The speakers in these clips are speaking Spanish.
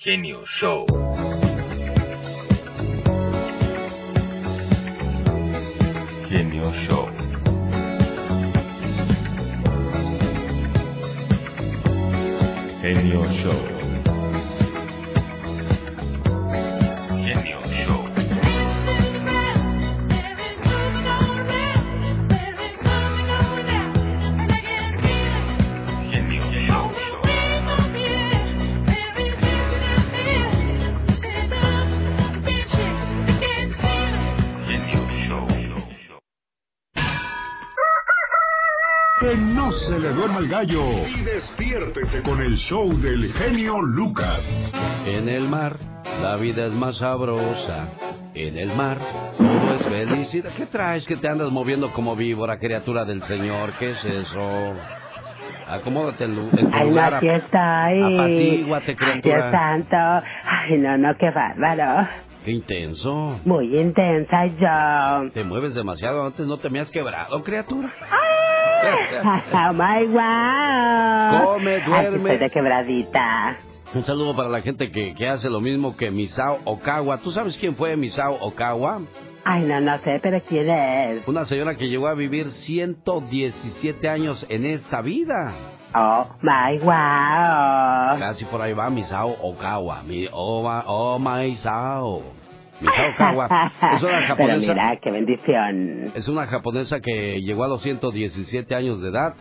Genio Show. Genio Show. Genio Show. Se le duerma el gallo. Y despiértese con el show del genio Lucas. En el mar, la vida es más sabrosa. En el mar, todo es felicidad. ¿Qué traes que te andas moviendo como víbora, criatura del Señor? ¿Qué es eso? Acomódate en, lu- en tu Ay, no, lugar. aquí estoy. Apacíguate, Ay, Dios criatura. santo. Ay, no, no, qué bárbaro. Qué intenso. Muy intensa yo. Te mueves demasiado. Antes no te me has quebrado, criatura. Oh my wow. Come, Ay, duerme. de quebradita. Un saludo para la gente que, que hace lo mismo que Misao Okawa. ¿Tú sabes quién fue Misao Okawa? Ay, no, no sé, pero ¿quién es? Una señora que llegó a vivir 117 años en esta vida. Oh my wow. Casi por ahí va Misao Okawa. Mi, oh, oh, Misao. Misao Okawa. Es una Pero japonesa. mira, qué bendición. Es una japonesa que llegó a los 117 años de edad.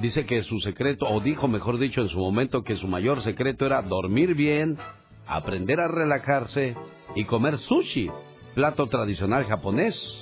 Dice que su secreto, o dijo mejor dicho en su momento, que su mayor secreto era dormir bien, aprender a relajarse y comer sushi, plato tradicional japonés.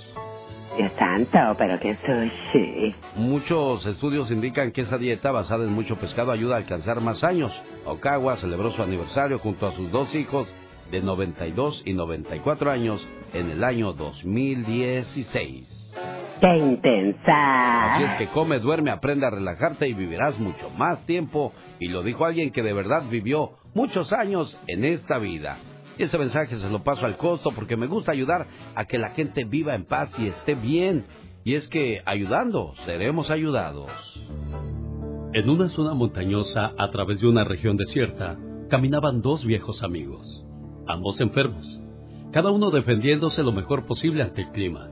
Dios santo, pero qué sushi. Muchos estudios indican que esa dieta basada en mucho pescado ayuda a alcanzar más años. Okawa celebró su aniversario junto a sus dos hijos de 92 y 94 años en el año 2016. Qué intensa. Así es que come, duerme, aprende a relajarte y vivirás mucho más tiempo. Y lo dijo alguien que de verdad vivió muchos años en esta vida. Y ese mensaje se lo paso al costo porque me gusta ayudar a que la gente viva en paz y esté bien. Y es que ayudando seremos ayudados. En una zona montañosa, a través de una región desierta, caminaban dos viejos amigos, ambos enfermos, cada uno defendiéndose lo mejor posible ante el clima,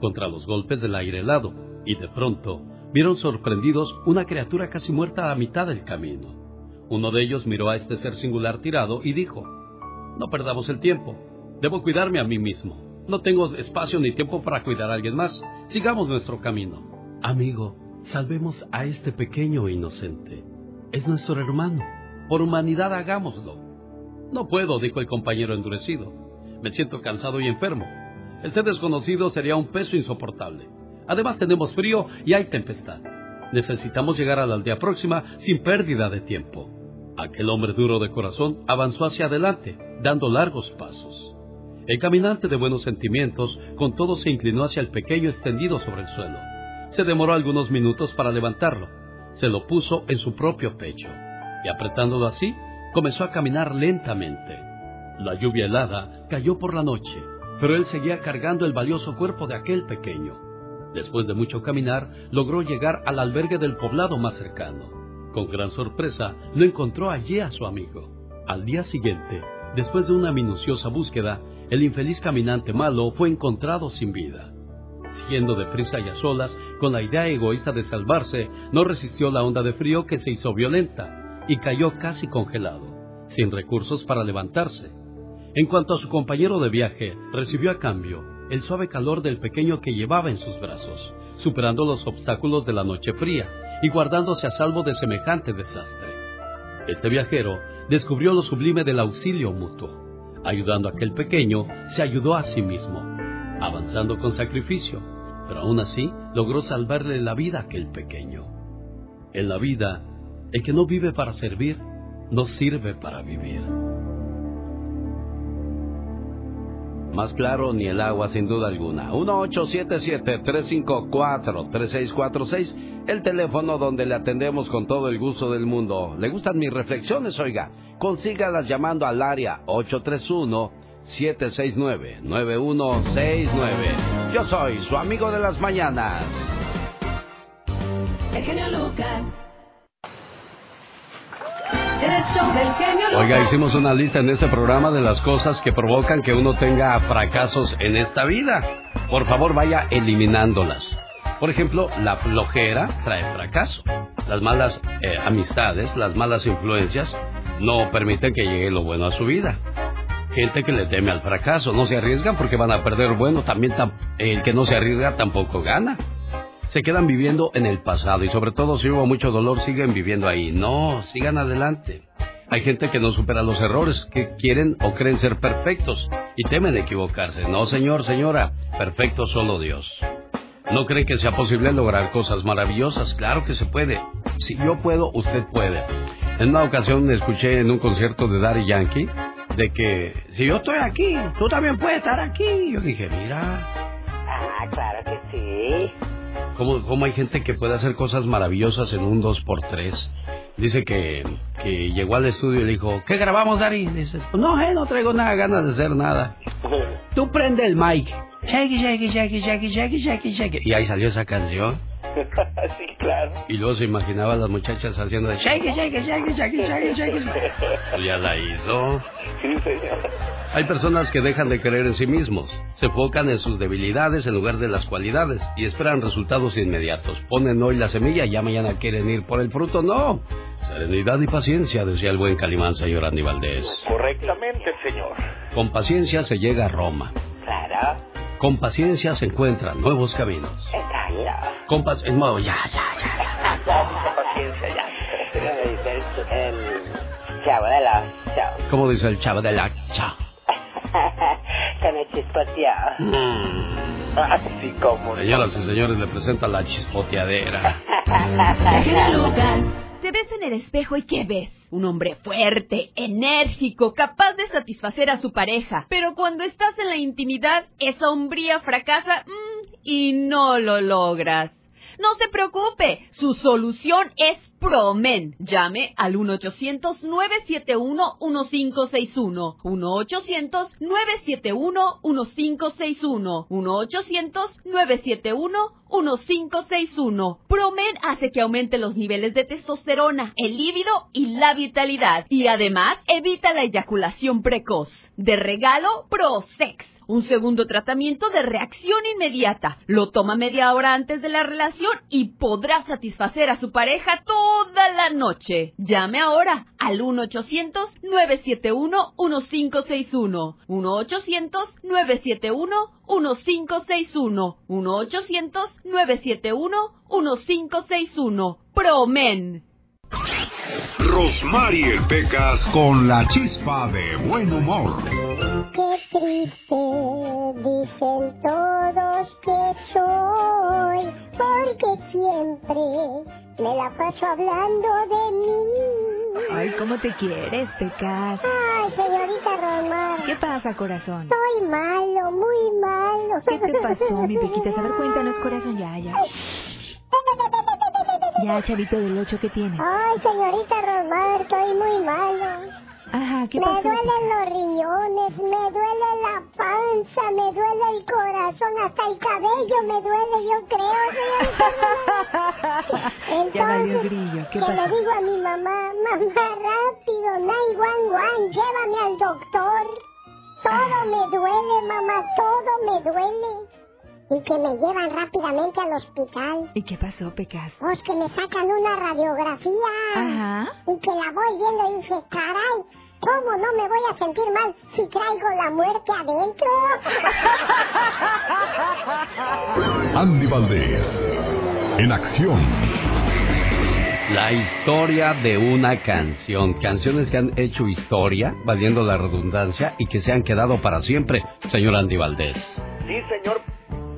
contra los golpes del aire helado, y de pronto vieron sorprendidos una criatura casi muerta a mitad del camino. Uno de ellos miró a este ser singular tirado y dijo, No perdamos el tiempo, debo cuidarme a mí mismo, no tengo espacio ni tiempo para cuidar a alguien más, sigamos nuestro camino. Amigo, salvemos a este pequeño inocente. Es nuestro hermano. Por humanidad hagámoslo. No puedo, dijo el compañero endurecido. Me siento cansado y enfermo. Este desconocido sería un peso insoportable. Además tenemos frío y hay tempestad. Necesitamos llegar a la aldea próxima sin pérdida de tiempo. Aquel hombre duro de corazón avanzó hacia adelante, dando largos pasos. El caminante de buenos sentimientos con todo se inclinó hacia el pequeño extendido sobre el suelo. Se demoró algunos minutos para levantarlo. Se lo puso en su propio pecho y apretándolo así, comenzó a caminar lentamente. La lluvia helada cayó por la noche, pero él seguía cargando el valioso cuerpo de aquel pequeño. Después de mucho caminar, logró llegar al albergue del poblado más cercano. Con gran sorpresa, no encontró allí a su amigo. Al día siguiente, después de una minuciosa búsqueda, el infeliz caminante malo fue encontrado sin vida. Siguiendo deprisa y a solas, con la idea egoísta de salvarse, no resistió la onda de frío que se hizo violenta y cayó casi congelado, sin recursos para levantarse. En cuanto a su compañero de viaje, recibió a cambio el suave calor del pequeño que llevaba en sus brazos, superando los obstáculos de la noche fría y guardándose a salvo de semejante desastre. Este viajero descubrió lo sublime del auxilio mutuo. Ayudando a aquel pequeño, se ayudó a sí mismo, avanzando con sacrificio, pero aún así logró salvarle la vida a aquel pequeño. En la vida, el que no vive para servir, no sirve para vivir. Más claro ni el agua, sin duda alguna. 1877-354-3646, el teléfono donde le atendemos con todo el gusto del mundo. ¿Le gustan mis reflexiones? Oiga, consígalas llamando al área 831-769-9169. Yo soy su amigo de las mañanas. El genio Lucas. Oiga, hicimos una lista en este programa de las cosas que provocan que uno tenga fracasos en esta vida. Por favor, vaya eliminándolas. Por ejemplo, la flojera trae fracaso. Las malas eh, amistades, las malas influencias, no permiten que llegue lo bueno a su vida. Gente que le teme al fracaso, no se arriesgan porque van a perder bueno, también el que no se arriesga tampoco gana. Se quedan viviendo en el pasado y sobre todo si hubo mucho dolor siguen viviendo ahí. No, sigan adelante. Hay gente que no supera los errores, que quieren o creen ser perfectos y temen equivocarse. No, señor, señora, perfecto solo Dios. ¿No creen que sea posible lograr cosas maravillosas? Claro que se puede. Si yo puedo, usted puede. En una ocasión escuché en un concierto de Daddy Yankee de que si yo estoy aquí, tú también puedes estar aquí. Yo dije, mira. Ah, claro que sí. ¿Cómo, cómo hay gente que puede hacer cosas maravillosas en un 2x3? Dice que, que llegó al estudio y le dijo, ¿qué grabamos, Dari? Dice, no, eh, no traigo nada ganas de hacer nada. Tú prende el mic. Shake, shake, shake, shake, shake, shake, shake. Y ahí salió esa canción. sí, claro. Y luego se imaginaba a las muchachas haciendo de shake, shake, shake, shake, shake, shake. Ya la hizo. Sí, señor. Hay personas que dejan de creer en sí mismos, se enfocan en sus debilidades en lugar de las cualidades y esperan resultados inmediatos. Ponen hoy la semilla y ya mañana quieren ir por el fruto. No. Serenidad y paciencia, decía el buen Calimán, señor Andy Valdés. Correctamente, señor. Con paciencia se llega a Roma. Claro. Con paciencia se encuentran nuevos caminos. Con paciencia... No, ya, ya, ya. Con paciencia, ya. Como dice el, el chavo de la show. ¿Cómo dice el chavo de la cha? que me chispoteó. Mm. Así como. Señoras y señores, le presenta la chispoteadera. Te ves en el espejo y ¿qué ves? Un hombre fuerte, enérgico, capaz de satisfacer a su pareja. Pero cuando estás en la intimidad, esa hombría fracasa mm, y no lo logras. No se preocupe, su solución es Promen. Llame al 1-800-971-1561. 1-800-971-1561. 1-800-971-1561. Promen hace que aumente los niveles de testosterona, el líbido y la vitalidad. Y además evita la eyaculación precoz. De regalo, Prosex. Un segundo tratamiento de reacción inmediata. Lo toma media hora antes de la relación y podrá satisfacer a su pareja toda la noche. Llame ahora al 1-800-971-1561. 1-800-971-1561. 1-800-971-1561. Promen. Rosmarie Pecas con la chispa de buen humor. Qué triste, dicen todos que soy, porque siempre me la paso hablando de mí. Ay, ¿cómo te quieres, Pecas? Ay, señorita Romar, ¿Qué pasa, corazón? estoy malo, muy malo. ¿Qué te pasó, mi Pequitas? A ver, cuéntanos, corazón, ya, ya. Ya, chavito del ocho, ¿qué tienes? Ay, señorita Romar, estoy muy malo. Ajá, ¿qué Me pasó? duelen los riñones, me duele la panza, me duele el corazón, hasta el cabello me duele, yo creo, señorita. Entonces, grillo, ¿qué que pasó? le digo a mi mamá, mamá, rápido, 911, llévame al doctor. Todo me duele, mamá, todo me duele. Y que me llevan rápidamente al hospital. ¿Y qué pasó, Pecas? Pues que me sacan una radiografía. Ajá. Y que la voy viendo y dije, caray, ¿cómo no me voy a sentir mal si traigo la muerte adentro? Andy Valdés. En acción. La historia de una canción. Canciones que han hecho historia, valiendo la redundancia, y que se han quedado para siempre, señor Andy Valdés. Sí, señor,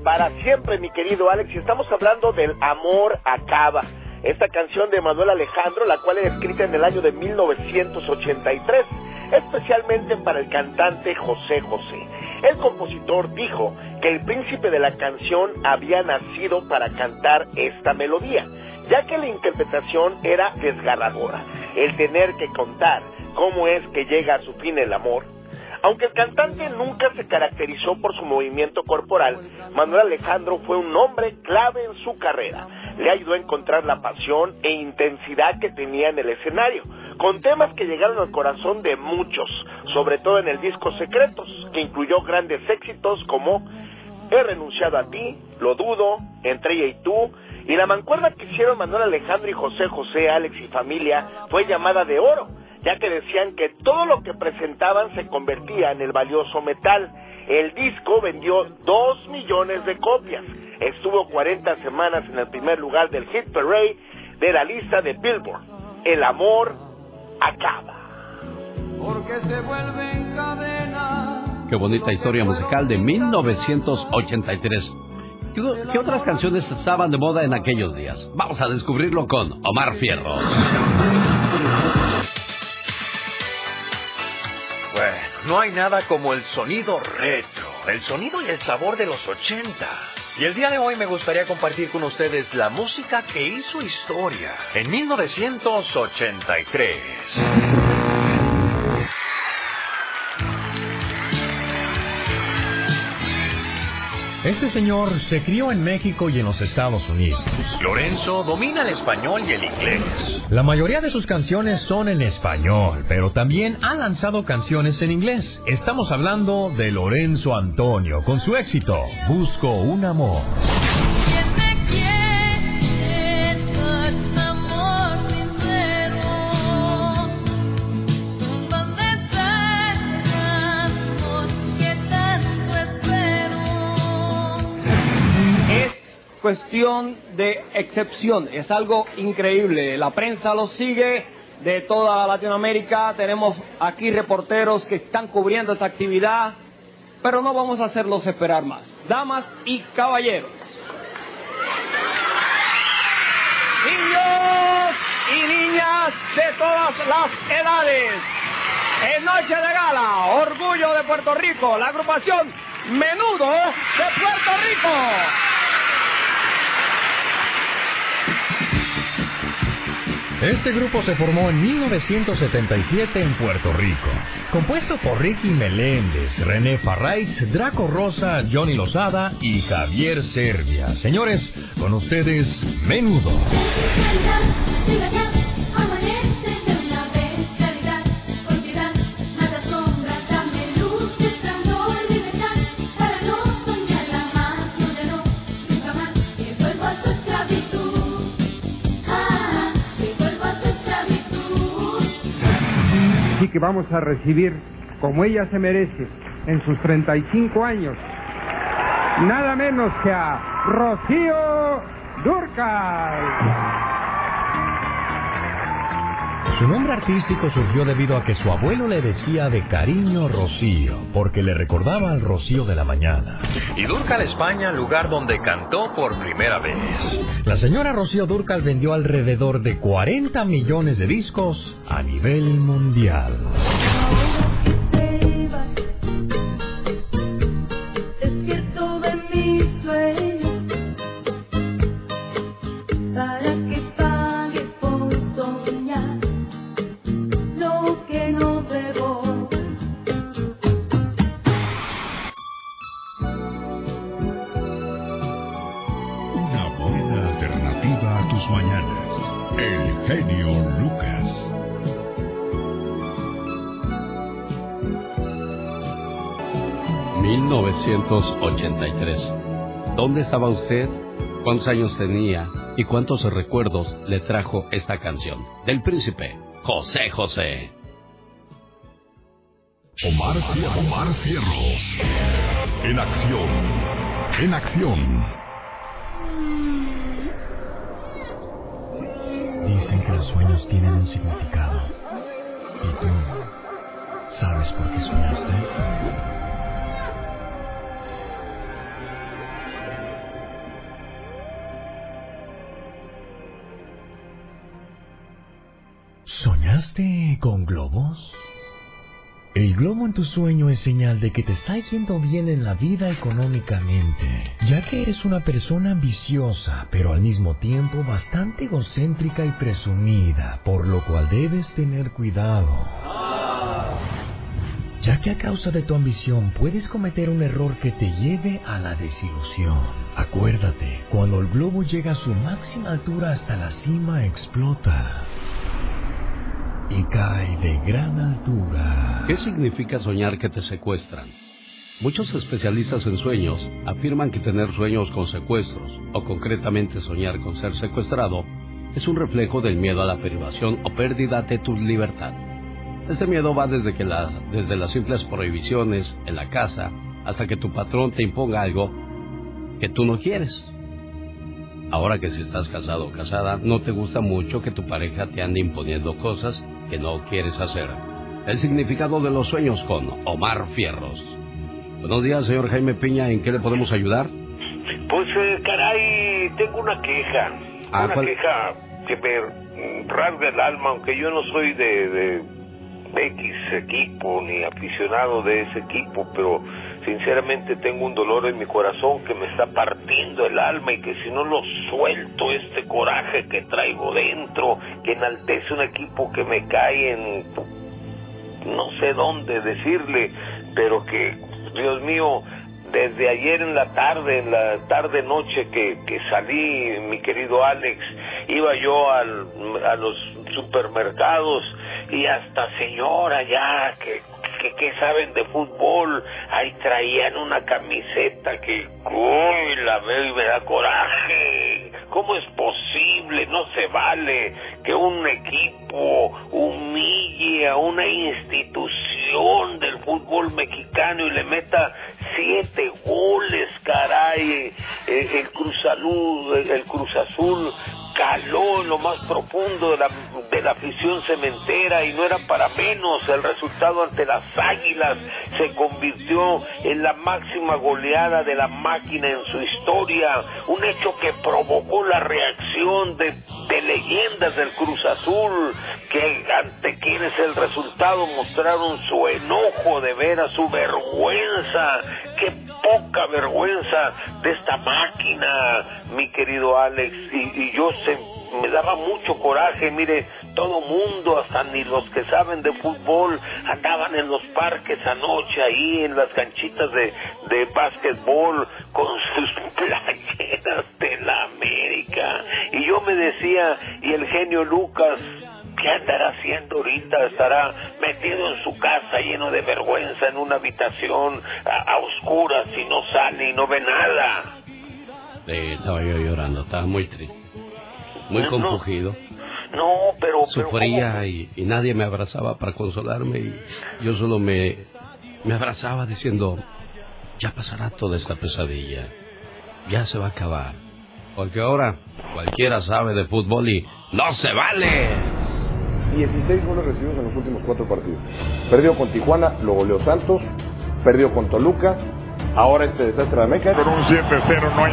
para siempre, mi querido Alex. Y estamos hablando del Amor Acaba. Esta canción de Manuel Alejandro, la cual era escrita en el año de 1983, especialmente para el cantante José José. El compositor dijo que el príncipe de la canción había nacido para cantar esta melodía, ya que la interpretación era desgarradora. El tener que contar cómo es que llega a su fin el amor, aunque el cantante nunca se caracterizó por su movimiento corporal, Manuel Alejandro fue un hombre clave en su carrera. Le ayudó a encontrar la pasión e intensidad que tenía en el escenario, con temas que llegaron al corazón de muchos, sobre todo en el disco Secretos, que incluyó grandes éxitos como He renunciado a ti, Lo dudo, Entre ella y tú, y la mancuerna que hicieron Manuel Alejandro y José José, Alex y familia fue llamada de oro, ya que decían que todo lo que presentaban se convertía en el valioso metal. El disco vendió dos millones de copias, estuvo 40 semanas en el primer lugar del Hit Parade de la lista de Billboard. El amor acaba. Porque se vuelve en cadena. Qué bonita historia musical de 1983. ¿Qué, otras canciones estaban de moda en aquellos días? Vamos a descubrirlo con Omar Fierros. Bueno, no hay nada como el sonido retro, el sonido y el sabor de los 80. Y el día de hoy me gustaría compartir con ustedes la música que hizo historia en 1983. Ese señor se crió en México y en los Estados Unidos. Lorenzo domina el español y el inglés. La mayoría de sus canciones son en español, pero también ha lanzado canciones en inglés. Estamos hablando de Lorenzo Antonio con su éxito, Busco un amor. Cuestión de excepción, es algo increíble. La prensa lo sigue de toda Latinoamérica, tenemos aquí reporteros que están cubriendo esta actividad, pero no vamos a hacerlos esperar más. Damas y caballeros. Niños y niñas de todas las edades. En Noche de Gala, Orgullo de Puerto Rico, la agrupación Menudo de Puerto Rico. Este grupo se formó en 1977 en Puerto Rico, compuesto por Ricky Meléndez, René Farraitz, Draco Rosa, Johnny Lozada y Javier Servia. Señores, con ustedes, Menudo. Así que vamos a recibir, como ella se merece, en sus 35 años, nada menos que a Rocío Durcal. Su nombre artístico surgió debido a que su abuelo le decía de cariño Rocío, porque le recordaba al Rocío de la mañana. Y Durcal, España, lugar donde cantó por primera vez. La señora Rocío Durcal vendió alrededor de 40 millones de discos a nivel mundial. Tus mañanas. El genio Lucas. ¿1983? ¿Dónde estaba usted? ¿Cuántos años tenía? ¿Y cuántos recuerdos le trajo esta canción? Del príncipe, José José. Omar, Omar Fierros. En acción. En acción. Dicen que los sueños tienen un significado. ¿Y tú sabes por qué soñaste? ¿Soñaste con globos? El globo en tu sueño es señal de que te está yendo bien en la vida económicamente, ya que eres una persona ambiciosa, pero al mismo tiempo bastante egocéntrica y presumida, por lo cual debes tener cuidado. Ya que a causa de tu ambición puedes cometer un error que te lleve a la desilusión. Acuérdate, cuando el globo llega a su máxima altura hasta la cima explota. Y cae de gran altura. ¿Qué significa soñar que te secuestran? Muchos especialistas en sueños afirman que tener sueños con secuestros, o concretamente soñar con ser secuestrado, es un reflejo del miedo a la privación o pérdida de tu libertad. Este miedo va desde, que la- desde las simples prohibiciones en la casa hasta que tu patrón te imponga algo que tú no quieres. Ahora que si estás casado o casada, no te gusta mucho que tu pareja te ande imponiendo cosas que no quieres hacer. El significado de los sueños con Omar Fierros. Buenos días, señor Jaime Piña. ¿En qué le podemos ayudar? Pues, eh, caray, tengo una queja. Ah, una ¿cuál? queja que me rasga el alma, aunque yo no soy de, de X equipo ni aficionado de ese equipo, pero sinceramente tengo un dolor en mi corazón que me está partiendo el alma y que si no lo suelto, este coraje que traigo dentro, que enaltece un equipo que me cae en no sé dónde decirle, pero que, Dios mío, desde ayer en la tarde, en la tarde noche que, que salí, mi querido Alex, iba yo al, a los supermercados y hasta señora ya que, que, que saben de fútbol, ahí traían una camiseta que, uy, la veo y me da coraje. ¿Cómo es posible? No se vale que un equipo humille a una institución del fútbol mexicano y le meta siete goles, caray. Eh, El Cruz Azul, el Cruz Azul caló en lo más profundo de la, de la afición cementera y no era para menos. El resultado ante las Águilas se convirtió en la máxima goleada de la máquina en su historia. Un hecho que provocó la reacción de, de leyendas del Cruz Azul que ante quienes el resultado mostraron su enojo de ver a su vergüenza. Qué poca vergüenza de esta máquina, mi querido Alex. Y, y yo se, me daba mucho coraje, mire, todo mundo, hasta ni los que saben de fútbol, andaban en los parques anoche ahí, en las canchitas de, de básquetbol, con sus playeras de la América. Y yo me decía, y el genio Lucas, ¿Qué andará haciendo ahorita? Estará metido en su casa lleno de vergüenza en una habitación a, a oscuras y no sale y no ve nada. Eh, estaba yo llorando, estaba muy triste. Muy No, no. compungido. No, pero... pero Sufría y, y nadie me abrazaba para consolarme y yo solo me, me abrazaba diciendo, ya pasará toda esta pesadilla, ya se va a acabar. Porque ahora cualquiera sabe de fútbol y no se vale. 16 goles recibidos en los últimos cuatro partidos. Perdió con Tijuana, lo goleó Santos, perdió con Toluca, ahora este desastre de América. Por un 7-0 no hay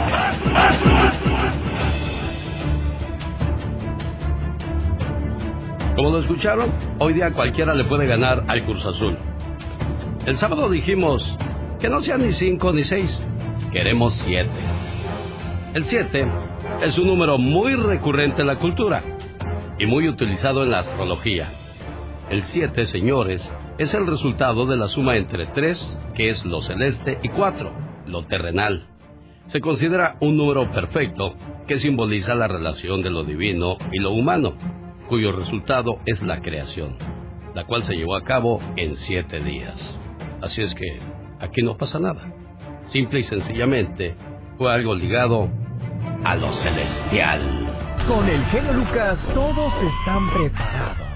Como lo escucharon, hoy día cualquiera le puede ganar al Cruz Azul. El sábado dijimos que no sean ni cinco ni seis, queremos siete. El siete es un número muy recurrente en la cultura y muy utilizado en la astrología. El siete, señores, es el resultado de la suma entre tres, que es lo celeste, y cuatro, lo terrenal. Se considera un número perfecto que simboliza la relación de lo divino y lo humano, cuyo resultado es la creación, la cual se llevó a cabo en siete días. Así es que aquí no pasa nada. Simple y sencillamente fue algo ligado a lo celestial. Con el genio Lucas todos están preparados.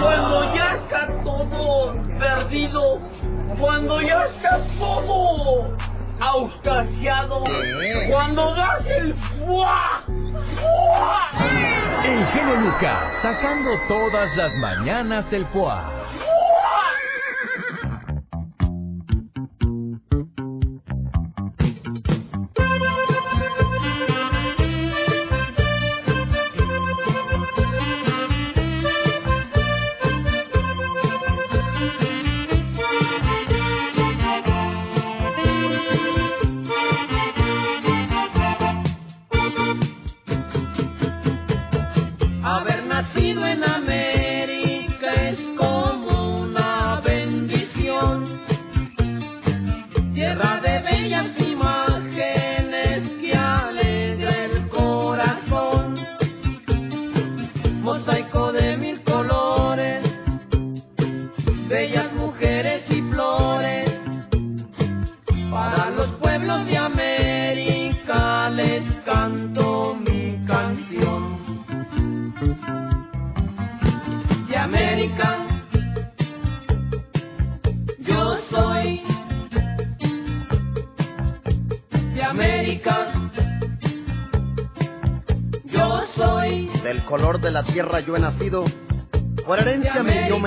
Cuando ya está todo perdido, cuando ya está todo auscasiado, cuando das el fuá, fuá, El genio Lucas sacando todas las mañanas el poa.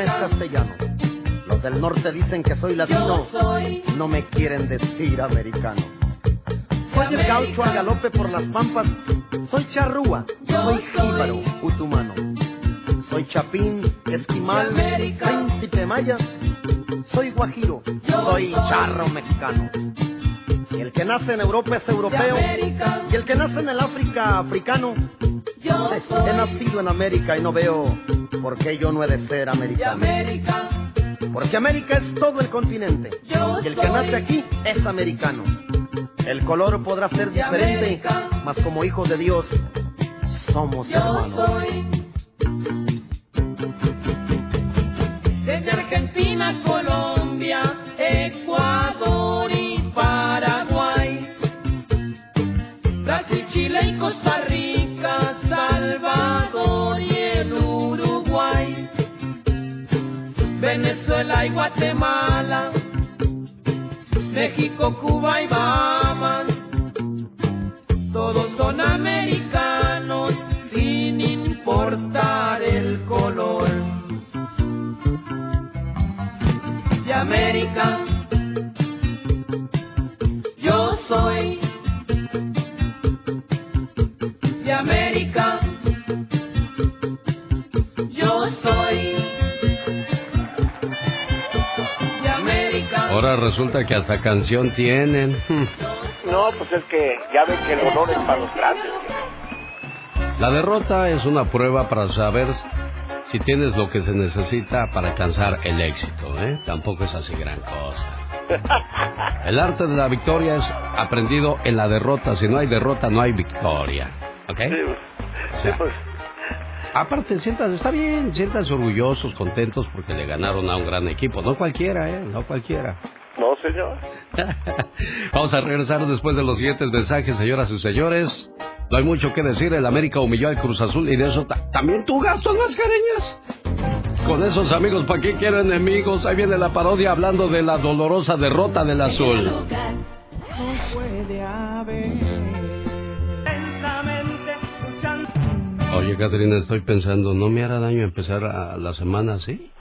Es castellano. Los del norte dicen que soy latino, no me quieren decir americano. Soy el gaucho al galope por las pampas, soy charrúa, soy jíbaro, utumano. Soy chapín, esquimal, príncipe maya, soy guajiro, soy charro mexicano. Y el que nace en Europa es europeo, y el que nace en el África, africano. He nacido en América y no veo por qué yo no he de ser americano. Porque América es todo el continente. Y el que nace aquí es americano. El color podrá ser diferente, mas como hijos de Dios somos hermanos. Desde Argentina, Colombia, Ecuador Venezuela y Guatemala, México, Cuba y Bahamas. Todos son americanos sin importar el color. De América yo soy. De América Ahora resulta que hasta canción tienen. No, pues es que ya ven que el honor es para los grandes. La derrota es una prueba para saber si tienes lo que se necesita para alcanzar el éxito, ¿eh? Tampoco es así gran cosa. El arte de la victoria es aprendido en la derrota. Si no hay derrota, no hay victoria. ¿Ok? O sea, aparte, sientas, está bien, sientas orgullosos, contentos porque le ganaron a un gran equipo. No cualquiera, ¿eh? No cualquiera. No, señor. Vamos a regresar después de los siguientes mensajes, señoras y señores. No hay mucho que decir, el América humilló al Cruz Azul y de eso ta- también tú gastos mascareñas. Con esos amigos, ¿para qué quiero enemigos? Ahí viene la parodia hablando de la dolorosa derrota del azul. No puede haber Oye, Caterina, estoy pensando, ¿no me hará daño empezar a la semana así?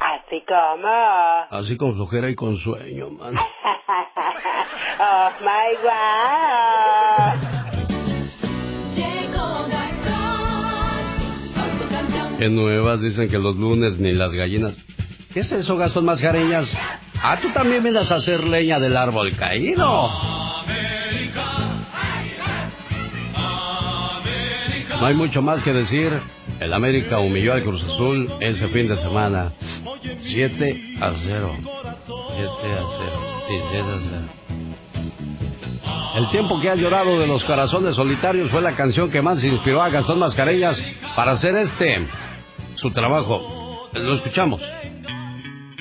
Así como. Así con flojera y con sueño, man. oh my god. Qué nuevas, dicen que los lunes ni las gallinas. ¿Qué es eso, Gastón Mascareñas? Ah, tú también vienes a hacer leña del árbol caído. No hay mucho más que decir. El América humilló al Cruz Azul ese fin de semana. 7 a 0. 7 a 0. Sí, 7 a 0. El tiempo que ha llorado de los corazones solitarios fue la canción que más inspiró a Gastón Mascareñas para hacer este, su trabajo. Lo escuchamos.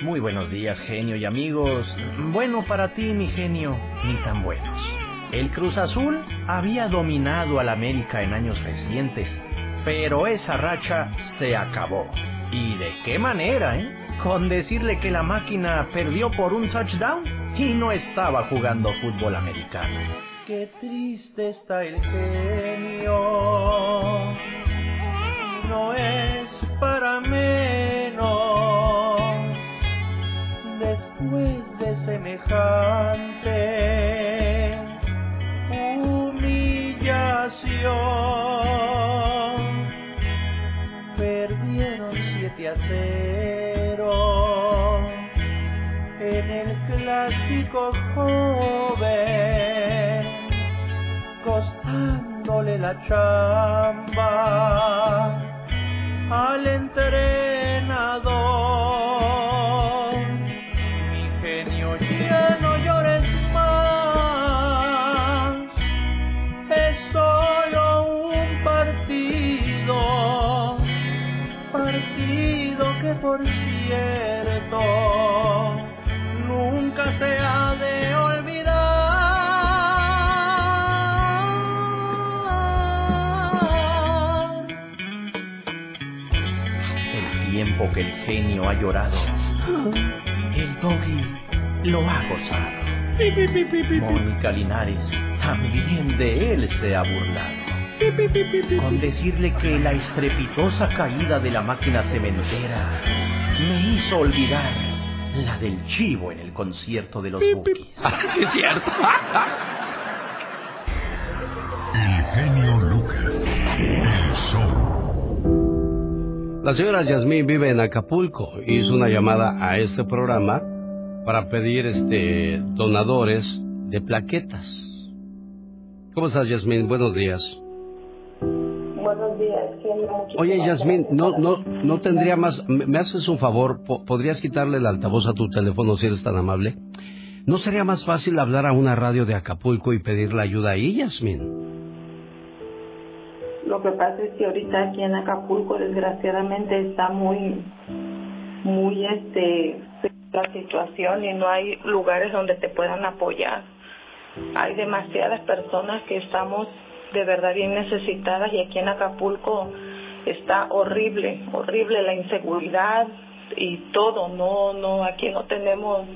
Muy buenos días, genio y amigos. Bueno para ti, mi genio, ni tan buenos. El Cruz Azul había dominado al América en años recientes, pero esa racha se acabó. ¿Y de qué manera, eh? Con decirle que la máquina perdió por un touchdown y no estaba jugando fútbol americano. Qué triste está el genio. No es para menos después de semejante Perdieron 7 a 0 en el clásico joven, costándole la chamba al entrenador. Por cierto nunca se ha de olvidar el tiempo que el genio ha llorado. El doggy lo ha gozado. Mónica Linares también de él se ha burlado. Con decirle que la estrepitosa caída de la máquina cementera me hizo olvidar la del chivo en el concierto de los Bukis. es cierto. El genio Lucas. El show. La señora Yasmín vive en Acapulco. Hizo una llamada a este programa para pedir este donadores de plaquetas. ¿Cómo estás, Yasmín? Buenos días. Buenos días, Oye, Yasmín, no, no, la- no tendría más. ¿Me haces un favor? Po- ¿Podrías quitarle el altavoz a tu teléfono si eres tan amable? ¿No sería más fácil hablar a una radio de Acapulco y pedirle ayuda ahí, Yasmín? Lo que pasa es que ahorita aquí en Acapulco, desgraciadamente, está muy, muy, este, la situación y no hay lugares donde te puedan apoyar. Hay demasiadas personas que estamos de verdad bien necesitadas y aquí en Acapulco está horrible, horrible la inseguridad y todo. No, no, aquí no tenemos,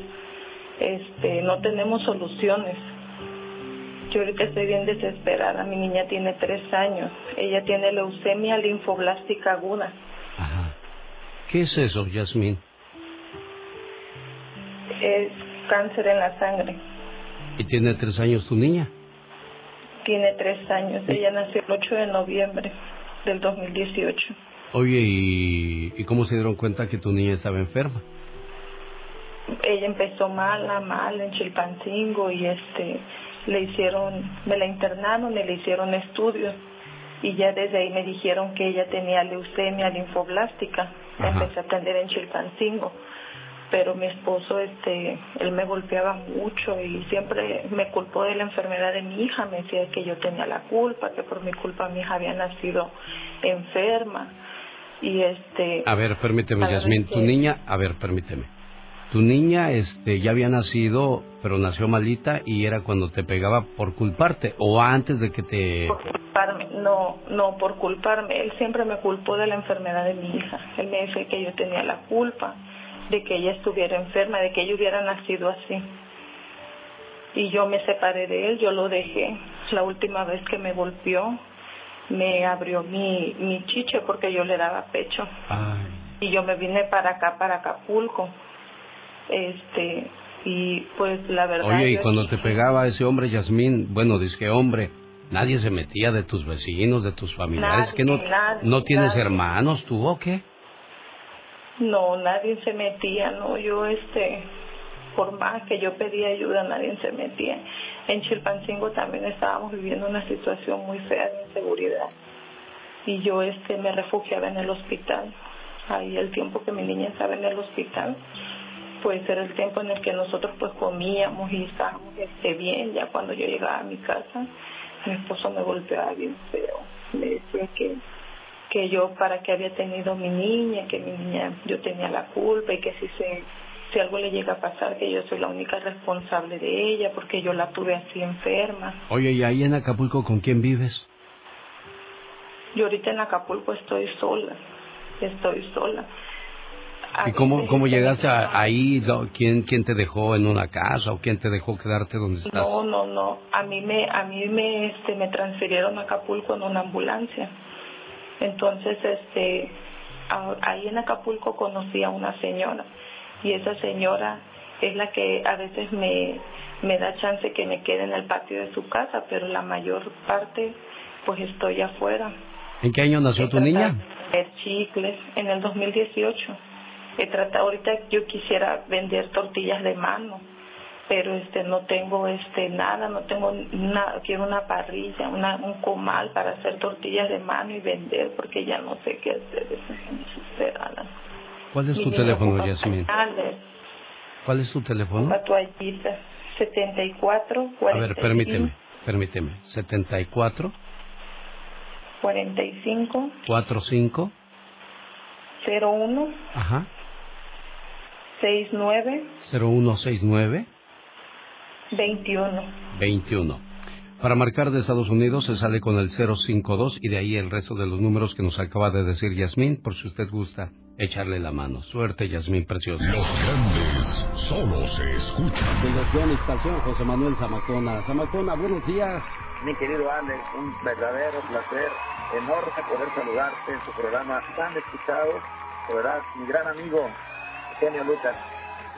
este, no tenemos soluciones. Yo ahorita estoy bien desesperada. Mi niña tiene tres años. Ella tiene leucemia linfoblástica aguda. ¿Qué es eso, Yasmín? Es cáncer en la sangre. ¿Y tiene tres años tu niña? Tiene tres años. Ella nació el 8 de noviembre del 2018. Oye, ¿y, y cómo se dieron cuenta que tu niña estaba enferma? Ella empezó mala, mal en Chilpancingo y este le hicieron, me la internaron y le hicieron estudios y ya desde ahí me dijeron que ella tenía leucemia linfoblástica. Empecé a atender en Chilpancingo, pero mi esposo, este, él me golpeaba mucho y siempre me culpó de la enfermedad de mi hija. Me decía que yo tenía la culpa, que por mi culpa mi hija había nacido enferma y este. A ver, permíteme, vez Tu niña, a ver, permíteme. Tu niña este, ya había nacido, pero nació malita y era cuando te pegaba por culparte o antes de que te... culparme, no, no por culparme. Él siempre me culpó de la enfermedad de mi hija. Él me decía que yo tenía la culpa de que ella estuviera enferma, de que ella hubiera nacido así. Y yo me separé de él, yo lo dejé. La última vez que me golpeó, me abrió mi, mi chiche porque yo le daba pecho. Y yo me vine para acá, para Acapulco. Este, y pues la verdad. Oye, y cuando te pegaba ese hombre, Yasmín, bueno, dice que hombre, nadie se metía de tus vecinos, de tus familiares, Nadie, que no, nadie, no tienes nadie. hermanos, tú o qué? No, nadie se metía, no, yo este, por más que yo pedía ayuda, nadie se metía. En Chilpancingo también estábamos viviendo una situación muy fea de inseguridad y yo este me refugiaba en el hospital. Ahí el tiempo que mi niña estaba en el hospital, pues era el tiempo en el que nosotros pues comíamos y estábamos este, bien. Ya cuando yo llegaba a mi casa, mi esposo me golpeaba bien feo. Me decía que que yo para qué había tenido mi niña, que mi niña yo tenía la culpa y que si se si algo le llega a pasar que yo soy la única responsable de ella porque yo la tuve así enferma. Oye, ¿y ahí en Acapulco con quién vives? Yo ahorita en Acapulco estoy sola, estoy sola. A ¿Y cómo, cómo llegaste a- ahí? ¿Quién, ¿Quién te dejó en una casa o quién te dejó quedarte donde estás? No, no, no. A mí me, a mí me, este, me transfirieron a Acapulco en una ambulancia. Entonces, este, ahí en Acapulco conocí a una señora y esa señora es la que a veces me, me da chance que me quede en el patio de su casa, pero la mayor parte, pues estoy afuera. ¿En qué año nació tu niña? Chicles en el 2018. He tratado ahorita yo quisiera vender tortillas de mano, pero este no tengo este nada, no tengo nada, quiero una parrilla, una, un comal para hacer tortillas de mano y vender porque ya no sé qué hacer, desesperada. ¿Cuál es tu teléfono, pañales, ¿Cuál es tu teléfono? ocupa toallitas, 74 A 45 ver, permíteme, permíteme. 74 45 45 01 Ajá. 69 0169 21. 21. Para marcar de Estados Unidos se sale con el 052 y de ahí el resto de los números que nos acaba de decir Yasmín, por si usted gusta echarle la mano. Suerte, Yasmín, preciosa. Los grandes solo se escuchan. Fundación Exalción, José Manuel Zamacona. Zamacona, buenos días. Mi querido Alex, un verdadero placer, enorme poder saludarte en tu programa tan escuchado. De verdad, mi gran amigo, Genio Lucas,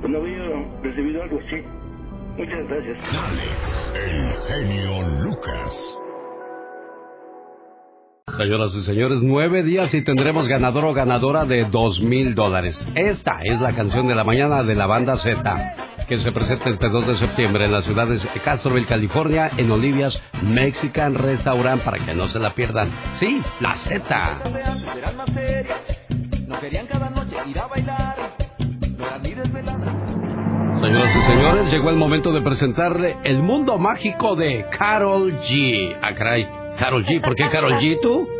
pues, no había recibido algo así. Muchas gracias. Alex, el genio Lucas. Señoras y señores, nueve días y tendremos ganador o ganadora de dos mil dólares. Esta es la canción de la mañana de la banda Z, que se presenta este 2 de septiembre en las ciudades de Castroville, California, en Olivia's Mexican Restaurant, para que no se la pierdan. Sí, la Z. No querían cada noche ir a bailar, Señoras y señores, llegó el momento de presentarle el mundo mágico de Carol G. Ah, caray, Carol G. ¿Por qué Carol G tú?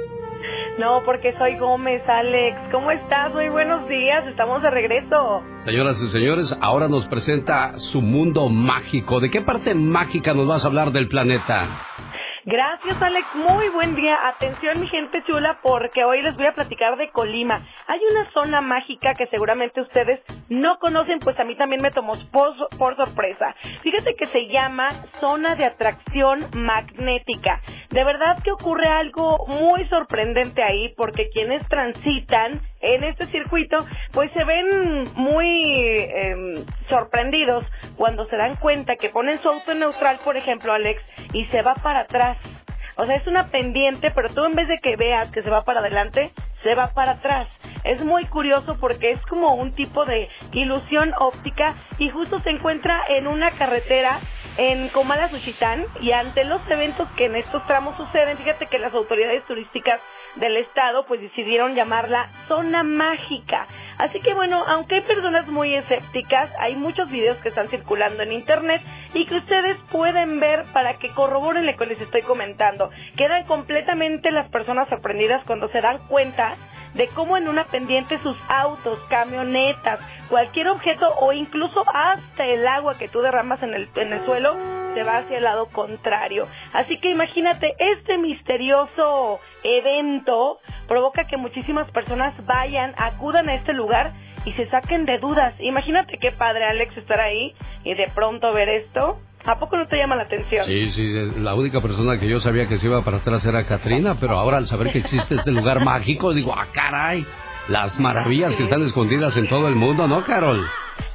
No, porque soy Gómez, Alex. ¿Cómo estás? Muy buenos días. Estamos de regreso. Señoras y señores, ahora nos presenta su mundo mágico. ¿De qué parte mágica nos vas a hablar del planeta? Gracias, Alex. Muy buen día. Atención, mi gente chula, porque hoy les voy a platicar de Colima. Hay una zona mágica que seguramente ustedes no conocen, pues a mí también me tomó por, sorpresa. Fíjate que se llama Zona de Atracción Magnética. De verdad que ocurre algo muy sorprendente ahí, porque quienes transitan en este circuito, pues se ven muy eh, sorprendidos cuando se dan cuenta que ponen su auto en neutral, por ejemplo, Alex, y se va para atrás. O sea, es una pendiente, pero tú en vez de que veas que se va para adelante, se va para atrás. Es muy curioso porque es como un tipo de ilusión óptica y justo se encuentra en una carretera en Comala Suchitán y ante los eventos que en estos tramos suceden, fíjate que las autoridades turísticas del estado pues decidieron llamarla zona mágica. Así que bueno, aunque hay personas muy escépticas, hay muchos videos que están circulando en internet y que ustedes pueden ver para que corroboren lo que les estoy comentando. Quedan completamente las personas sorprendidas cuando se dan cuenta de cómo en una pendiente sus autos, camionetas, cualquier objeto o incluso hasta el agua que tú derramas en el, en el suelo se va hacia el lado contrario. Así que imagínate, este misterioso evento provoca que muchísimas personas vayan, acudan a este lugar y se saquen de dudas. Imagínate qué padre Alex estar ahí y de pronto ver esto. ¿A poco no te llama la atención? Sí, sí, la única persona que yo sabía que se iba para atrás era Katrina, pero ahora al saber que existe este lugar mágico, digo, ah, caray, las maravillas que están escondidas en todo el mundo, ¿no, Carol?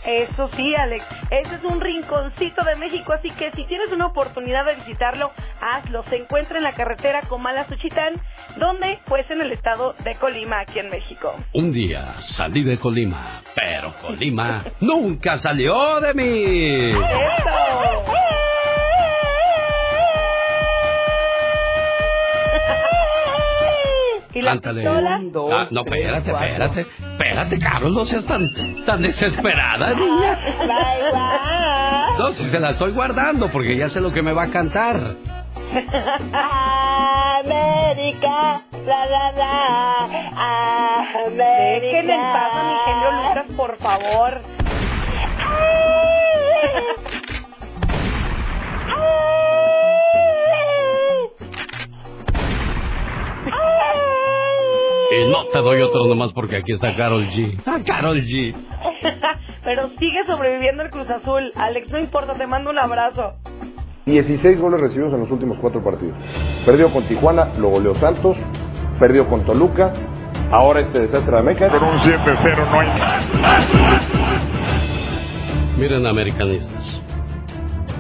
Eso sí, Alex. Ese es un rinconcito de México, así que si tienes una oportunidad de visitarlo, hazlo. Se encuentra en la carretera Comala Suchitán, donde pues en el estado de Colima, aquí en México. Un día salí de Colima, pero Colima nunca salió de mí. ¡Eso! ¿Y la Cántale. pistola? Ah, no, espérate, espérate. Espérate, Carol, no seas tan, tan desesperada, niña. Bye, bye. No, si se la estoy guardando porque ya sé lo que me va a cantar. América, la la la, América. Dejen en paz a mi genio Lucas, por favor. Y no te doy otro nomás porque aquí está Carol G. Ah, Carol G. Pero sigue sobreviviendo el Cruz Azul. Alex, no importa, te mando un abrazo. 16 goles recibidos en los últimos cuatro partidos. Perdió con Tijuana, lo goleó Santos, perdió con Toluca, ahora este desastre de Meca. Con un 7-0 no hay Miren, americanistas.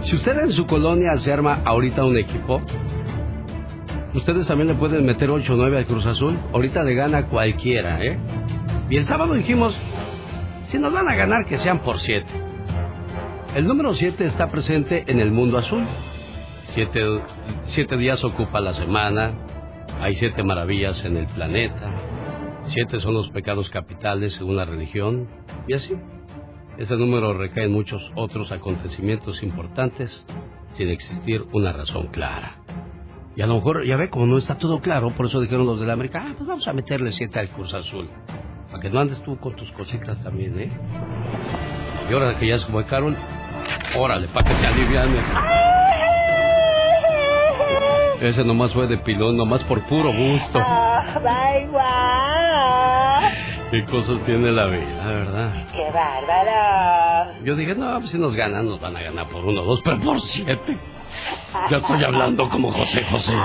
Si usted en su colonia se arma ahorita un equipo, ustedes también le pueden meter 8 o 9 al Cruz Azul. Ahorita le gana cualquiera, ¿eh? Y el sábado dijimos, si nos van a ganar, que sean por siete. El número siete está presente en el mundo azul. Siete, siete días ocupa la semana, hay siete maravillas en el planeta, siete son los pecados capitales según la religión, y así. Ese número recae en muchos otros acontecimientos importantes sin existir una razón clara. Y a lo mejor, ya ve, como no está todo claro, por eso dijeron los de la América, ah, pues vamos a meterle siete al Cruz Azul. Para que no andes tú con tus cositas también, ¿eh? Y ahora que ya como Carol, órale, para que te alivianes. Ese nomás fue de pilón, nomás por puro gusto. ¿Qué cosas tiene la vida, verdad? ¡Qué bárbaro! Yo dije, no, pues si nos ganan, nos van a ganar por uno o dos, pero por siete. Ya estoy hablando como José José.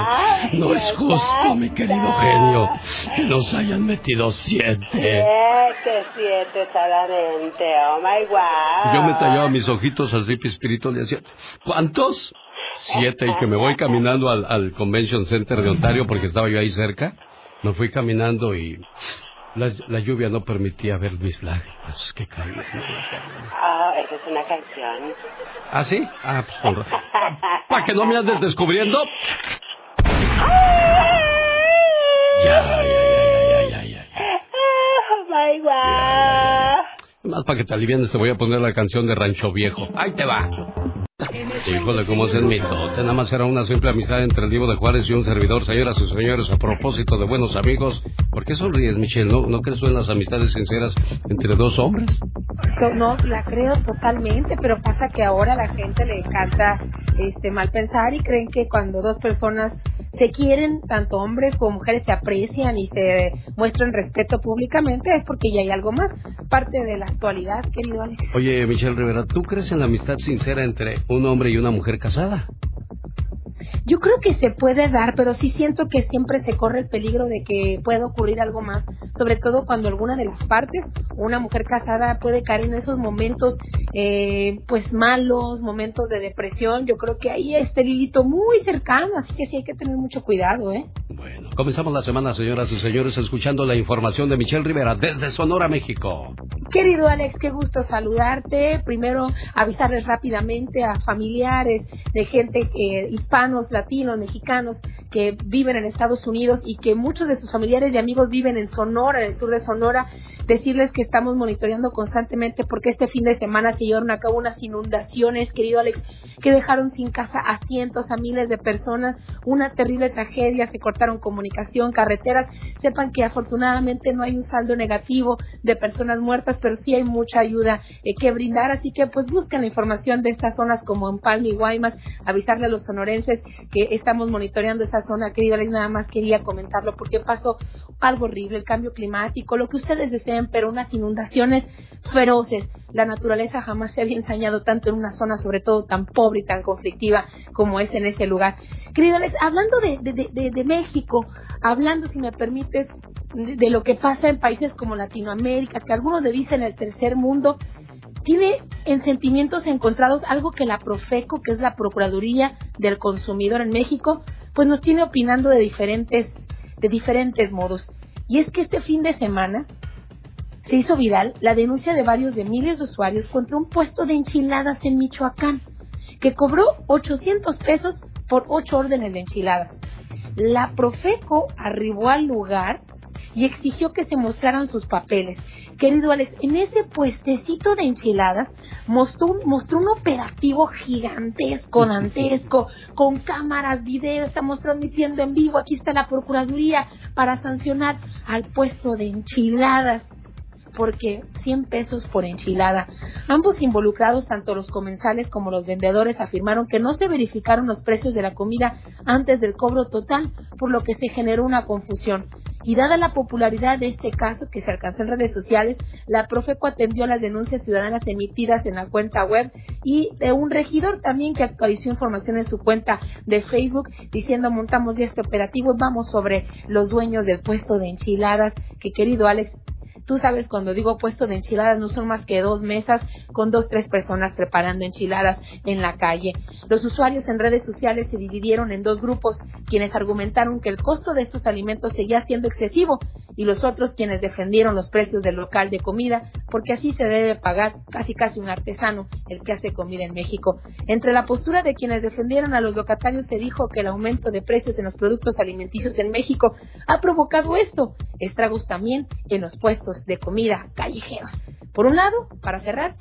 No es justo, mi querido genio, que nos hayan metido siete. Siete, siete solamente. Oh my God. Yo me tallaba mis ojitos así, pispirito, le decía, ¿cuántos? Siete, y que me voy caminando al, al Convention Center de Ontario porque estaba yo ahí cerca. Me fui caminando y la, la lluvia no permitía ver mis lágrimas que caían. Ah, esa es una canción. ¿Ah, sí? Ah, pues con razón. ¿Para que no me andes descubriendo? Ya, ya, ya, ya, ya, ya. Oh my God. Más para que te alivienes te voy a poner la canción de Rancho Viejo. Ahí te va. Híjole, cómo es el mitote. Nada más era una simple amistad entre el Divo de Juárez y un servidor, señoras y señores, a propósito de buenos amigos. ¿Por qué sonríes, Michelle? ¿No, ¿No crees en las amistades sinceras entre dos hombres? No, la creo totalmente, pero pasa que ahora a la gente le encanta este mal pensar y creen que cuando dos personas se quieren, tanto hombres como mujeres se aprecian y se muestran respeto públicamente, es porque ya hay algo más. Parte de la actualidad, querido Alex. Oye, Michelle Rivera, ¿tú crees en la amistad sincera entre un hombre y una mujer casada? Yo creo que se puede dar, pero sí siento que siempre se corre el peligro de que pueda ocurrir algo más, sobre todo cuando alguna de las partes, una mujer casada, puede caer en esos momentos, eh, pues malos, momentos de depresión. Yo creo que ahí está el hilito muy cercano, así que sí hay que tener mucho cuidado, ¿eh? Bueno, comenzamos la semana, señoras y señores, escuchando la información de Michelle Rivera desde Sonora, México. Querido Alex, qué gusto saludarte. Primero, avisarles rápidamente a familiares de gente eh, hispanos, latinos, mexicanos que viven en Estados Unidos y que muchos de sus familiares y amigos viven en Sonora, en el sur de Sonora, decirles que estamos monitoreando constantemente porque este fin de semana se llevaron a cabo unas inundaciones, querido Alex, que dejaron sin casa a cientos, a miles de personas, una terrible tragedia, se cortaron comunicación, carreteras. Sepan que afortunadamente no hay un saldo negativo de personas muertas, pero sí hay mucha ayuda eh, que brindar, así que pues busquen la información de estas zonas como en Palma y Guaymas, avisarle a los sonorenses que estamos monitoreando esa zona, querida Alex, nada más quería comentarlo porque pasó algo horrible, el cambio climático, lo que ustedes deseen, pero unas inundaciones feroces. La naturaleza jamás se había ensañado tanto en una zona, sobre todo tan pobre y tan conflictiva como es en ese lugar. Querida hablando de, de, de, de México, hablando, si me permites, de, de lo que pasa en países como Latinoamérica, que algunos le dicen el tercer mundo, tiene en sentimientos encontrados algo que la Profeco, que es la Procuraduría del Consumidor en México, pues nos tiene opinando de diferentes, de diferentes modos. Y es que este fin de semana se hizo viral la denuncia de varios de miles de usuarios contra un puesto de enchiladas en Michoacán, que cobró 800 pesos por ocho órdenes de enchiladas. La Profeco arribó al lugar y exigió que se mostraran sus papeles. Querido Alex, en ese puestecito de enchiladas mostró un, mostró un operativo gigantesco, dantesco, con cámaras, videos, estamos transmitiendo en vivo, aquí está la Procuraduría para sancionar al puesto de enchiladas porque 100 pesos por enchilada. Ambos involucrados, tanto los comensales como los vendedores, afirmaron que no se verificaron los precios de la comida antes del cobro total, por lo que se generó una confusión. Y dada la popularidad de este caso que se alcanzó en redes sociales, la Profeco atendió las denuncias ciudadanas emitidas en la cuenta web y de un regidor también que actualizó información en su cuenta de Facebook diciendo montamos ya este operativo y vamos sobre los dueños del puesto de enchiladas que querido Alex Tú sabes, cuando digo puesto de enchiladas, no son más que dos mesas con dos, tres personas preparando enchiladas en la calle. Los usuarios en redes sociales se dividieron en dos grupos, quienes argumentaron que el costo de estos alimentos seguía siendo excesivo y los otros quienes defendieron los precios del local de comida, porque así se debe pagar casi casi un artesano el que hace comida en México. Entre la postura de quienes defendieron a los locatarios se dijo que el aumento de precios en los productos alimenticios en México ha provocado esto, estragos también en los puestos de comida callejeros. Por un lado, para cerrar,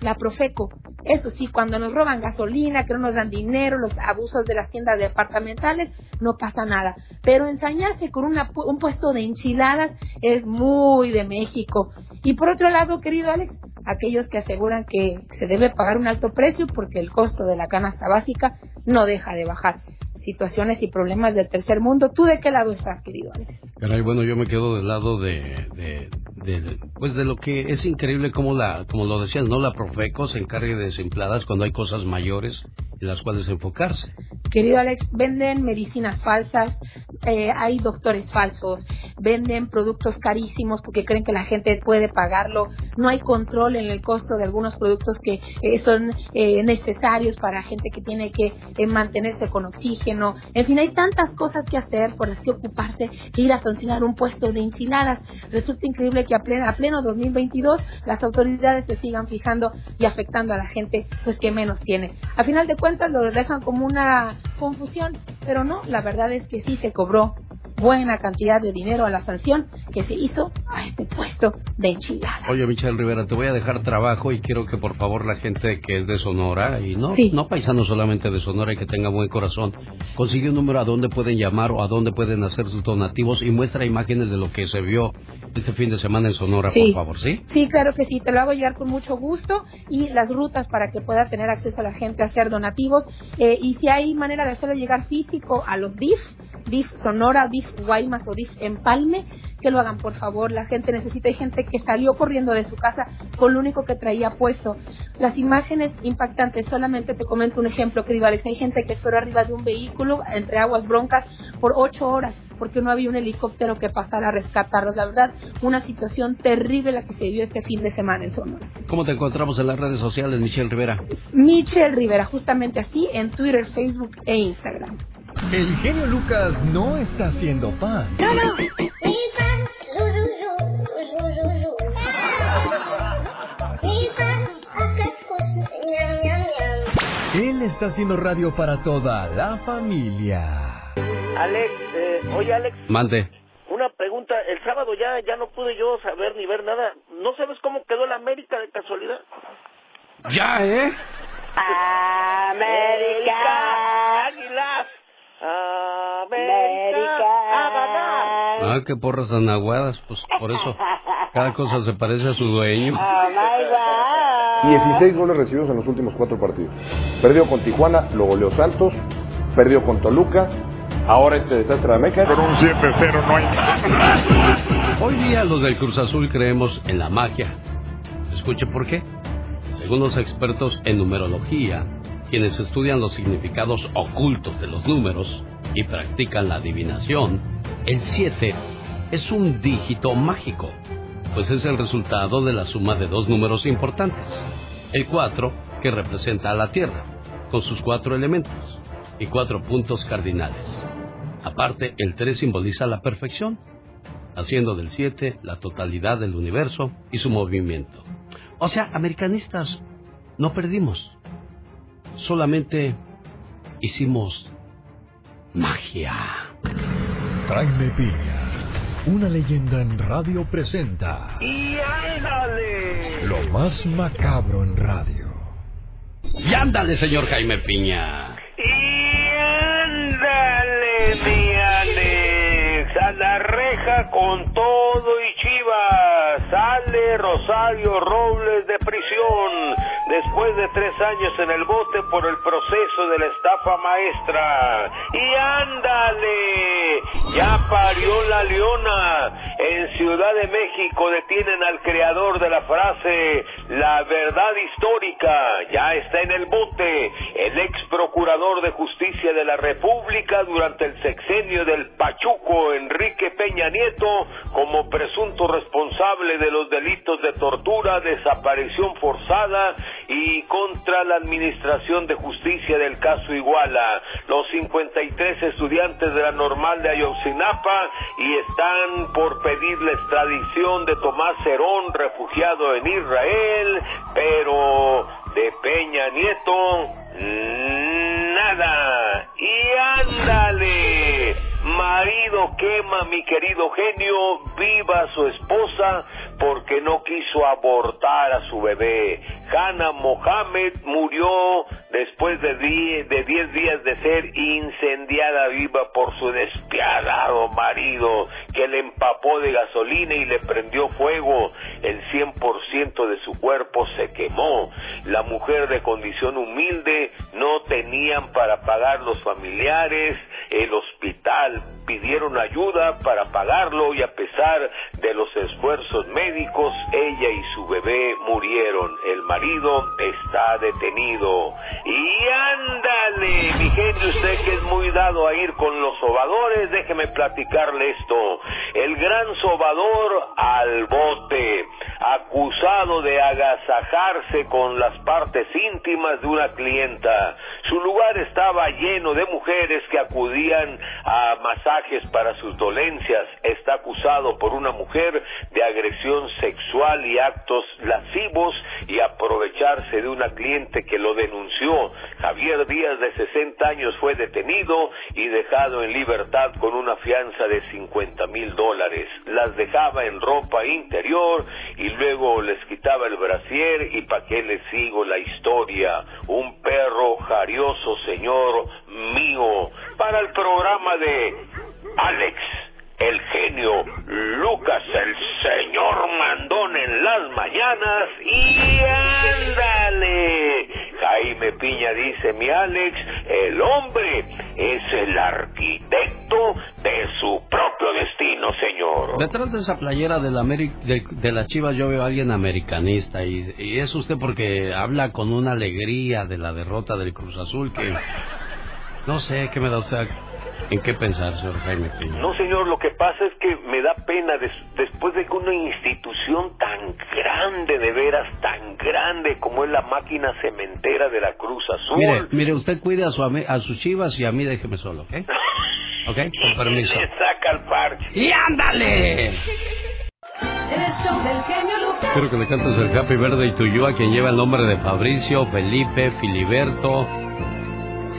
la Profeco. Eso sí, cuando nos roban gasolina, que no nos dan dinero, los abusos de las tiendas departamentales, no pasa nada. Pero ensañarse con una, un puesto de enchiladas es muy de México. Y por otro lado, querido Alex, aquellos que aseguran que se debe pagar un alto precio porque el costo de la canasta básica no deja de bajar situaciones y problemas del tercer mundo. ¿Tú de qué lado estás, querido Alex? Caray, bueno, yo me quedo del lado de, de, de, pues de lo que es increíble como la, como lo decías, ¿no? La Profeco se encargue de desempladas cuando hay cosas mayores en las cuales enfocarse. Querido Alex, venden medicinas falsas, eh, hay doctores falsos, venden productos carísimos porque creen que la gente puede pagarlo, no hay control en el costo de algunos productos que eh, son eh, necesarios para gente que tiene que eh, mantenerse con oxígeno, en fin, hay tantas cosas que hacer por las que ocuparse que ir a sancionar un puesto de enchiladas. Resulta increíble que a pleno, a pleno 2022 las autoridades se sigan fijando y afectando a la gente pues que menos tiene. A final de cuentas lo dejan como una confusión, pero no, la verdad es que sí se cobró buena cantidad de dinero a la sanción que se hizo a este puesto de enchiladas. Oye, Michelle Rivera, te voy a dejar trabajo y quiero que por favor la gente que es de Sonora y no, no paisano solamente de Sonora y que tenga buen corazón, consigue un número a donde pueden llamar o a donde pueden hacer sus donativos y muestra imágenes de lo que se vio este fin de semana en Sonora, Sí. por favor, ¿sí? Sí, claro que sí, te lo hago llegar con mucho gusto y las rutas para que pueda tener acceso a la gente a hacer donativos eh, y si hay manera de hacerlo llegar físico a los DIF, DIF Sonora, DIF Guaymas o DIF Empalme, que lo hagan por favor, la gente necesita, hay gente que salió corriendo de su casa con lo único que traía puesto. Las imágenes impactantes, solamente te comento un ejemplo, querido Alex, hay gente que esperó arriba de un vehículo entre aguas broncas por ocho horas porque no había un helicóptero que pasara a rescatarlos. La verdad, una situación terrible la que se vivió este fin de semana en Sonora. ¿Cómo te encontramos en las redes sociales, Michelle Rivera? Michelle Rivera, justamente así, en Twitter, Facebook e Instagram. El genio Lucas no está siendo fan. No, no. Él está haciendo radio para toda la familia. Alex, eh, oye Alex, Mande. una pregunta. El sábado ya ya no pude yo saber ni ver nada. ¿No sabes cómo quedó la América de casualidad? Ya, ¿eh? América. Águilas. América. A ganar. Ah, qué porras tan aguadas, pues por eso cada cosa se parece a su dueño. 16 goles recibidos en los últimos cuatro partidos. Perdió con Tijuana, lo goleó Santos, perdió con Toluca, ahora este desastre de América. Pero un 7-0 no hay Hoy día los del Cruz Azul creemos en la magia. Escuche por qué. Según los expertos en numerología, quienes estudian los significados ocultos de los números y practican la adivinación, el 7 es un dígito mágico, pues es el resultado de la suma de dos números importantes. El 4, que representa a la Tierra, con sus cuatro elementos y cuatro puntos cardinales. Aparte, el 3 simboliza la perfección, haciendo del 7 la totalidad del universo y su movimiento. O sea, americanistas, no perdimos. Solamente hicimos magia. Jaime Piña, una leyenda en radio presenta ¡Y ándale! lo más macabro en radio. Y ándale, señor Jaime Piña. Ándale, mi Alex, a la reja con todo y Sale Rosario Robles de prisión después de tres años en el bote por el proceso de la estafa maestra. Y ándale, ya parió la leona. En Ciudad de México detienen al creador de la frase La verdad histórica. Ya está en el bote. El ex procurador de justicia de la República durante el sexenio del Pachuco Enrique Peña Nieto como presunto responsable de los delitos de tortura, desaparición forzada y contra la administración de justicia del caso Iguala. Los 53 estudiantes de la normal de Ayotzinapa y están por pedir la extradición de Tomás Cerón, refugiado en Israel, pero de Peña Nieto, nada. Y ándale, marido quema mi querido genio, viva su esposa porque no quiso abortar a su bebé. Hannah Mohammed murió después de 10 de diez días de ser incendiada viva por su despiadado marido que le empapó de gasolina y le prendió fuego. El 100% de su cuerpo se quemó. La mujer de condición humilde no tenían para pagar los familiares, el hospital pidieron ayuda para pagarlo y a pesar de los esfuerzos médicos, ella y su bebé murieron. El marido está detenido. Y ándale, mi gente, usted que es muy dado a ir con los sobadores, déjeme platicarle esto. El gran sobador al bote, acusado de agasajarse con las partes íntimas de una Su lugar estaba lleno de mujeres que acudían a masajes para sus dolencias. Está acusado por una mujer de agresión sexual y actos lascivos y aprovecharse de una cliente que lo denunció. Javier Díaz, de 60 años, fue detenido y dejado en libertad con una fianza de 50 mil dólares. Las dejaba en ropa interior y luego les quitaba el brasier y pa' qué les sigo la historia. Un jarioso, señor mío, para el programa de Alex el genio Lucas, el señor mandón en las mañanas y ándale. Jaime Piña dice, mi Alex, el hombre es el arquitecto de su propio destino, señor. Detrás de esa playera de la, de, de la Chivas yo veo a alguien americanista y, y es usted porque habla con una alegría de la derrota del Cruz Azul que... No sé, ¿qué me da usted ¿En qué pensar, señor Jaime Piña? No, señor, lo que pasa es que me da pena después de que una institución tan grande, de veras, tan grande como es la máquina cementera de la Cruz Azul. Mire, mire usted cuide a, su, a sus chivas y a mí déjeme solo, ¿ok? ¿Ok? Con permiso. Le saca el parche. ¡Y ándale! Quiero que le cantes el Happy Verde y tuyo a quien lleva el nombre de Fabricio, Felipe, Filiberto,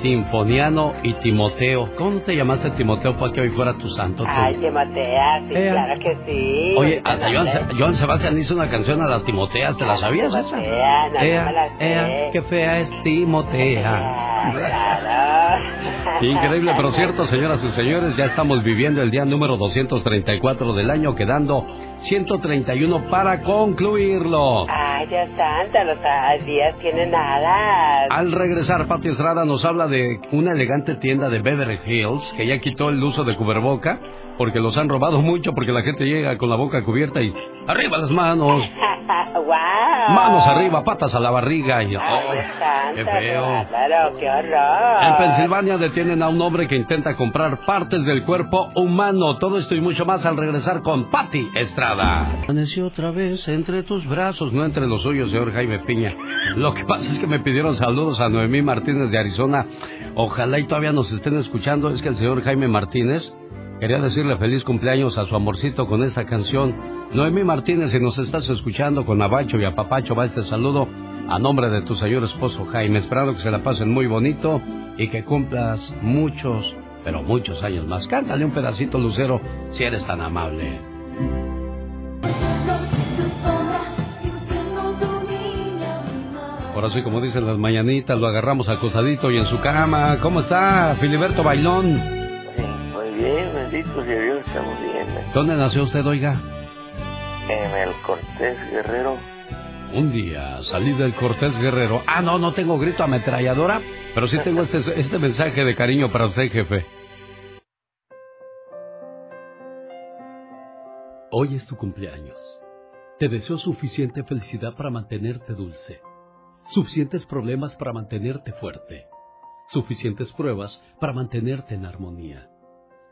Sinfoniano y Timoteo. ¿Cómo te llamaste Timoteo para que hoy fuera tu santo? Tú? Ay, Timotea, sí, Ea. claro que sí. Oye, hasta Joan, Joan Sebastián hizo una canción a las Timoteas, ¿te la sabías esa? Timotea, no, no la ea, qué fea es Timotea. Claro. Increíble, pero cierto, señoras y señores, ya estamos viviendo el día número 234 del año, quedando 131 para concluirlo. Ay, Dios santo, los días tienen nada. Al regresar, Pati Estrada nos habla de una elegante tienda de Beverly Hills que ya quitó el uso de cuberboca porque los han robado mucho porque la gente llega con la boca cubierta y arriba las manos, wow. manos arriba, patas a la barriga y Ay, ¡ay, Dios santo, qué feo! qué horror. En Pensilvania detienen a un hombre que intenta comprar partes del cuerpo humano. Todo esto y mucho más al regresar con Patti Estrada. Amaneció otra vez entre tus brazos, no entre los suyos, señor Jaime Piña. Lo que pasa es que me pidieron saludos a Noemí Martínez de Arizona. Ojalá y todavía nos estén escuchando. Es que el señor Jaime Martínez quería decirle feliz cumpleaños a su amorcito con esta canción. Noemí Martínez, si nos estás escuchando con Abacho y a Papacho, va este saludo a nombre de tu señor esposo Jaime, esperando que se la pasen muy bonito y que cumplas muchos, pero muchos años más. Cántale un pedacito, Lucero, si eres tan amable. Ahora sí, como dicen las mañanitas, lo agarramos acosadito y en su cama. ¿Cómo está, Filiberto Bailón? Muy bien, bendito sea Dios, estamos bien. ¿Dónde nació usted, oiga? En el Cortés Guerrero. Un día salí del Cortés Guerrero. Ah, no, no tengo grito ametralladora, pero sí tengo este, este mensaje de cariño para usted, jefe. Hoy es tu cumpleaños. Te deseo suficiente felicidad para mantenerte dulce, suficientes problemas para mantenerte fuerte, suficientes pruebas para mantenerte en armonía,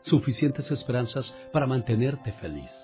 suficientes esperanzas para mantenerte feliz,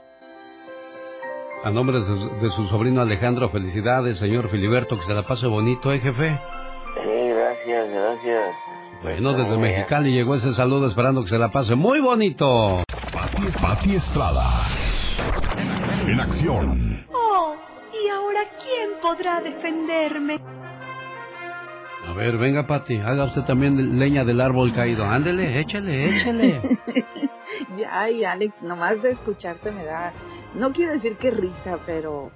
A nombre de su, de su sobrino Alejandro, felicidades, señor Filiberto, que se la pase bonito, ¿eh, jefe? Sí, gracias, gracias. Bueno, desde Mexicali llegó ese saludo esperando que se la pase muy bonito. Pati, Pati Estrada. En acción. Oh, ¿y ahora quién podrá defenderme? A ver, venga, Pati, haga usted también leña del árbol caído. Ándele, échale, échale. ya, Alex, nomás de escucharte me da, no quiero decir que risa, pero,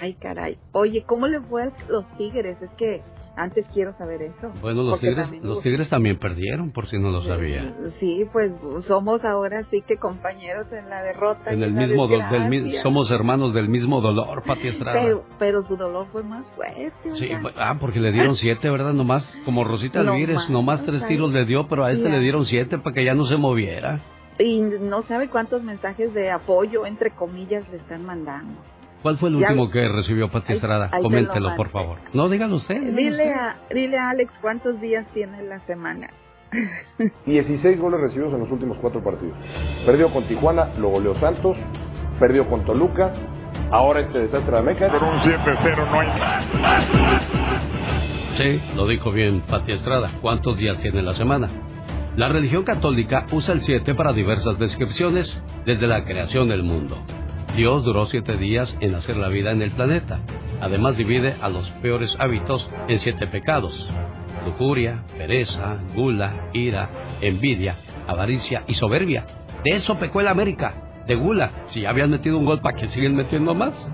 ay, caray. Oye, ¿cómo le fue a los Tigres? Es que antes quiero saber eso. Bueno, los tigres, también- los tigres también perdieron, por si no lo sabía. Sí, pues somos ahora sí que compañeros en la derrota. En el mismo del mi- somos hermanos del mismo dolor, Pati Estrada. Pero, pero su dolor fue más fuerte. Sí, bu- ah, porque le dieron siete, ¿verdad? Nomás, como Rosita No Alvírez, más, nomás tres tiros le dio, pero a este ya. le dieron siete para que ya no se moviera. Y no sabe cuántos mensajes de apoyo, entre comillas, le están mandando. ¿Cuál fue el Ya- último que recibió Pati Ahí- Estrada? ahí Coméntelo, por favor. No, dígalo usted. dígalo Dile usted. a, dile a Alex cuántos días tiene la semana. 16 goles recibidos en los últimos cuatro partidos. Perdió con Tijuana, lo goleó Santos, perdió con Toluca, ahora este desastre de América. Por un 7-0 no hay Sí, lo dijo bien Pati Estrada. ¿Cuántos días tiene la semana? La religión católica usa el 7 para diversas descripciones desde la creación del mundo. Dios duró siete días en hacer la vida en el planeta. Además divide a los peores hábitos en siete pecados. Lujuria, pereza, gula, ira, envidia, avaricia y soberbia. De eso pecó el América. De gula. Si ya habían metido un gol, ¿para que siguen metiendo más?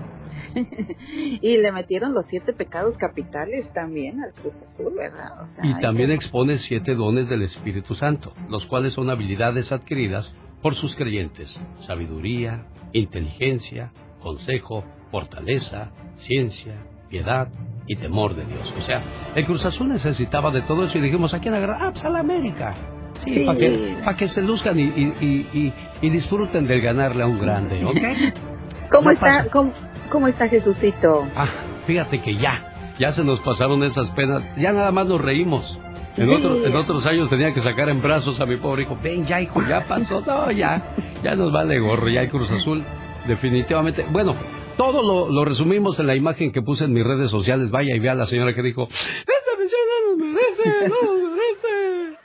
y le metieron los siete pecados capitales también al Cruz Azul, ¿verdad? O sea, Y también expone siete dones del Espíritu Santo, los cuales son habilidades adquiridas por sus creyentes. Sabiduría, inteligencia, consejo, fortaleza, ciencia, piedad y temor de Dios. O sea, el Cruz Azul necesitaba de todo eso y dijimos, ¿a quién agarrar? Ah, pues a la América. Sí, Sí. para que, pa' que se luzcan y, y- y- disfruten del ganarle a un grande, ¿ok? ¿Cómo No está, cómo, cómo está Jesucito? Ah, fíjate que ya, ya se nos pasaron esas penas, ya nada más nos reímos. En, otro- en otros años tenía que sacar en brazos a mi pobre hijo. Ven ya, hijo, ya pasó. No, ya, ya nos vale gorro, ya hay Cruz Azul. Definitivamente. Bueno, todo lo, lo resumimos en la imagen que puse en mis redes sociales. Vaya y vea a la señora que dijo, esta misión no nos merece, no nos merece.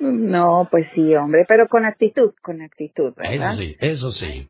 No, pues sí, hombre, pero con actitud, con actitud, ¿verdad? Eso sí, eso sí.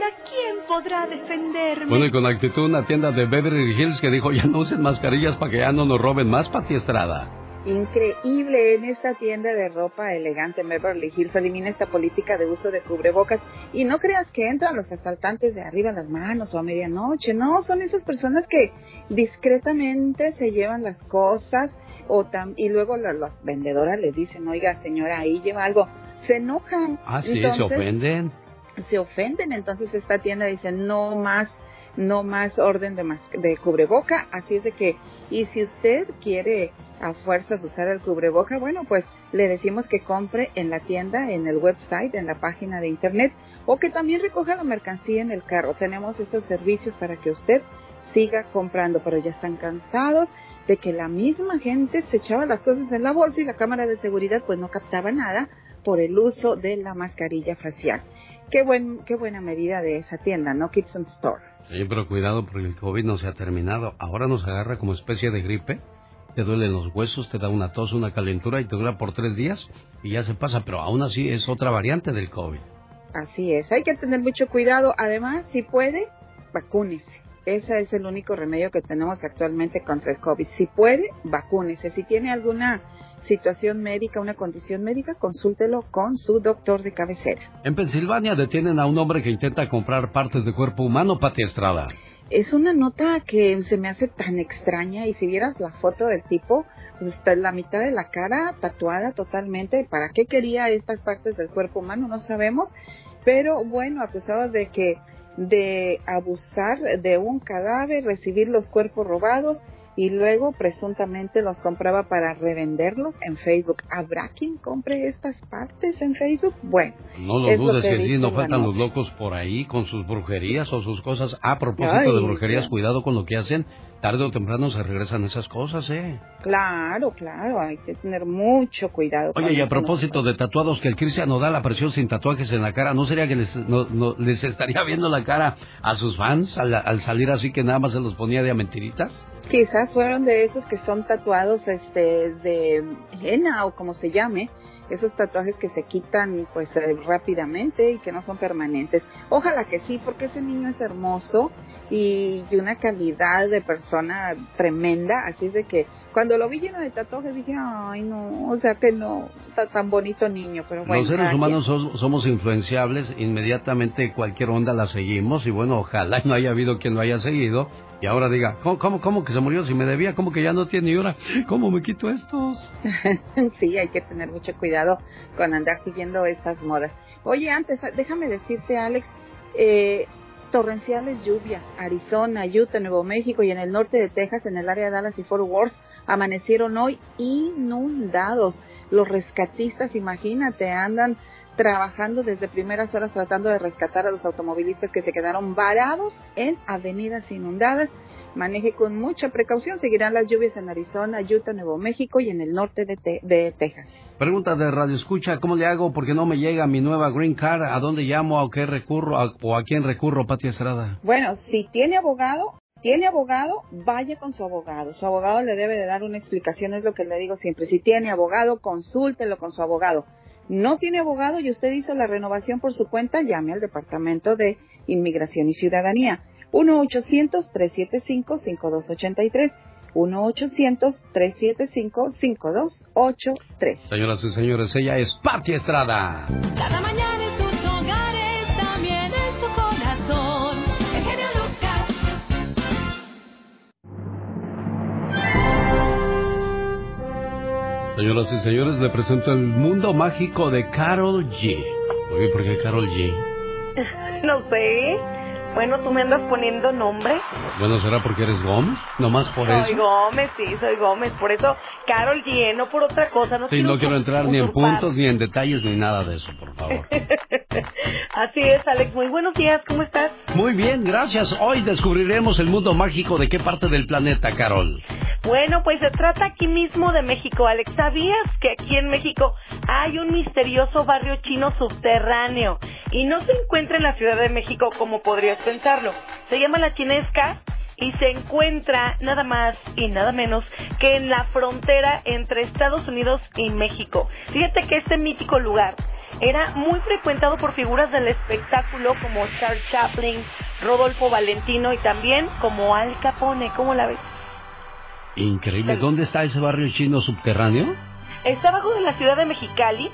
Oh, ¿y ahora quién podrá defenderme? Bueno, y con actitud una tienda de Beverly Hills que dijo, ya no usen mascarillas para que ya no nos roben más, Pati Estrada. Increíble en esta tienda de ropa elegante Beverly Hills elimina esta política de uso de cubrebocas y no creas que entran los asaltantes de arriba las manos o a medianoche, no, son esas personas que discretamente se llevan las cosas o tam- y luego la- las vendedoras les dicen, oiga señora, ahí lleva algo, se enojan. Ah, sí, se Entonces, ofenden. Se ofenden, entonces esta tienda dice no más, no más orden de, mas- de cubreboca, así es de que, y si usted quiere a fuerzas usar el cubreboca, bueno, pues le decimos que compre en la tienda, en el website, en la página de internet, o que también recoja la mercancía en el carro. Tenemos estos servicios para que usted siga comprando, pero ya están cansados de que la misma gente se echaba las cosas en la bolsa y la cámara de seguridad pues no captaba nada por el uso de la mascarilla facial. Qué, buen, qué buena medida de esa tienda, ¿no? Kitson Store. Sí, pero cuidado porque el COVID no se ha terminado. Ahora nos agarra como especie de gripe. Te duelen los huesos, te da una tos, una calentura y te dura por tres días y ya se pasa. Pero aún así es otra variante del COVID. Así es, hay que tener mucho cuidado. Además, si puede, vacúnese. Ese es el único remedio que tenemos actualmente contra el COVID. Si puede, vacúnese. Si tiene alguna situación médica, una condición médica, consúltelo con su doctor de cabecera. En Pensilvania detienen a un hombre que intenta comprar partes de cuerpo humano, Pati Estrada. Es una nota que se me hace tan extraña y si vieras la foto del tipo, pues está la mitad de la cara tatuada totalmente. ¿Para qué quería estas partes del cuerpo humano? No sabemos. Pero bueno, acusado de que de abusar de un cadáver, recibir los cuerpos robados y luego presuntamente los compraba para revenderlos en Facebook. ¿Habrá quien compre estas partes en Facebook? Bueno, no lo dudes que, sí, no faltan los locos por ahí con sus brujerías o sus cosas. A propósito de brujerías, cuidado con lo que hacen tarde o temprano se regresan esas cosas, ¿eh? Claro, claro, hay que tener mucho cuidado. Oye, y a propósito de tatuados, que el Cristiano da la presión sin tatuajes en la cara, ¿no sería que les, no, les estaría viendo la cara a sus fans al, salir así que nada más se los ponía de a mentiritas? Quizás fueron de esos que son tatuados este de henna o como se llame, esos tatuajes que se quitan pues eh, rápidamente y que no son permanentes. Ojalá que sí, porque ese niño es hermoso y, una calidad de persona tremenda, así es de que cuando lo vi lleno de tatuajes dije, ay no, o sea que no, está tan bonito niño, pero bueno. Los seres humanos somos influenciables, inmediatamente cualquier onda la seguimos y bueno, ojalá no haya habido quien lo haya seguido y ahora diga, ¿cómo, cómo, cómo que se murió si me debía? ¿Cómo que ya no tiene y ahora? ¿Cómo me quito estos? sí, hay que tener mucho cuidado con andar siguiendo estas modas. Oye, antes, déjame decirte, Alex, eh, torrenciales lluvias. Arizona, Utah, Nuevo México y en el norte de Texas, en el área de Dallas y Fort Worth, amanecieron hoy inundados. Los rescatistas, imagínate, andan trabajando desde primeras horas tratando de rescatar a los automovilistas que se quedaron varados en avenidas inundadas. Maneje con mucha precaución. Seguirán las lluvias en Arizona, Utah, Nuevo México y en el norte de, de Texas. Pregunta de Radio Escucha, ¿cómo le hago porque no me llega mi nueva Green Card? ¿A dónde llamo? ¿A qué recurro? ¿O a quién recurro, Pati Estrada? Bueno, si tiene abogado, tiene abogado, vaya con su abogado. Su abogado le debe de dar una explicación, es lo que le digo siempre. Si tiene abogado, consúltelo con su abogado. No tiene abogado y usted hizo la renovación por su cuenta, llame al Departamento de Inmigración y Ciudadanía. 1-800-375-5283. 1-800-375-5283. Señoras y señores, ella es Patti Estrada. Cada mañana en tus Señoras y señores, le presento el mundo mágico de Carol G. Oye, ¿por qué Carol G? no sé. Bueno, tú me andas poniendo nombre. Bueno, ¿será porque eres Gómez? ¿Nomás por eso? Soy Gómez, sí, soy Gómez. Por eso, Carol G, no por otra cosa. No sí, no quiero entrar ni en puntos, ni en detalles, ni nada de eso, por favor. Así es, Alex. Muy buenos días, ¿cómo estás? Muy bien, gracias. Hoy descubriremos el mundo mágico de qué parte del planeta, Carol. Bueno, pues se trata aquí mismo de México, Alex. ¿Sabías que aquí en México hay un misterioso barrio chino subterráneo? Y no se encuentra en la Ciudad de México como podrías pensarlo. Se llama La Chinesca y se encuentra nada más y nada menos que en la frontera entre Estados Unidos y México. Fíjate que este mítico lugar era muy frecuentado por figuras del espectáculo como Charles Chaplin, Rodolfo Valentino y también como Al Capone. ¿Cómo la ves? Increíble. ¿Dónde está ese barrio chino subterráneo? Está abajo de la ciudad de Mexicali,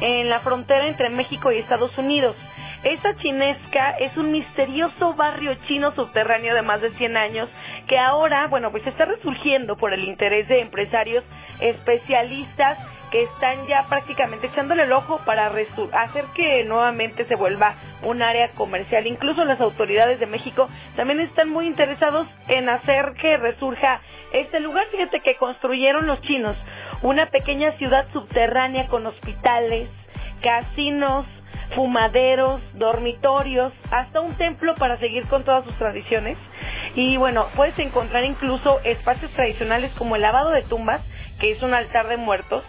en la frontera entre México y Estados Unidos. Esta chinesca es un misterioso barrio chino subterráneo de más de 100 años que ahora, bueno, pues está resurgiendo por el interés de empresarios especialistas que están ya prácticamente echándole el ojo para hacer que nuevamente se vuelva un área comercial. Incluso las autoridades de México también están muy interesados en hacer que resurja este lugar. Fíjate que construyeron los chinos una pequeña ciudad subterránea con hospitales, casinos, fumaderos, dormitorios, hasta un templo para seguir con todas sus tradiciones. Y bueno, puedes encontrar incluso espacios tradicionales como el lavado de tumbas, que es un altar de muertos,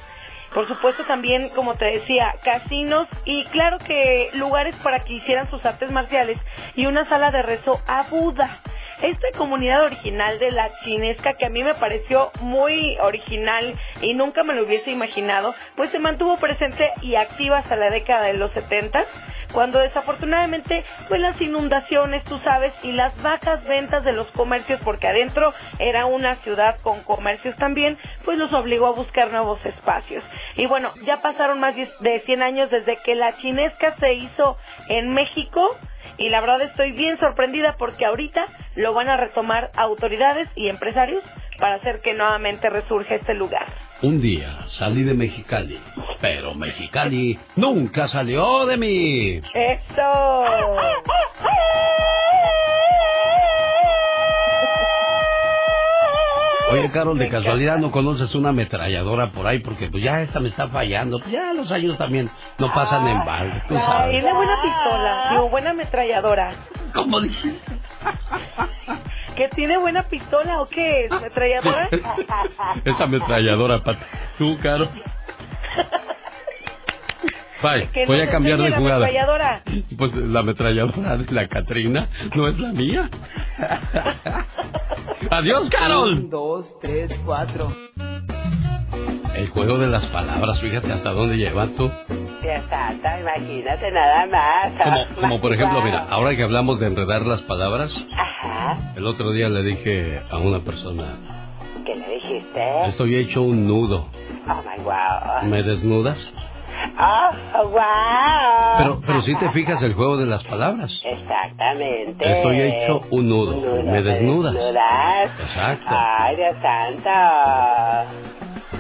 por supuesto también, como te decía, casinos y claro que lugares para que hicieran sus artes marciales y una sala de rezo a Buda. Esta comunidad original de la chinesca que a mí me pareció muy original y nunca me lo hubiese imaginado, pues se mantuvo presente y activa hasta la década de los 70 cuando desafortunadamente pues las inundaciones, tú sabes, y las bajas ventas de los comercios, porque adentro era una ciudad con comercios también, pues los obligó a buscar nuevos espacios. Y bueno, ya pasaron más de 100 años desde que la chinesca se hizo en México y la verdad estoy bien sorprendida porque ahorita lo van a retomar autoridades y empresarios para hacer que nuevamente resurja este lugar. Un día salí de Mexicali, pero Mexicali nunca salió de mí. ¡Eso! Oye, Carol, de casualidad no conoces una ametralladora por ahí porque pues ya esta me está fallando. Pues ya los años también no pasan en balde, tú sabes. Tiene buena pistola, digo, buena ametralladora. ¿Cómo dijiste? ¿Que tiene buena pistola o qué? ¿Ametralladora? Esa ametralladora, Pat. Tú, Carol. Bye, Que voy nos a cambiar de la jugada. ametralladora. Pues la ametralladora de la Catrina no es la mía. Adiós, Carol. Un, dos, tres, cuatro. El juego de las palabras, fíjate hasta dónde lleva tú. Dios santo, imagínate nada más. Como, como por ejemplo, mira, ahora que hablamos de enredar las palabras, Ajá. el otro día le dije a una persona, ¿Qué le dijiste? estoy hecho un nudo, Oh my wow. ¿me desnudas? Oh, wow. Pero, pero si te fijas el juego de las palabras. Exactamente. Estoy hecho un nudo, ¿me desnudas? desnudas? Exacto. Ay, Dios santo.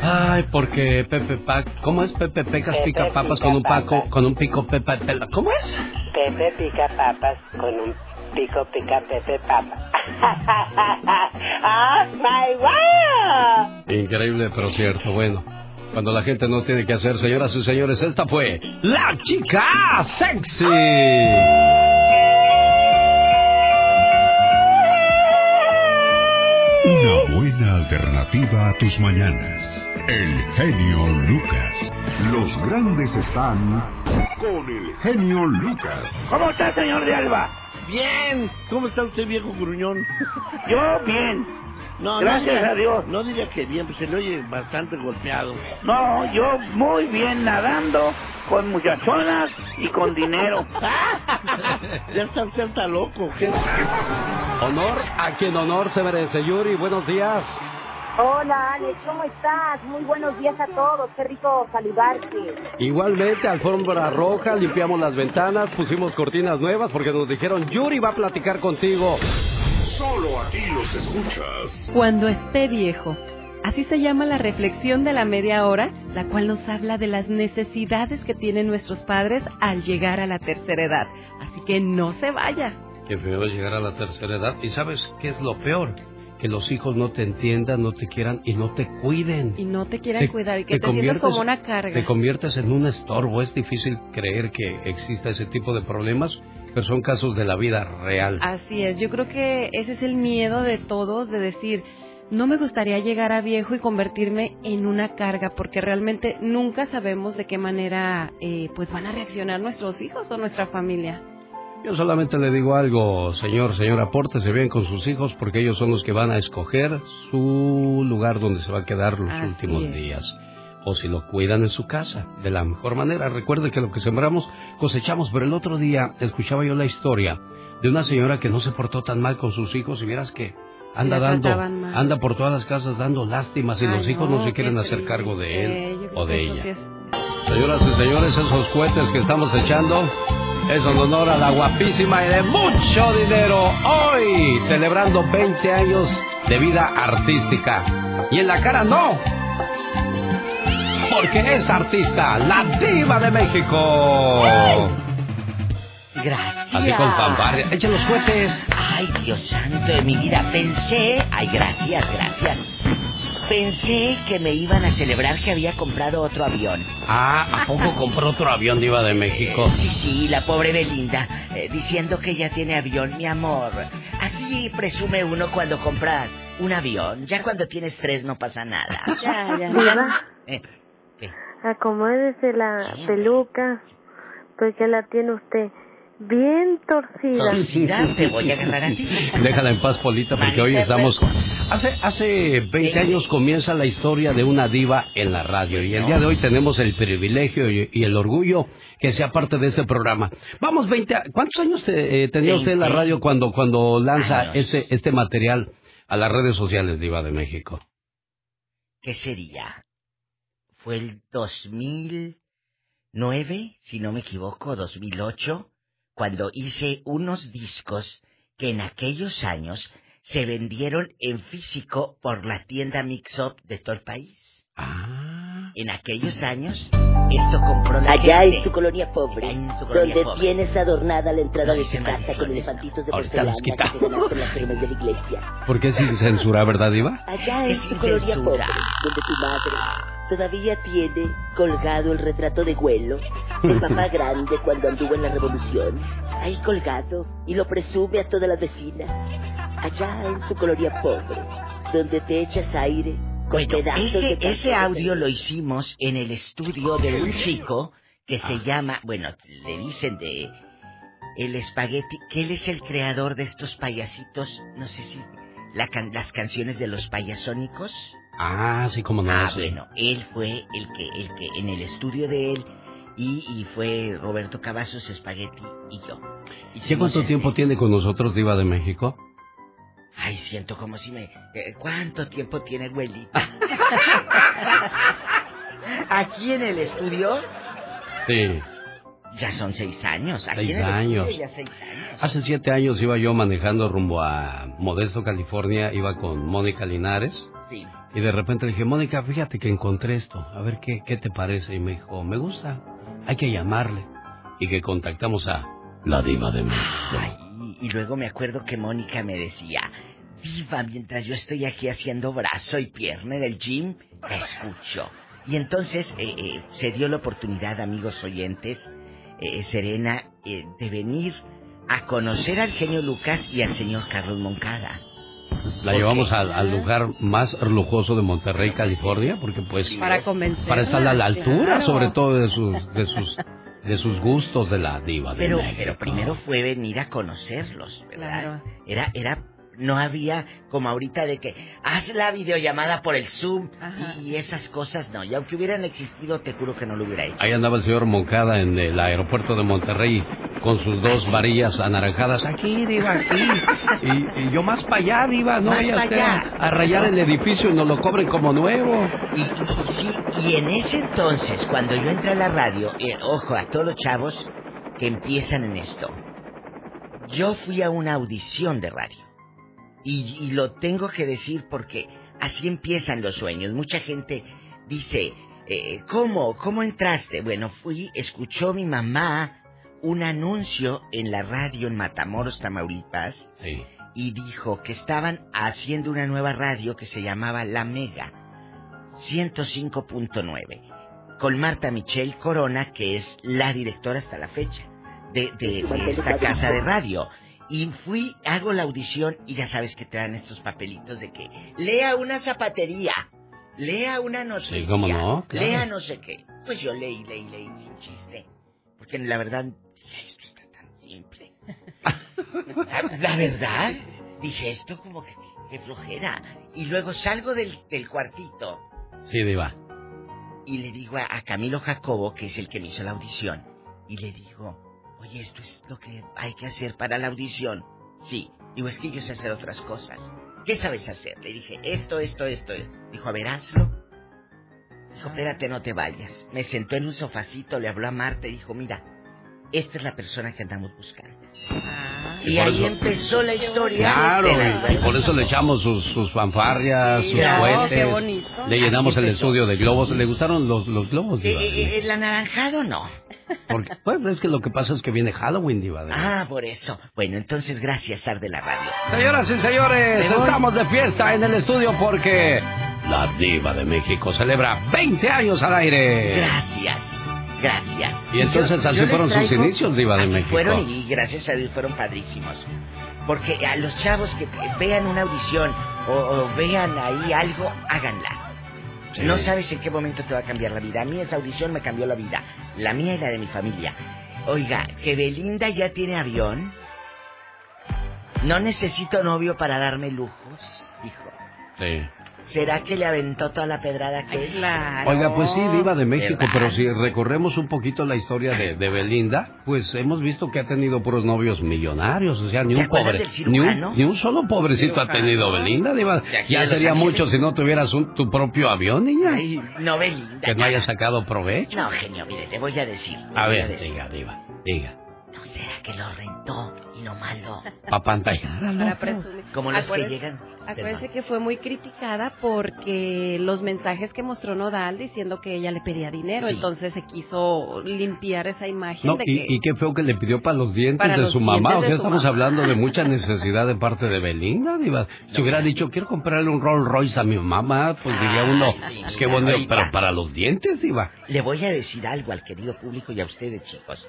Ay, porque Pepe Pac, ¿cómo es Pepe Pecas Pepe pica papas pica con un papas. paco, con un pico pepa pela? ¿Cómo es? Pepe pica papas con un pico pica Pepe papa. oh my wow. Increíble, pero cierto. Bueno, cuando la gente no tiene que hacer, señoras y señores, esta fue la chica sexy. Una buena alternativa a tus mañanas. El genio Lucas. Los grandes están con el genio Lucas. ¿Cómo está, señor de Alba? Bien. ¿Cómo está usted, viejo gruñón? Yo bien. No, Gracias no diga- a Dios. No diría que bien, pues se le oye bastante golpeado. No, yo muy bien nadando, con muchachonas y con dinero. ya está usted está loco. ¿qué? Honor a quien honor se merece. Yuri, buenos días. Hola Alex, ¿cómo estás? Muy buenos días a todos, qué rico saludarte. Igualmente, alfombra roja, limpiamos las ventanas, pusimos cortinas nuevas porque nos dijeron, Yuri va a platicar contigo. Solo aquí los escuchas. Cuando esté viejo. Así se llama la reflexión de la media hora, la cual nos habla de las necesidades que tienen nuestros padres al llegar a la tercera edad. Así que no se vaya. Qué feo llegar a la tercera edad. ¿Y sabes qué es lo peor? Que los hijos no te entiendan, no te quieran y no te cuiden. Y no te quieran Te- cuidar y que te te, sientas como una carga. Te conviertes en un estorbo. Es difícil creer que exista ese tipo de problemas, pero son casos de la vida real. Así es, yo creo que ese es el miedo de todos de decir, no me gustaría llegar a viejo y convertirme en una carga, porque realmente nunca sabemos de qué manera eh, pues van a reaccionar nuestros hijos o nuestra familia. Yo solamente le digo algo, señor, señora, pórtese bien con sus hijos porque ellos son los que van a escoger su lugar donde se va a quedar los Así últimos es. días. O si lo cuidan en su casa, de la mejor manera. Recuerde que lo que sembramos, cosechamos. Pero el otro día escuchaba yo la historia de una señora que no se portó tan mal con sus hijos y miras que anda dando, anda por todas las casas dando lástimas y Ay, los hijos no, no, se quieren hacer cargo de él Eh, o de ella. sí es- Señoras y señores, esos cohetes que estamos echando es en honor a la guapísima y de mucho dinero. Hoy celebrando 20 años de vida artística. Y en la cara no. Porque es artista, la diva de México. Gracias. Así con fanfarria. Echen los cohetes. Ay, Dios santo de mi vida. Pensé. Ay, gracias, gracias. Pensé que me iban a celebrar que había comprado otro avión. Ah, ¿a poco compró otro avión diva de México? Sí, sí, la pobre Belinda, eh, diciendo que ya tiene avión, mi amor. Así presume uno cuando compra un avión. Ya cuando tienes tres no pasa nada. Ya, ya. Diva, Eh, acomódese la peluca, porque la tiene usted bien torcida. Torcida, te voy a agarrar a ti. Déjala en paz, Polita, porque hoy estamos... Hace, hace 20 años comienza la historia de una diva en la radio y el día de hoy tenemos el privilegio y, y el orgullo que sea parte de este programa. Vamos, 20... a- ¿Cuántos años te- eh, tenía usted en la 20 radio cuando, cuando lanza este, este material a las redes sociales, diva de México? ¿Qué sería? Fue el 2009, si no me equivoco, 2008, cuando hice unos discos que en aquellos años se vendieron en físico por la tienda Mix Up de todo el país. Ah. En aquellos años, esto compró la Allá gente. en tu colonia pobre, en tu colonia donde pobre. tienes adornada la entrada No de tu casa con elefantitos de Ahorita porcelana los que te ganaste en las cremas de la iglesia. ¿Por qué sin censura, verdad, Diva? Allá Es en tu colonia pobre, donde tu madre todavía tiene colgado el retrato de Güelo, el papá grande cuando anduvo en la revolución, ahí colgado y lo presume a todas las vecinas. Allá en tu colonia pobre, donde te echas aire con Bueno, pedazos ese, de ese audio lo hicimos en el estudio de un chico que se llama, bueno, le dicen de el espagueti, que él es el creador de estos payasitos, no sé si la can- las canciones de los payasónicos. Ah, sí, como no. Ah, sí. bueno, él fue el que, el que en el estudio de él y, y fue Roberto Cavazos Espagueti y yo. ¿Ya Hicimos cuánto este- tiempo tiene con nosotros Diva de México? Ay, siento como si me... eh, ¿Cuánto tiempo tiene abuelita? Aquí en el estudio Sí. ya son seis años. Aquí Seis en el años. estudio ya seis años. Hace siete años iba yo manejando rumbo a Modesto, California, iba con Mónica Linares. Sí. Y de repente dije, Mónica, fíjate que encontré esto, a ver qué, qué te parece. Y me dijo, me gusta, hay que llamarle. Y que contactamos a la diva de México. Ay, y luego me acuerdo que Mónica me decía, viva, mientras yo estoy aquí haciendo brazo y pierna en el gym, la escucho. Y entonces eh, eh, se dio la oportunidad, amigos oyentes, eh, Serena, eh, de venir a conocer al genio Lucas y al señor Carlos Moncada. La ¿Por llevamos al, al lugar más lujoso de Monterrey, California, porque pues... Para convencer. Para estar a la altura, Claro. sobre todo de sus, de sus, de sus gustos de la diva de Pero, México. pero primero fue venir a conocerlos, ¿verdad? Claro. Era, era, no había como ahorita de que haz la videollamada por el Zoom y, y esas cosas, no. Y aunque hubieran existido, te juro que no lo hubiera hecho. Ahí andaba el señor Moncada en el aeropuerto de Monterrey con sus dos varillas anaranjadas. Aquí, diva, aquí. Y, y yo más para allá, diva, no Más vaya a ser allá. a rayar el edificio y nos lo cobren como nuevo. Y, y- y sí, y en ese entonces, cuando yo entré a la radio, eh, ojo a todos los chavos que empiezan en esto, yo fui a una audición de radio. Y, y lo tengo que decir porque así empiezan los sueños. Mucha gente dice, eh, ¿cómo? ¿Cómo entraste? Bueno, fui, escuchó mi mamá un anuncio en la radio en Matamoros, Tamaulipas, Sí. y dijo que estaban haciendo una nueva radio que se llamaba La Mega 105.9 con Marta Michelle Corona, que es la directora hasta la fecha de, de- de esta casa de radio. Y fui, hago la audición y ya sabes que te dan estos papelitos de que lea una zapatería, lea una noticia, Sí, cómo no, claro. lea no sé qué. Pues yo leí, leí, leí sin chiste. Porque la verdad, dije, esto está tan simple. La, la verdad, dije esto como que, que flojera. Y luego salgo del, del cuartito Sí, diva. y le digo a, a Camilo Jacobo, que es el que me hizo la audición, y le digo, oye, esto es lo que hay que hacer para la audición. Sí, digo, es que yo sé hacer otras cosas. ¿Qué sabes hacer? Le dije, esto, esto, esto. Dijo, a ver, hazlo. Dijo, espérate, no te vayas. Me sentó en un sofacito, le habló a Marta y dijo, mira, esta es la persona que andamos buscando. Y, ahí eso- empezó la historia. Claro, de la- y, por eso le echamos sus, sus fanfarrias, sus Claro, cohetes. qué bonito. Le llenamos el estudio de globos. ¿Le gustaron los, los globos, Eh, diva? eh, el anaranjado no. Porque, pues, es que lo que pasa es que viene Halloween, diva. de- Ah, por eso. Bueno, entonces gracias, Ar de la Radio. Señoras y señores, estamos de fiesta en el estudio porque la diva de México celebra 20 años al aire. Gracias, gracias. Y entonces así fueron sus inicios, Diva de así México. fueron y gracias a Dios fueron padrísimos. Porque a los chavos que vean una audición o, o vean ahí algo, háganla. Sí. No sabes en qué momento te va a cambiar la vida. A mí esa audición me cambió la vida. La mía y la de mi familia. Oiga, que Belinda ya tiene avión. No necesito novio para darme lujos, dijo. Sí. ¿Será que le aventó toda la pedrada que Claro. Oiga, pues sí, Diva de México, ¿Verdad? pero si recorremos un poquito la historia de, de Belinda, pues hemos visto que ha tenido puros novios millonarios, o sea, ni ¿Se un pobre, ni un, ni un solo pobrecito ha tenido Belinda, Diva. Ya sería mucho si no tuvieras un- tu propio avión, niña. Ay, no, Belinda. Que no haya sacado provecho. No, genio, mire, le voy a decir. A ver, decir. diga, Diva, diga. ¿No será que lo rentó no malo? Pa' pantallar. al Para presumir. Como los que llegan. Acuérdense que fue muy criticada porque los mensajes que mostró Nodal diciendo que ella le pedía dinero, Sí. entonces se quiso limpiar esa imagen No, de y, que y qué feo que le pidió para los dientes Para de los su mamá. dientes O de sea, estamos mamá. hablando de mucha necesidad de parte de Belinda, Diva. Si hubiera dicho, quiero comprarle un Rolls Royce a mi mamá, pues diría uno, sí, es que ahorita. pero para los dientes, Diva. Le voy a decir algo al querido público y a ustedes, chicos.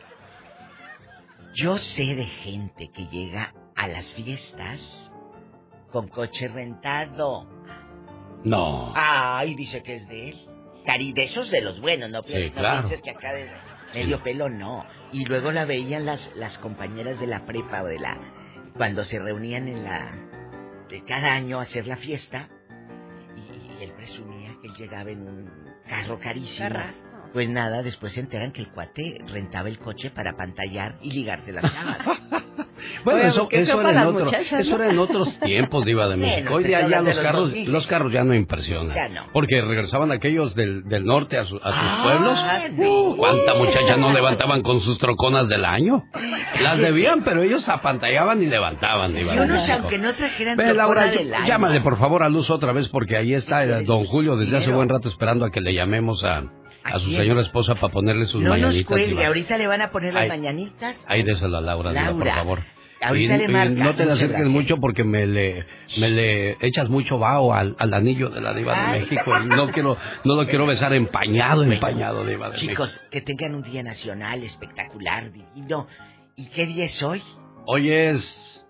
Yo sé de gente que llega a las fiestas con coche rentado. No. Ay, dice que es de él. Cari, de esos de los buenos, no, Sí, no claro. pienses que acá de medio pelo no. Y luego la veían las, las compañeras de la prepa o de la... Cuando se reunían en la... de cada año a hacer la fiesta. Y, y él presumía que él llegaba en un carro carísimo. Carrazo. Pues nada, después se enteran que el cuate rentaba el coche para pantallar y ligarse las chavas. Bueno, Oye, eso, eso era en otro- muchachas, eso ¿no? era en otros tiempos, Diva de México. Bueno, Hoy día ya los carros, 2000. los carros ya no impresionan. Ya no. Porque regresaban aquellos del, del norte a, su- a sus Ah, pueblos. no. Uh, ¿Cuánta muchacha no levantaban con sus troconas del año? Las debían, pero ellos apantallaban y levantaban, Diva Y de México. aunque no trajeran Ve, Laura, yo- del año. llámale por favor a Luz otra vez porque ahí está el don Julio desde hace buen rato esperando a que le llamemos a, a su señora esposa para ponerle sus No nos mañanitas. cuelgue, Diva. ahorita le van a poner las Ay. mañanitas. Ahí déselo a Laura, Diva, por Laura, favor. ahorita Y- le y marca. no te le acerques gracias. mucho porque me le, me le echas mucho vaho al, al anillo de la Diva de Ay. México. No quiero, no lo quiero besar empañado, empañado, Diva de México. Chicos, que tengan un día nacional espectacular, divino. ¿Y qué día es hoy? Hoy es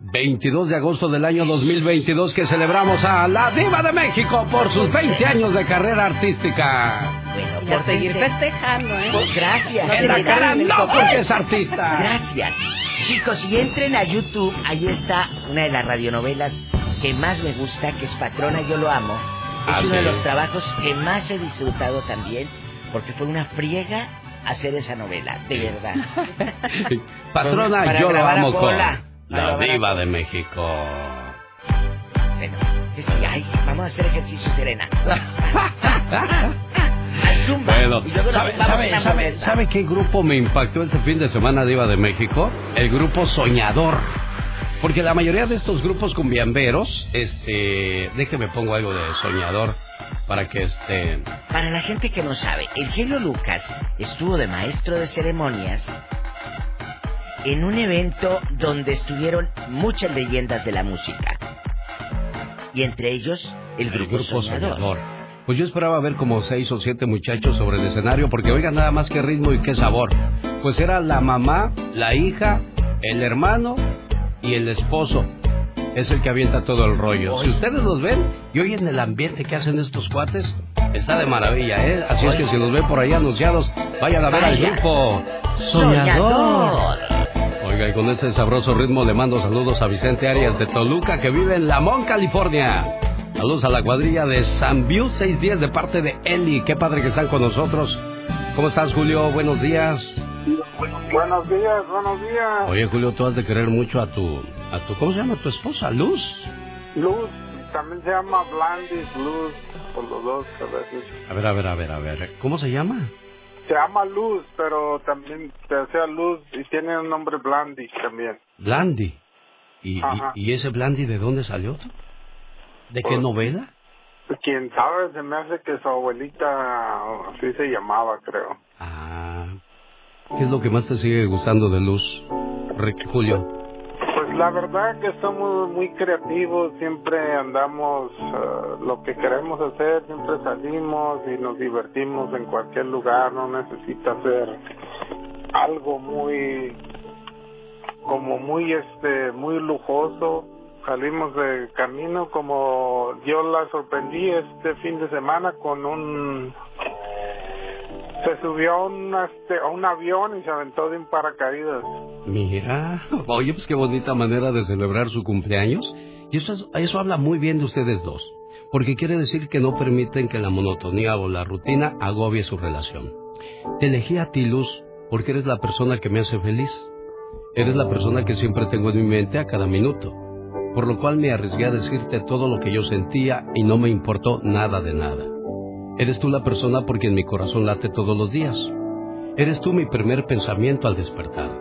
22 de agosto del año 2022 que celebramos a la Diva de México por sus 20 años de carrera artística. Bueno, a seguir festejando, ¿eh? Pues gracias. No En la cara no, porque es artista. Gracias. Chicos, y entren a YouTube, ahí está una de las radionovelas que más me gusta, que es Patrona, yo lo amo. Es Ah, uno de los trabajos que más he disfrutado también, porque fue una friega hacer esa novela, de verdad. Patrona, Para yo lo amo con la Diva de México. Bueno, que sí, ay, vamos a hacer ejercicio serena. Al Zumba. Bueno, ¿sabe, sabe, sabe, qué grupo me impactó este fin de semana, Diva de México? El grupo Soñador. Porque la mayoría de estos grupos cumbiamberos, este, déjeme pongo algo de Soñador para que este, Para la gente que no sabe, el genio Lucas estuvo de maestro de ceremonias en un evento donde estuvieron muchas leyendas de la música. Y entre ellos, el el grupo, grupo Soñador. Soñador. Pues yo esperaba ver como seis o siete muchachos sobre el escenario, porque oigan nada más que ritmo y qué sabor. Pues era la mamá, la hija, el hermano y el esposo. Es el que avienta todo el rollo. Si ustedes los ven y oyen el ambiente que hacen estos cuates, está de maravilla, ¿eh? Así es que si los ven por ahí anunciados, vayan a ver al grupo Soñador. Oiga, y con ese sabroso ritmo le mando saludos a Vicente Arias de Toluca, que vive en Lamont, California. Saludos a la cuadrilla de San View 610 de parte de Eli. Qué padre que están con nosotros. ¿Cómo estás, Julio? Buenos días. Buenos días, buenos días. Oye, Julio, tú has de querer mucho a tu, a tu, ¿cómo se llama tu esposa? Luz. Luz, también se llama Blandis Luz, por los dos. A ver, a ver, a ver, a ver. ¿Cómo se llama? Se llama Luz, pero también se sea Luz y tiene un nombre Blandis también. Blandy. ¿Y, y, Ajá. y ese Blandy de dónde salió? ¿De qué Pues- novela? Quién sabe, se me hace que su abuelita así se llamaba, creo. Ah. ¿Qué es lo que más te sigue gustando de Luz, Rick- Julio? La verdad que somos muy creativos, siempre andamos eh, lo que queremos hacer, siempre salimos y nos divertimos en cualquier lugar, no necesita ser algo muy como muy este muy lujoso. Salimos de camino como yo la sorprendí este fin de semana con un se subió a un, este, a un avión y se aventó de un paracaídas. Mira, oye, pues qué bonita manera de celebrar su cumpleaños. Y eso, es- eso habla muy bien de ustedes dos, porque quiere decir que no permiten que la monotonía o la rutina agobie su relación. Te elegí a ti, Luz, porque eres la persona que me hace feliz. Eres la persona que siempre tengo en mi mente a cada minuto, por lo cual me arriesgué a decirte todo lo que yo sentía y no me importó nada de nada. Eres tú la persona por quien mi corazón late todos los días. Eres tú mi primer pensamiento al despertar.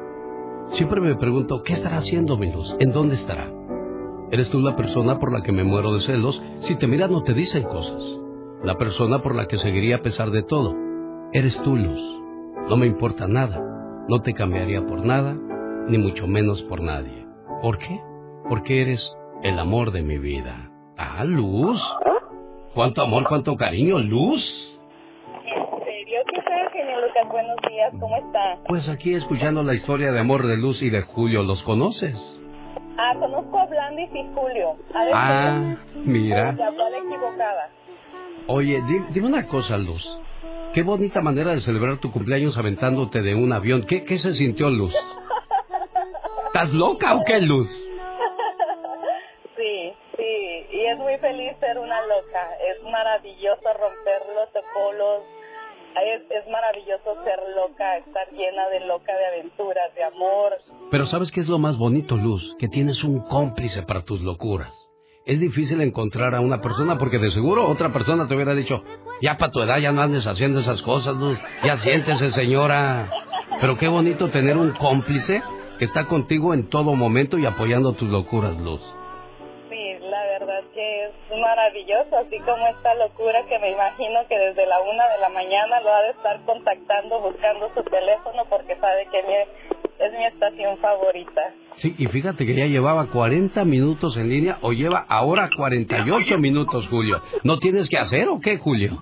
Siempre me pregunto, ¿qué estará haciendo mi luz? ¿En dónde estará? Eres tú la persona por la que me muero de celos. Si te miras no te dicen cosas. La persona por la que seguiría a pesar de todo. Eres tú, Luz. No me importa nada. No te cambiaría por nada, ni mucho menos por nadie. ¿Por qué? Porque eres el amor de mi vida. Ah, Luz. ¿Cuánto amor, cuánto cariño, Luz? ¿En serio? ¿Qué tal, genio Lucas? Buenos días, ¿cómo está? Pues aquí escuchando la historia de amor de Luz y de Julio, ¿los conoces? Ah, conozco a Blandis y Julio. A ver, Ah, mira. La cual equivocada. Oye, di- dime una cosa, Luz. Qué bonita manera de celebrar tu cumpleaños aventándote de un avión. ¿Qué, qué se sintió, Luz? ¿Estás loca o qué, Luz? Es muy feliz ser una loca. Es maravilloso romper los protocolos. Es, es maravilloso ser loca, estar llena de loca, de aventuras, de amor. Pero ¿sabes qué es lo más bonito, Luz? Que tienes un cómplice para tus locuras. Es difícil encontrar a una persona porque de seguro otra persona te hubiera dicho, ya para tu edad ya no andes haciendo esas cosas, Luz. Ya siéntese, señora. Pero qué bonito tener un cómplice que está contigo en todo momento y apoyando tus locuras, Luz. Maravilloso, así como esta locura que me imagino que desde la una de la mañana lo ha de estar contactando, buscando su teléfono porque sabe que mi- es mi estación favorita. Sí, y fíjate que ya llevaba 40 minutos en línea o lleva ahora 48 minutos, Julio. ¿No tienes que hacer o qué, Julio?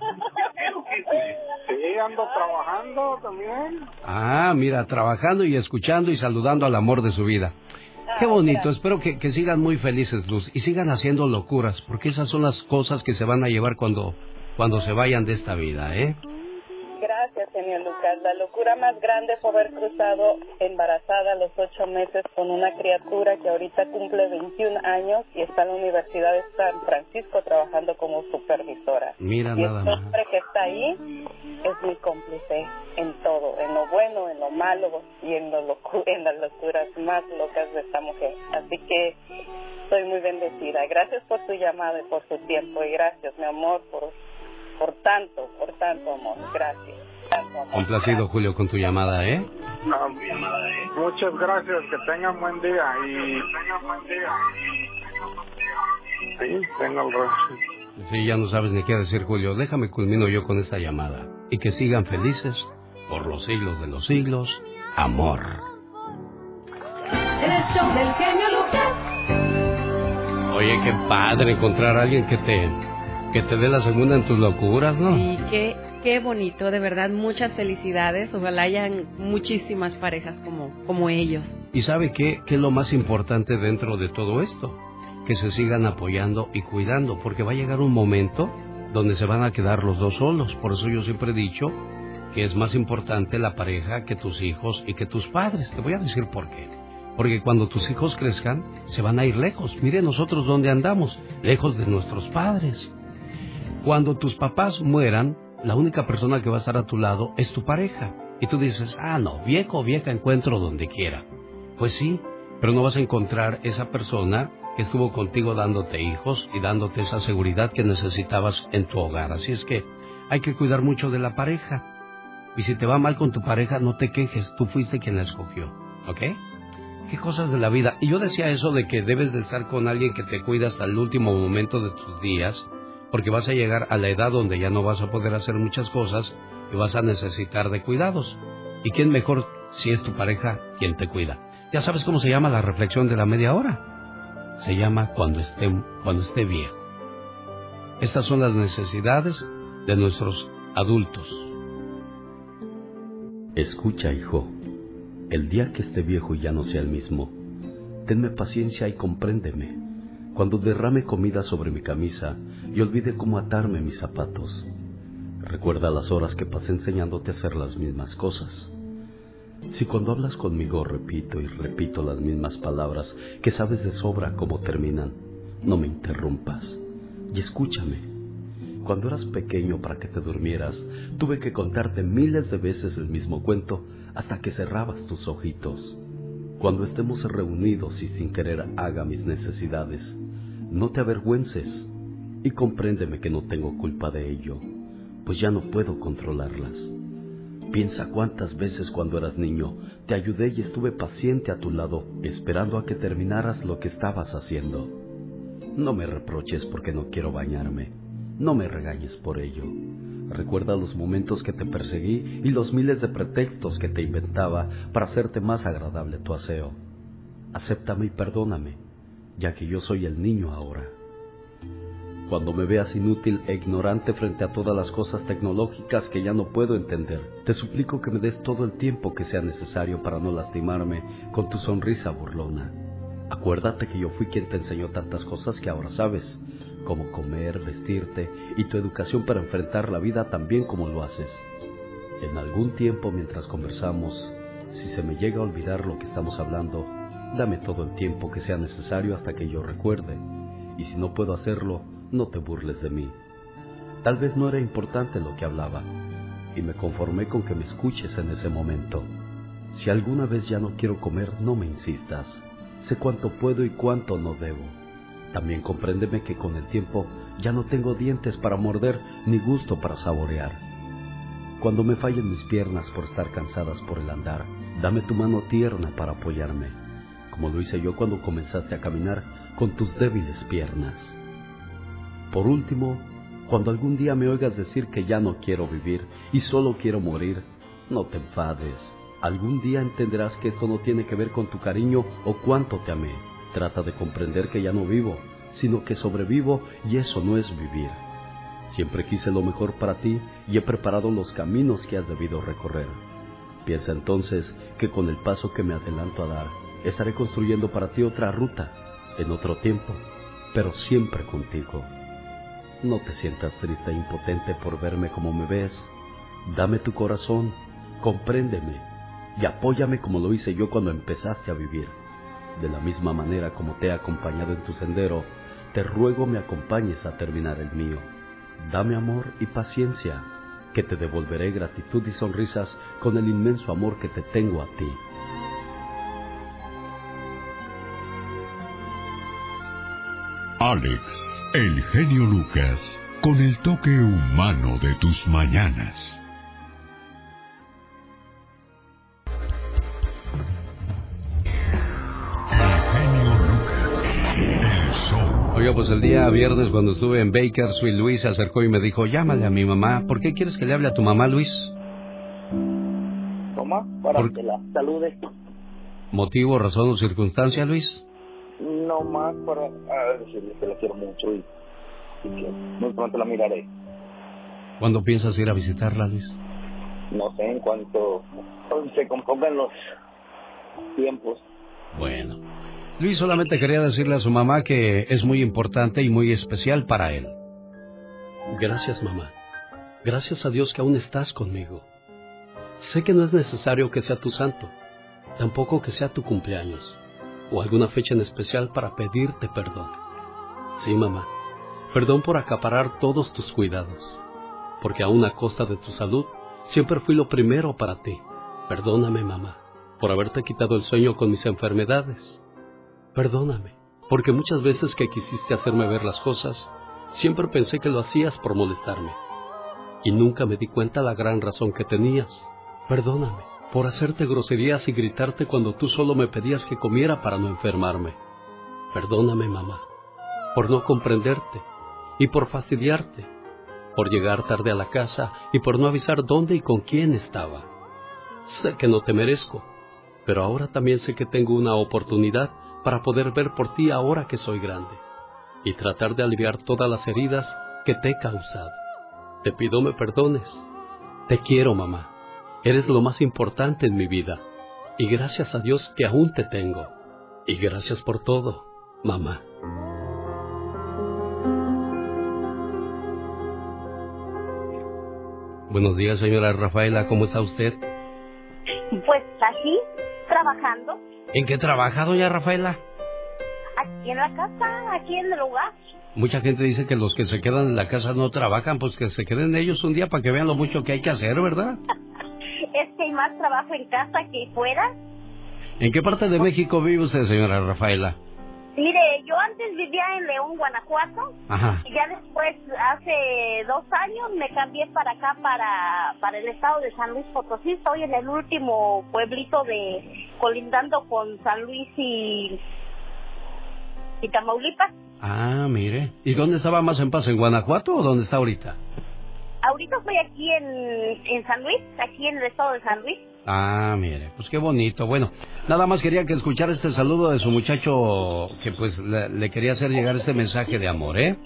Sí, ando trabajando también. Ah, mira, trabajando y escuchando y saludando al amor de su vida. Qué bonito, espero que, que sigan muy felices, Luz, y sigan haciendo locuras, porque esas son las cosas que se van a llevar cuando, cuando se vayan de esta vida, ¿eh? Gracias, señor Lucas. La locura más grande fue haber cruzado embarazada a los ocho meses con una criatura que ahorita cumple 21 años y está en la Universidad de San Francisco trabajando como supervisora. Mira y nada este más. hombre que está ahí es mi cómplice en todo, en lo bueno, en lo malo y en, lo en las locuras más locas de esta mujer. Así que estoy muy bendecida. Gracias por su llamada y por su tiempo y gracias, mi amor, por, por tanto, por tanto amor. Gracias. Complacido, Julio, con tu llamada, ¿eh? Muchas gracias, que tengan buen día y sí, tengo el resto. Sí, ya no sabes ni qué decir, Julio. Déjame culmino yo con esta llamada. Y que sigan felices por los siglos de los siglos. Amor. El show del genio Lucas. Oye, qué padre encontrar a alguien que te, que te dé la segunda en tus locuras, ¿no? Y qué, qué bonito, de verdad, muchas felicidades. Ojalá hayan muchísimas parejas como, como ellos. ¿Y sabe qué? ¿Qué es lo más importante dentro de todo esto? Que se sigan apoyando y cuidando, porque va a llegar un momento donde se van a quedar los dos solos. Por eso yo siempre he dicho que es más importante la pareja que tus hijos y que tus padres. Te voy a decir por qué. Porque cuando tus hijos crezcan, se van a ir lejos. Mire nosotros dónde andamos, lejos de nuestros padres. Cuando tus papás mueran, la única persona que va a estar a tu lado es tu pareja. Y tú dices, ah, no, viejo o vieja encuentro donde quiera. Pues sí, pero no vas a encontrar esa persona que estuvo contigo dándote hijos y dándote esa seguridad que necesitabas en tu hogar. Así es que hay que cuidar mucho de la pareja. Y si te va mal con tu pareja, no te quejes, tú fuiste quien la escogió. ¿Ok? Qué cosas de la vida. Y yo decía eso de que debes de estar con alguien que te cuida hasta el último momento de tus días, porque vas a llegar a la edad donde ya no vas a poder hacer muchas cosas y vas a necesitar de cuidados. ¿Y quién mejor si es tu pareja quien te cuida? Ya sabes cómo se llama la reflexión de la media hora. Se llama cuando esté, cuando esté viejo. Estas son las necesidades de nuestros adultos. Escucha, hijo. El día que esté viejo y ya no sea el mismo, tenme paciencia y compréndeme. Cuando derrame comida sobre mi camisa y olvide cómo atarme mis zapatos. Recuerda las horas que pasé enseñándote a hacer las mismas cosas. Si cuando hablas conmigo repito y repito las mismas palabras que sabes de sobra cómo terminan, no me interrumpas y escúchame. Cuando eras pequeño para que te durmieras, tuve que contarte miles de veces el mismo cuento hasta que cerrabas tus ojitos. Cuando estemos reunidos y sin querer haga mis necesidades, no te avergüences y compréndeme que no tengo culpa de ello, pues ya no puedo controlarlas. Piensa cuántas veces cuando eras niño te ayudé y estuve paciente a tu lado, esperando a que terminaras lo que estabas haciendo. No me reproches porque no quiero bañarme. No me regañes por ello. Recuerda los momentos que te perseguí y los miles de pretextos que te inventaba para hacerte más agradable tu aseo. Acéptame y perdóname, ya que yo soy el niño ahora. Cuando me veas inútil e ignorante frente a todas las cosas tecnológicas que ya no puedo entender, te suplico que me des todo el tiempo que sea necesario para no lastimarme con tu sonrisa burlona. Acuérdate que yo fui quien te enseñó tantas cosas que ahora sabes, como comer, vestirte y tu educación para enfrentar la vida tan bien como lo haces. En algún tiempo mientras conversamos, si se me llega a olvidar lo que estamos hablando, dame todo el tiempo que sea necesario hasta que yo recuerde, y si no puedo hacerlo, no te burles de mí. Tal vez no era importante lo que hablaba, y me conformé con que me escuches en ese momento. Si alguna vez ya no quiero comer, no me insistas. Sé cuánto puedo y cuánto no debo. También compréndeme que con el tiempo ya no tengo dientes para morder ni gusto para saborear. Cuando me fallen mis piernas por estar cansadas por el andar, dame tu mano tierna para apoyarme, como lo hice yo cuando comenzaste a caminar con tus débiles piernas. Por último, cuando algún día me oigas decir que ya no quiero vivir y solo quiero morir, no te enfades. Algún día entenderás que esto no tiene que ver con tu cariño o cuánto te amé. Trata de comprender que ya no vivo, sino que sobrevivo y eso no es vivir. Siempre quise lo mejor para ti y he preparado los caminos que has debido recorrer. Piensa entonces que con el paso que me adelanto a dar, estaré construyendo para ti otra ruta, en otro tiempo, pero siempre contigo. No te sientas triste e impotente por verme como me ves. Dame tu corazón, compréndeme y apóyame como lo hice yo cuando empezaste a vivir. De la misma manera como te he acompañado en tu sendero, te ruego me acompañes a terminar el mío. Dame amor y paciencia, que te devolveré gratitud y sonrisas con el inmenso amor que te tengo a ti. Alex, el genio Lucas, con el toque humano de tus mañanas. Oiga, pues el día viernes cuando estuve en Bakersfield, Luis se acercó y me dijo, llámale a mi mamá. ¿Por qué quieres que le hable a tu mamá, Luis? Toma, para Por- que la salude. ¿Motivo, razón o circunstancia, Luis? No más para ah, decirle que la quiero mucho y, y que muy pronto la miraré. ¿Cuándo piensas ir a visitarla, Luis? No sé en cuanto se compongan los tiempos. Bueno. Luis solamente quería decirle a su mamá que es muy importante y muy especial para él. Gracias, mamá. Gracias a Dios que aún estás conmigo. Sé que no es necesario que sea tu santo, tampoco que sea tu cumpleaños o alguna fecha en especial para pedirte perdón. Sí, mamá, perdón por acaparar todos tus cuidados, porque a costa de tu salud siempre fui lo primero para ti. Perdóname, mamá, por haberte quitado el sueño con mis enfermedades. Perdóname, porque muchas veces que quisiste hacerme ver las cosas, siempre pensé que lo hacías por molestarme. Y nunca me di cuenta la gran razón que tenías. Perdóname por hacerte groserías y gritarte cuando tú solo me pedías que comiera para no enfermarme. Perdóname, mamá, por no comprenderte y por fastidiarte, por llegar tarde a la casa y por no avisar dónde y con quién estaba. Sé que no te merezco, pero ahora también sé que tengo una oportunidad para poder ver por ti ahora que soy grande y tratar de aliviar todas las heridas que te he causado. Te pido me perdones. Te quiero, mamá. Eres lo más importante en mi vida. Y gracias a Dios que aún te tengo. Y gracias por todo, mamá. Buenos días, señora Rafaela. ¿Cómo está usted? Pues aquí, trabajando, ¿En qué trabaja, doña Rafaela? aquí en la casa, aquí en el lugar. Mucha gente dice que los que se quedan en la casa no trabajan, pues que se queden ellos un día para que vean lo mucho que hay que hacer, ¿verdad? Es que hay más trabajo en casa que fuera. ¿En qué parte de México vive usted, señora Rafaela? Mire, yo antes vivía en León, Guanajuato, Ajá. y ya después, hace dos años, me cambié para acá, para, para el estado de San Luis Potosí. Estoy en el último pueblito de, colindando con San Luis y, y Tamaulipas. Ah, mire. ¿Y dónde estaba más en paz, en Guanajuato o dónde está ahorita? Ahorita estoy aquí en, en San Luis, aquí en el estado de San Luis. Ah, mire, pues qué bonito. Bueno, nada más quería que escuchara este saludo de su muchacho que pues le, le quería hacer llegar este mensaje de amor, ¿eh?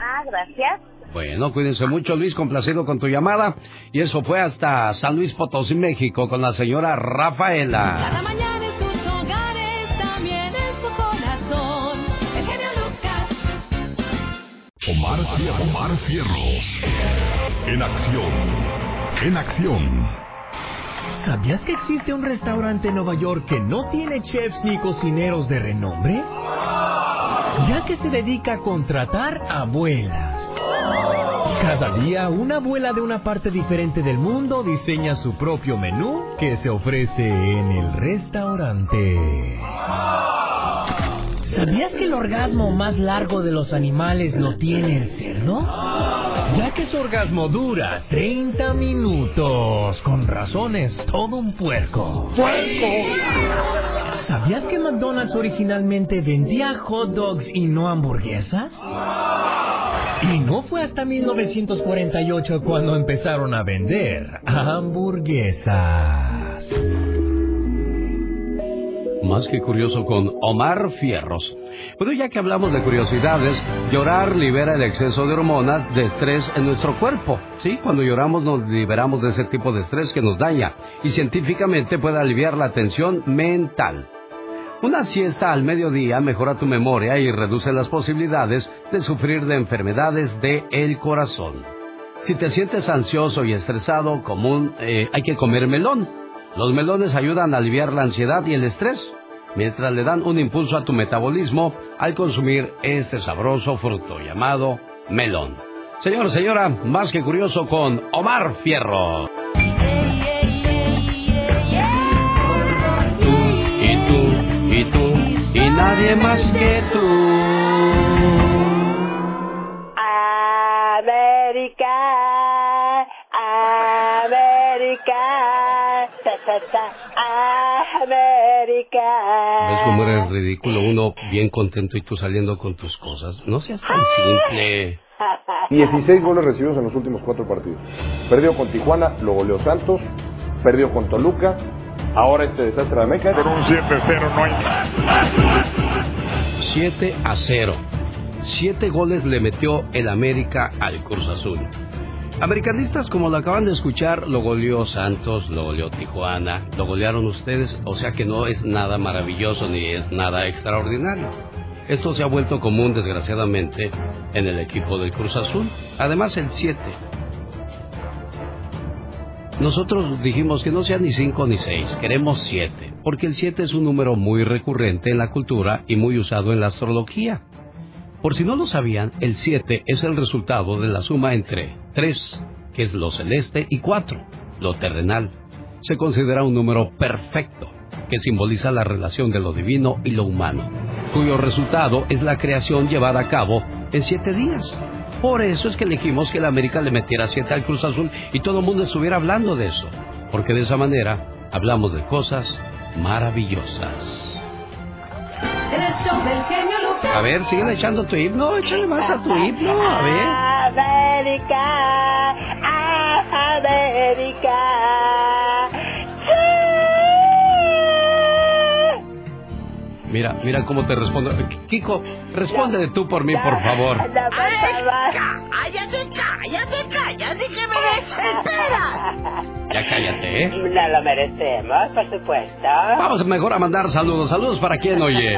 Ah, gracias. Bueno, cuídense mucho, Luis, complacido con tu llamada. Y eso fue hasta San Luis Potosí, México, con la señora Rafaela. Cada mañana en sus hogares, también en su corazón. El genio Lucas. Omar, Omar Fierros. En acción. En acción. ¿Sabías que existe un restaurante en Nueva York que no tiene chefs ni cocineros de renombre? Ya que se dedica a contratar abuelas. Cada día una abuela de una parte diferente del mundo diseña su propio menú que se ofrece en el restaurante. ¿Sabías que el orgasmo más largo de los animales lo tiene el cerdo? Ya que su orgasmo dura 30 minutos. Con razones, todo un puerco. ¡Puerco! ¿Sabías que McDonald's originalmente vendía hot dogs y no hamburguesas? Y no fue hasta 1948 cuando empezaron a vender hamburguesas. Más que curioso con Omar Fierros. Bueno, ya que hablamos de curiosidades, llorar libera el exceso de hormonas de estrés en nuestro cuerpo. Sí, cuando lloramos nos liberamos de ese tipo de estrés que nos daña y científicamente puede aliviar la tensión mental. Una siesta al mediodía mejora tu memoria y reduce las posibilidades de sufrir de enfermedades del el corazón. Si te sientes ansioso y estresado, común, eh, hay que comer melón. Los melones ayudan a aliviar la ansiedad y el estrés, mientras le dan un impulso a tu metabolismo al consumir este sabroso fruto llamado melón. Señor, señora, más que curioso con Omar Fierro. Y tú, y tú, y nadie más que tú. Ta, América. ¿Ves cómo eres ridículo? Uno bien contento y tú saliendo con tus cosas. No seas tan simple. 16 goles recibidos en los últimos cuatro partidos. Perdió con Tijuana, lo goleó Santos, perdió con Toluca, ahora este desastre de América. Por un 7-0 no hay 7 a 0. Siete goles le metió el América al Cruz Azul. Americanistas, como lo acaban de escuchar, lo goleó Santos, lo goleó Tijuana, lo golearon ustedes, o sea que no es nada maravilloso ni es nada extraordinario. Esto se ha vuelto común, desgraciadamente, en el equipo del Cruz Azul. Además, el 7. Nosotros dijimos que no sea ni 5 ni 6, queremos 7, porque el 7 es un número muy recurrente en la cultura y muy usado en la astrología. Por si no lo sabían, el 7 es el resultado de la suma entre 3, que es lo celeste, y 4, lo terrenal. Se considera un número perfecto, que simboliza la relación de lo divino y lo humano, cuyo resultado es la creación llevada a cabo en 7 días. Por eso es que elegimos que la América le metiera 7 al Cruz Azul y todo el mundo estuviera hablando de eso, porque de esa manera hablamos de cosas maravillosas. Genio. A ver, siguen echando tu himno, échale más a tu himno, a ver. América, América. Mira, mira cómo te respondo. Kiko, responde tú por mí, por favor. ¡Cállate, cállate, cállate, que me desesperas! Ya cállate, ¿eh? No lo merecemos, por supuesto. Vamos mejor a mandar saludos. Saludos para quién, oye.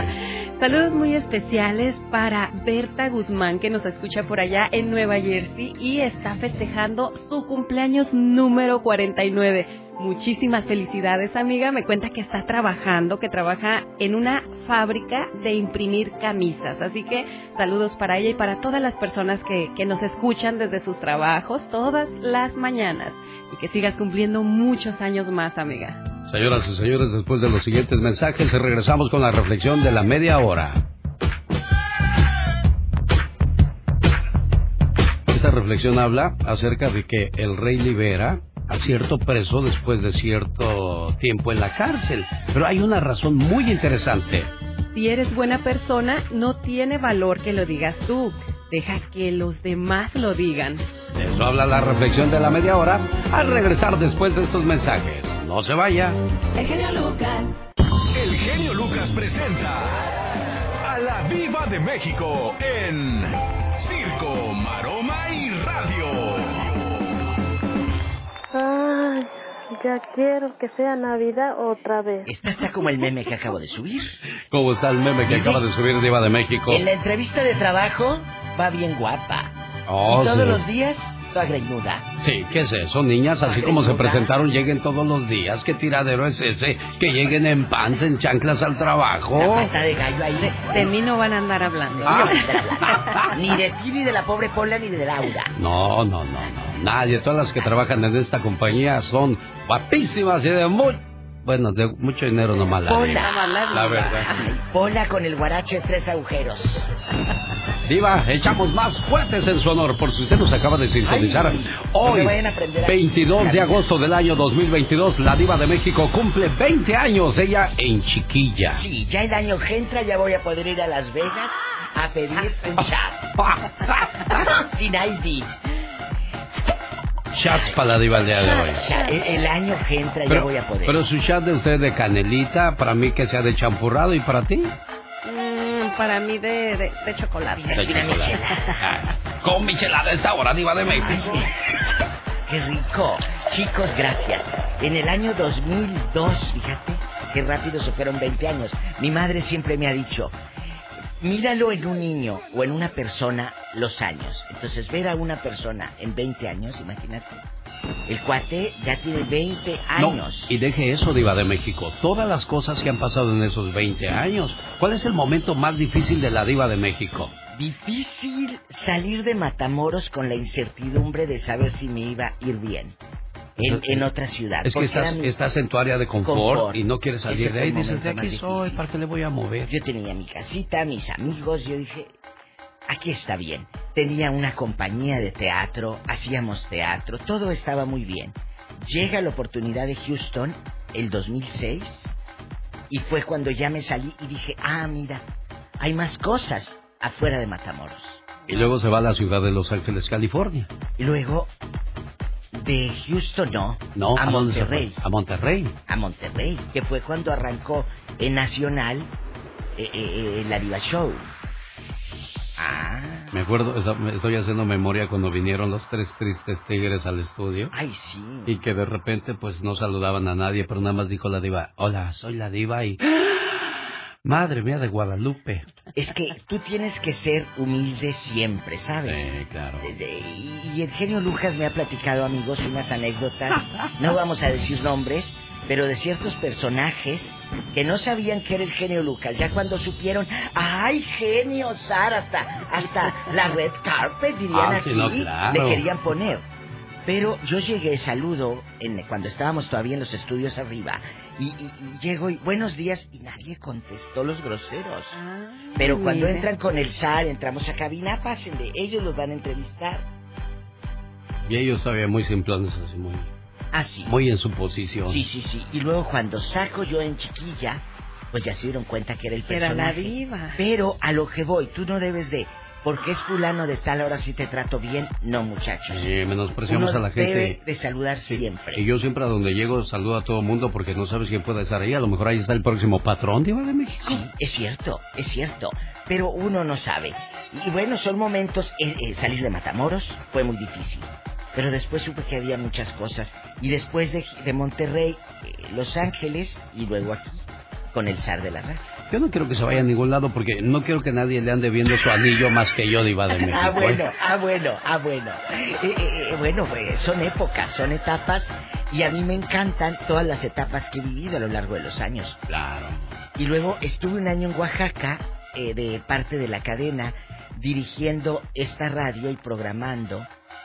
Saludos muy especiales para Berta Guzmán, que nos escucha por allá en Nueva Jersey y está festejando su cumpleaños número 49. Muchísimas felicidades, amiga. Me cuenta que está trabajando, que trabaja en una fábrica de imprimir camisas. Así que saludos para ella y para todas las personas que, que nos escuchan desde sus trabajos todas las mañanas. Y que sigas cumpliendo muchos años más, amiga. Señoras y señores, después de los siguientes mensajes, regresamos con la reflexión de la media hora. Esta reflexión habla acerca de que el rey libera a cierto preso después de cierto tiempo en la cárcel. Pero hay una razón muy interesante. Si eres buena persona, no tiene valor que lo digas tú. Deja que los demás lo digan. De eso habla la reflexión de la media hora al regresar después de estos mensajes. No se vaya. El genio Lucas. El genio Lucas presenta a la Viva de México en Circo, Ay, ya quiero que sea Navidad otra vez. Esta está como el meme que acabo de subir. ¿Cómo está el meme que acaba de subir Diva de México? En la entrevista de trabajo va bien guapa. Oh, y todos sí. los días greñuda. Sí, ¿qué es eso? Niñas, así como se presentaron, lleguen todos los días. ¿Qué tiradero es ese? Que lleguen en pants, en chanclas al trabajo. Pata de gallo ahí. De, de mí no van a andar hablando. Ah. Ni de ti, ni de la pobre Pola, ni de Laura. No, no, no, no. Nadie. Todas las que trabajan en esta compañía son guapísimas y de muy... Bueno, de mucho dinero nomás la Pola. La verdad. Ay, Pola con el guarache de tres agujeros. Diva, echamos más fuertes en su honor por si usted nos acaba de sintonizar. Ay, no Hoy, a- 22 de agosto del año 2022, la Diva de México cumple 20 años, ella en chiquilla. Sí, ya el año que entra ya voy a poder ir a Las Vegas a pedir un chat. Sin ID. Shots para la Diva el día de hoy. El, el año que entra ya voy a poder. pero su chat de usted de canelita, para mí que sea de champurrado y para ti. Mm, para mí de, de, de chocolate. De chocolate. Ah, Con michelada esta hora, Diva de México. Qué rico. Chicos, gracias. En el año 2002, fíjate, qué rápido se fueron 20 años. Mi madre siempre me ha dicho, míralo en un niño o en una persona los años. Entonces, ver a una persona en 20 años, imagínate. El cuate ya tiene 20 No, años. y deje eso, Diva de México. Todas las cosas que han pasado en esos 20 años. ¿Cuál es el momento más difícil de la Diva de México? Difícil salir de Matamoros con la incertidumbre de saber si me iba a ir bien. En, en otra ciudad. Es que estás, mi- estás en tu área de confort, Confort. y no quieres salir de ahí. Dices, de aquí soy. ¿para qué le voy a mover? Yo tenía mi casita, mis amigos, yo dije, aquí está bien. Tenía una compañía de teatro, hacíamos teatro, todo estaba muy bien. Llega la oportunidad de Houston, el 2006, y fue cuando ya me salí y dije, ah, mira, hay más cosas afuera de Matamoros. Y luego se va a la ciudad de Los Ángeles, California. Y luego, de Houston no, No, a ¿a dónde se Monterrey. A Monterrey. A Monterrey, que fue cuando arrancó en Nacional eh, eh, eh, la Diva Show. Ah, Me acuerdo, estoy haciendo memoria cuando vinieron los tres tristes tigres al estudio. ay sí. Y que de repente pues no saludaban a nadie, pero nada más dijo la diva, hola, soy la diva y... Madre mía de Guadalupe. Es que tú tienes que ser humilde siempre, ¿sabes? Sí, claro. De- de- y, el genio Lucas me ha platicado, amigos, unas anécdotas. No vamos a decir nombres, pero de ciertos personajes que no sabían que era el genio Lucas. Ya cuando supieron, ¡ay, genio, Sara! Hasta, hasta la red carpet, dirían Ah, aquí, sí, no, claro. le querían poner. Pero yo llegué, saludo, en, cuando estábamos todavía en los estudios arriba, y, y- y llego y buenos días, y nadie contestó los groseros. Pero cuando entran con el SAR, entramos a cabina, pásenle, ellos los van a entrevistar. Y ellos todavía muy simplones, así muy, Así. muy en su posición. Sí, sí, sí. Y luego cuando saco yo en chiquilla, pues ya se dieron cuenta que era el Era la personaje. diva. Pero a lo que voy, tú no debes de, porque es fulano de tal, ahora sí te trato bien. No, muchachos. Sí, menospreciamos Uno a la gente. debe de saludar siempre. Y yo siempre a donde llego saludo a todo el mundo porque no sabes quién puede estar ahí. A lo mejor ahí está el próximo patrón, Diva de México. Sí, es cierto, es cierto. Pero uno no sabe. Y bueno, son momentos. eh, eh, salir de Matamoros fue muy difícil. Pero después supe que había muchas cosas. Y después de, de Monterrey, eh, Los Ángeles y luego aquí, con el zar de la radio. Yo no quiero que se vaya a ningún lado porque no quiero que nadie le ande viendo su anillo más que yo, Diva de México. Ah, ¿eh? bueno, ah, bueno, ah, bueno. Eh, eh, bueno, pues son épocas, son etapas. Y a mí me encantan todas las etapas que he vivido a lo largo de los años. Claro. Y luego estuve un año en Oaxaca, eh, de parte de la cadena, dirigiendo esta radio y programando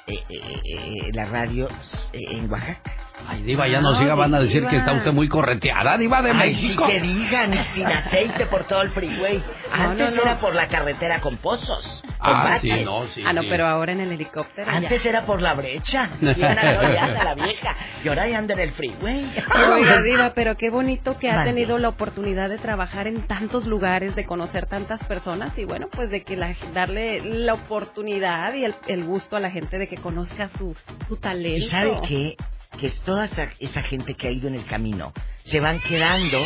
eh, eh, eh, la radio en Oaxaca. Ay, Diva, ya no siga, van a decir que está usted muy correteada, Diva de Ay, sí México. que digan, sin aceite por todo el freeway. Antes no, no. era por la carretera con pozos. Ah, sí, no, sí, ah, no, sí. pero ahora en el helicóptero. ya. Antes era por la brecha. Bien agloriada la vieja. Y ahora ya anda en el freeway. Oiga, Diva, pero qué bonito que ha tenido la oportunidad de trabajar en tantos lugares, de conocer tantas personas y bueno, pues de que la, darle la oportunidad y el, el gusto a la gente de que conozca su, su talento. ¿Y sabe qué? Que toda esa, esa gente que ha ido en el camino se van quedando,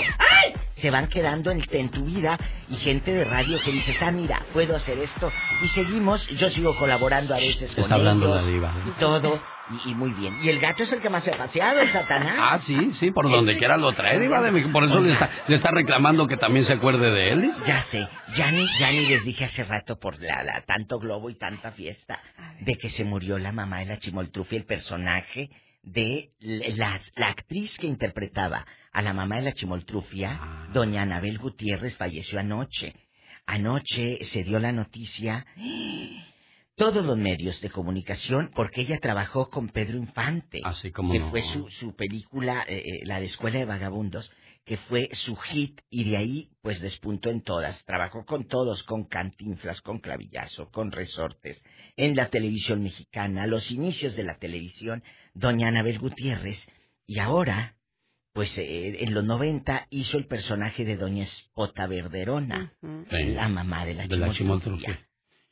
se van quedando en, en tu vida y gente de radio que dices, ah, mira, puedo hacer esto. Y seguimos, yo sigo colaborando a veces con hablando ellos la diva. y todo, y, y muy bien. Y el gato es el que más se ha paseado, el Satanás. Ah, sí, sí, por donde quiera lo trae, Diva de México. Por eso le está, le está reclamando que también se acuerde de él. dice. Ya sé, ya ni, ya ni les dije hace rato por la, la- tanto globo y tanta fiesta de que se murió la mamá de la Chimoltrufi, el personaje de la, la actriz que interpretaba a la mamá de la Chimoltrufia, Ah. doña Anabel Gutiérrez, falleció anoche. Anoche se dio la noticia, todos los medios de comunicación, porque ella trabajó con Pedro Infante, Así como que no. fue su, su película, eh, eh, la de Escuela de Vagabundos, que fue su hit y de ahí pues despuntó en todas. Trabajó con todos, con Cantinflas, con Clavillazo, con Resortes, en la televisión mexicana, los inicios de la televisión, doña Anabel Gutiérrez, y ahora, pues eh, en los 90 hizo el personaje de doña Espota Verderona, la mamá de la, De la.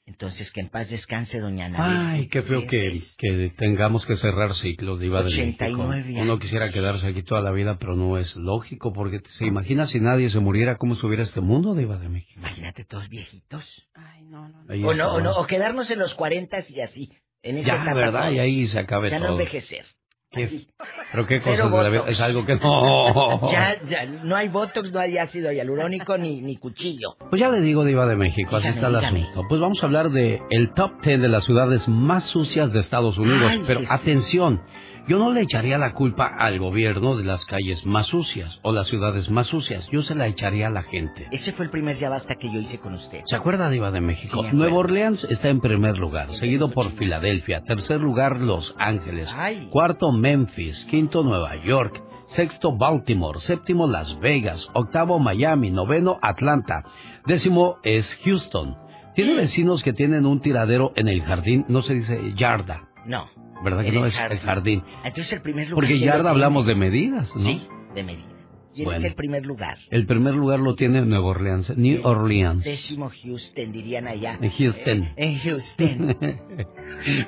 Entonces que en paz descanse doña Anabel. Ay, qué feo que, que tengamos que cerrar ciclos, Diva de 89 México. Uno quisiera quedarse aquí toda la vida, pero no es lógico, porque se imagina si nadie se muriera, ¿cómo estuviera este mundo, Diva de México? Imagínate todos viejitos. Ay, no, no. Ahí O no, o no, o quedarnos en los 40 y así. En esa Ya, etapa ¿verdad? Y ahí se acabe Ya no todo. envejecer. Qué- Pero qué de la es algo que no... Ya, ya, no hay botox, no hay ácido hialurónico ni, ni cuchillo. Pues ya le digo, Diva de México, así está el dígame. asunto. Pues vamos a hablar de el top 10 de las ciudades más sucias de Estados Unidos. Ay, Pero Jesús. atención, yo no le echaría la culpa al gobierno de las calles más sucias o las ciudades más sucias. Yo se la echaría a la gente. Ese fue el primer ya basta que yo hice con usted. ¿Se acuerda, de México? Sí, me acuerdo. Nueva Orleans está en primer lugar, seguido por Filadelfia. Tercer lugar, Los Ángeles. Ay. Cuarto, Memphis. Quinto, Nueva York. Sexto, Baltimore. Séptimo, Las Vegas. Octavo, Miami. Noveno, Atlanta. Décimo es Houston. Tiene vecinos que tienen un tiradero en el jardín, no se dice yarda, No. ¿verdad que no es el jardín? Entonces el primer lugar. Porque ¿quién lo yarda tiene? hablamos de medidas, ¿no? Sí, de medida. Y Bueno. es el primer lugar. El primer lugar lo tiene Nueva Orleans, New Orleans. Décimo Houston, dirían allá. En Houston. Eh, en Houston.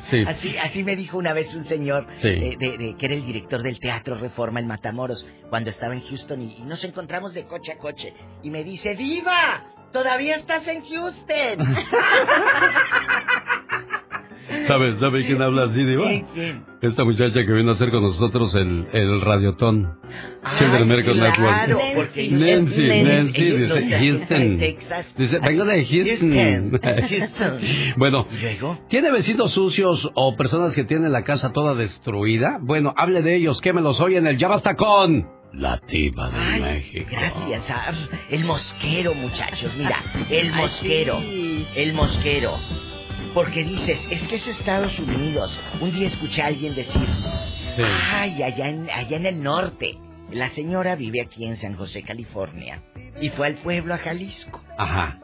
sí. Así, así me dijo una vez un señor Sí. eh, de, de- que era el director del Teatro Reforma en Matamoros cuando estaba en Houston y, y nos encontramos de coche a coche y me dice, Diva, todavía estás en Houston. ¿Sabe, ¿Sabe quién habla así, Diva? ¿Quién, quién? Esta muchacha que vino a hacer con nosotros el, el radiotón. Children American claro, Network. porque Nancy, Nancy, dice Houston. Texas. Dice, vengo de Houston. Houston. bueno. ¿tiene vecinos sucios o personas que tienen la casa toda destruida? Bueno, hable de ellos, que me los oye en el Ya Basta con la Diva de Ay, México. Gracias, ah, el mosquero, muchachos, mira, el Ay, mosquero, sí. el mosquero. Porque dices, es que es Estados Unidos. Un día escuché a alguien decir, Sí. ay, allá en, allá en el norte. La señora vive aquí en San José, California. Y fue al pueblo, a Jalisco. Ajá,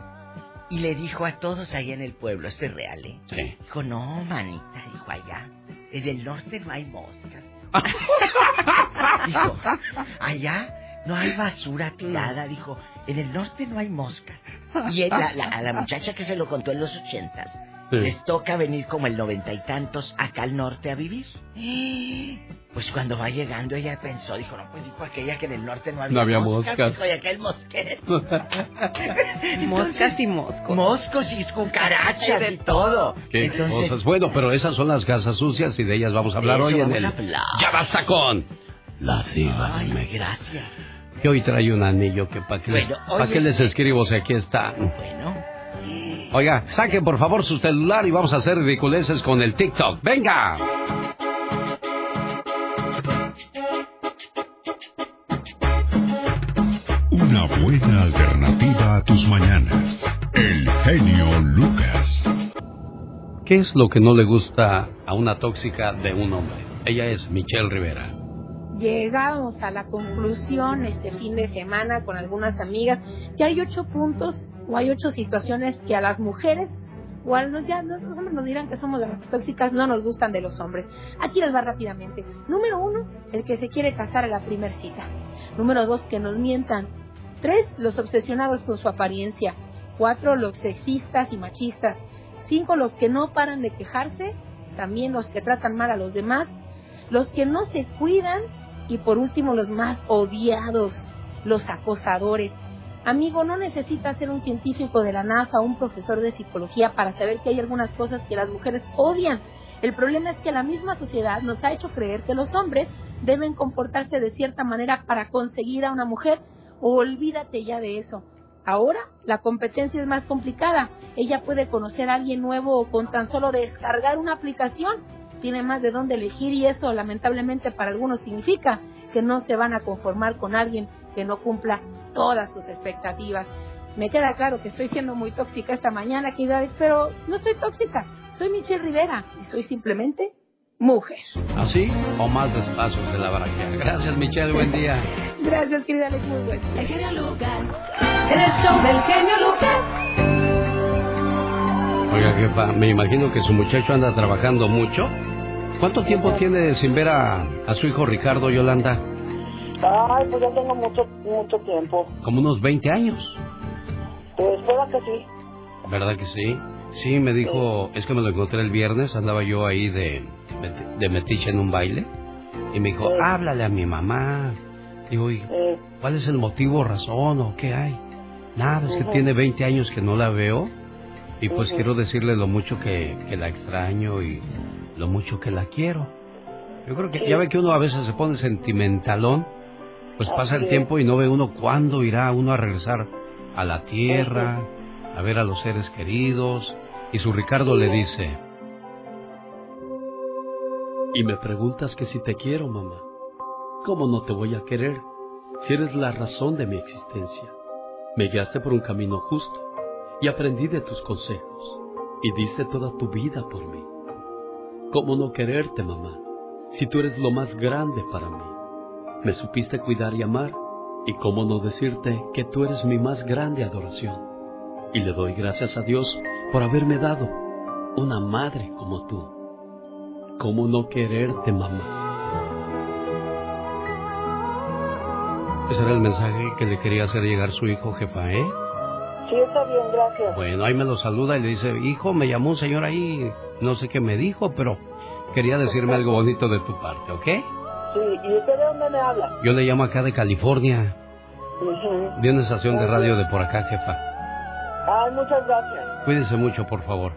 Y le dijo a todos allá en el pueblo, esto es real, ¿eh? sí. Dijo, no, manita, dijo allá. En el norte no hay moscas. dijo, allá no hay basura tirada. Dijo, en el norte no hay moscas. Y él- la- la- a la muchacha que se lo contó en los ochentas, Sí. les toca venir como el noventa y tantos acá al norte a vivir. Pues cuando va llegando ella pensó, dijo, no, pues dijo aquella que en el norte no había, No había moscas. moscas. Dijo, y acá el mosquero. Moscas y moscos. Moscos y cucarachas y todo. Qué Entonces, cosas. Bueno, pero esas son las casas sucias y de ellas vamos a hablar hoy en el hablar. Ya Basta con la Diva Ay, gracias. Que hoy trae un anillo que para qué, les, Bueno, pa' hoy qué es- les escribo si aquí está. Bueno. Oiga, saquen por favor su celular y vamos a hacer ridiculeces con el TikTok. ¡Venga! Una buena alternativa a tus mañanas. El genio Lucas. ¿Qué es lo que no le gusta a una tóxica de un hombre? Ella es Michelle Rivera. Llegamos a la conclusión este fin de semana con algunas amigas que hay ocho puntos o hay ocho situaciones que a las mujeres igual nos, ya, los hombres nos dirán que somos las tóxicas, no nos gustan de los hombres. Aquí les va rápidamente. Número uno, el que se quiere casar a la primer cita. Número dos, que nos mientan. Tres, los obsesionados con su apariencia. Cuatro, los sexistas y machistas. Cinco, los que no paran de quejarse. También los que tratan mal a los demás. Los que no se cuidan. Y por último, los más odiados, los acosadores. Amigo, no necesitas ser un científico de la NASA o un profesor de psicología para saber que hay algunas cosas que las mujeres odian. El problema es que la misma sociedad nos ha hecho creer que los hombres deben comportarse de cierta manera para conseguir a una mujer. Olvídate ya de eso. Ahora la competencia es más complicada. Ella puede conocer a alguien nuevo con tan solo descargar una aplicación. Tiene más de dónde elegir y eso lamentablemente para algunos significa que no se van a conformar con alguien que no cumpla todas sus expectativas. Me queda claro que estoy siendo muy tóxica esta mañana, querida, pero no soy tóxica. Soy Michelle Rivera y soy simplemente mujer. ¿Así o más despacio de la barajear? Gracias, Michelle. Buen día. Gracias, querida Alex. Muy buen día. El genio Lucas. El show del genio Lucas. Oiga, jefa, me imagino que su muchacho anda trabajando mucho. ¿Cuánto tiempo tiene sin ver a, a su hijo Ricardo Yolanda? Ay, pues ya tengo mucho, mucho tiempo. Como unos 20 años. Pues espera que sí. ¿Verdad que sí? Sí, me dijo, es que me lo encontré el viernes, andaba yo ahí de, de metiche en un baile. Y me dijo, háblale a mi mamá. Digo, "¿Y ¿cuál es el motivo, razón o qué hay? Nada, es que Ujú. tiene 20 años que no la veo. Y pues Ujú. quiero decirle lo mucho que, que la extraño y lo mucho que la quiero. Yo creo que Sí. ya ve que uno a veces se pone sentimentalón, pues pasa el tiempo y no ve uno cuándo irá uno a regresar a la tierra, a ver a los seres queridos. Y su Ricardo le dice, Y me preguntas que si te quiero, mamá. ¿Cómo no te voy a querer si eres la razón de mi existencia? Me guiaste por un camino justo y aprendí de tus consejos y diste toda tu vida por mí. ¿Cómo no quererte, mamá, si tú eres lo más grande para mí? Me supiste cuidar y amar y cómo no decirte que tú eres mi más grande adoración. Y le doy gracias a Dios por haberme dado una madre como tú. ¿Cómo no quererte, mamá? ese era el mensaje que le quería hacer llegar su hijo, jefa, ¿eh? Sí, está bien, gracias. Bueno, ahí me lo saluda y le dice, hijo, me llamó un señor ahí, no sé qué me dijo, pero quería decirme algo bonito de tu parte, ¿ok? Sí, ¿y usted de dónde me habla? Yo le llamo acá de California, de una estación de radio de por acá, jefa. Ay, muchas gracias. Cuídese mucho, por favor.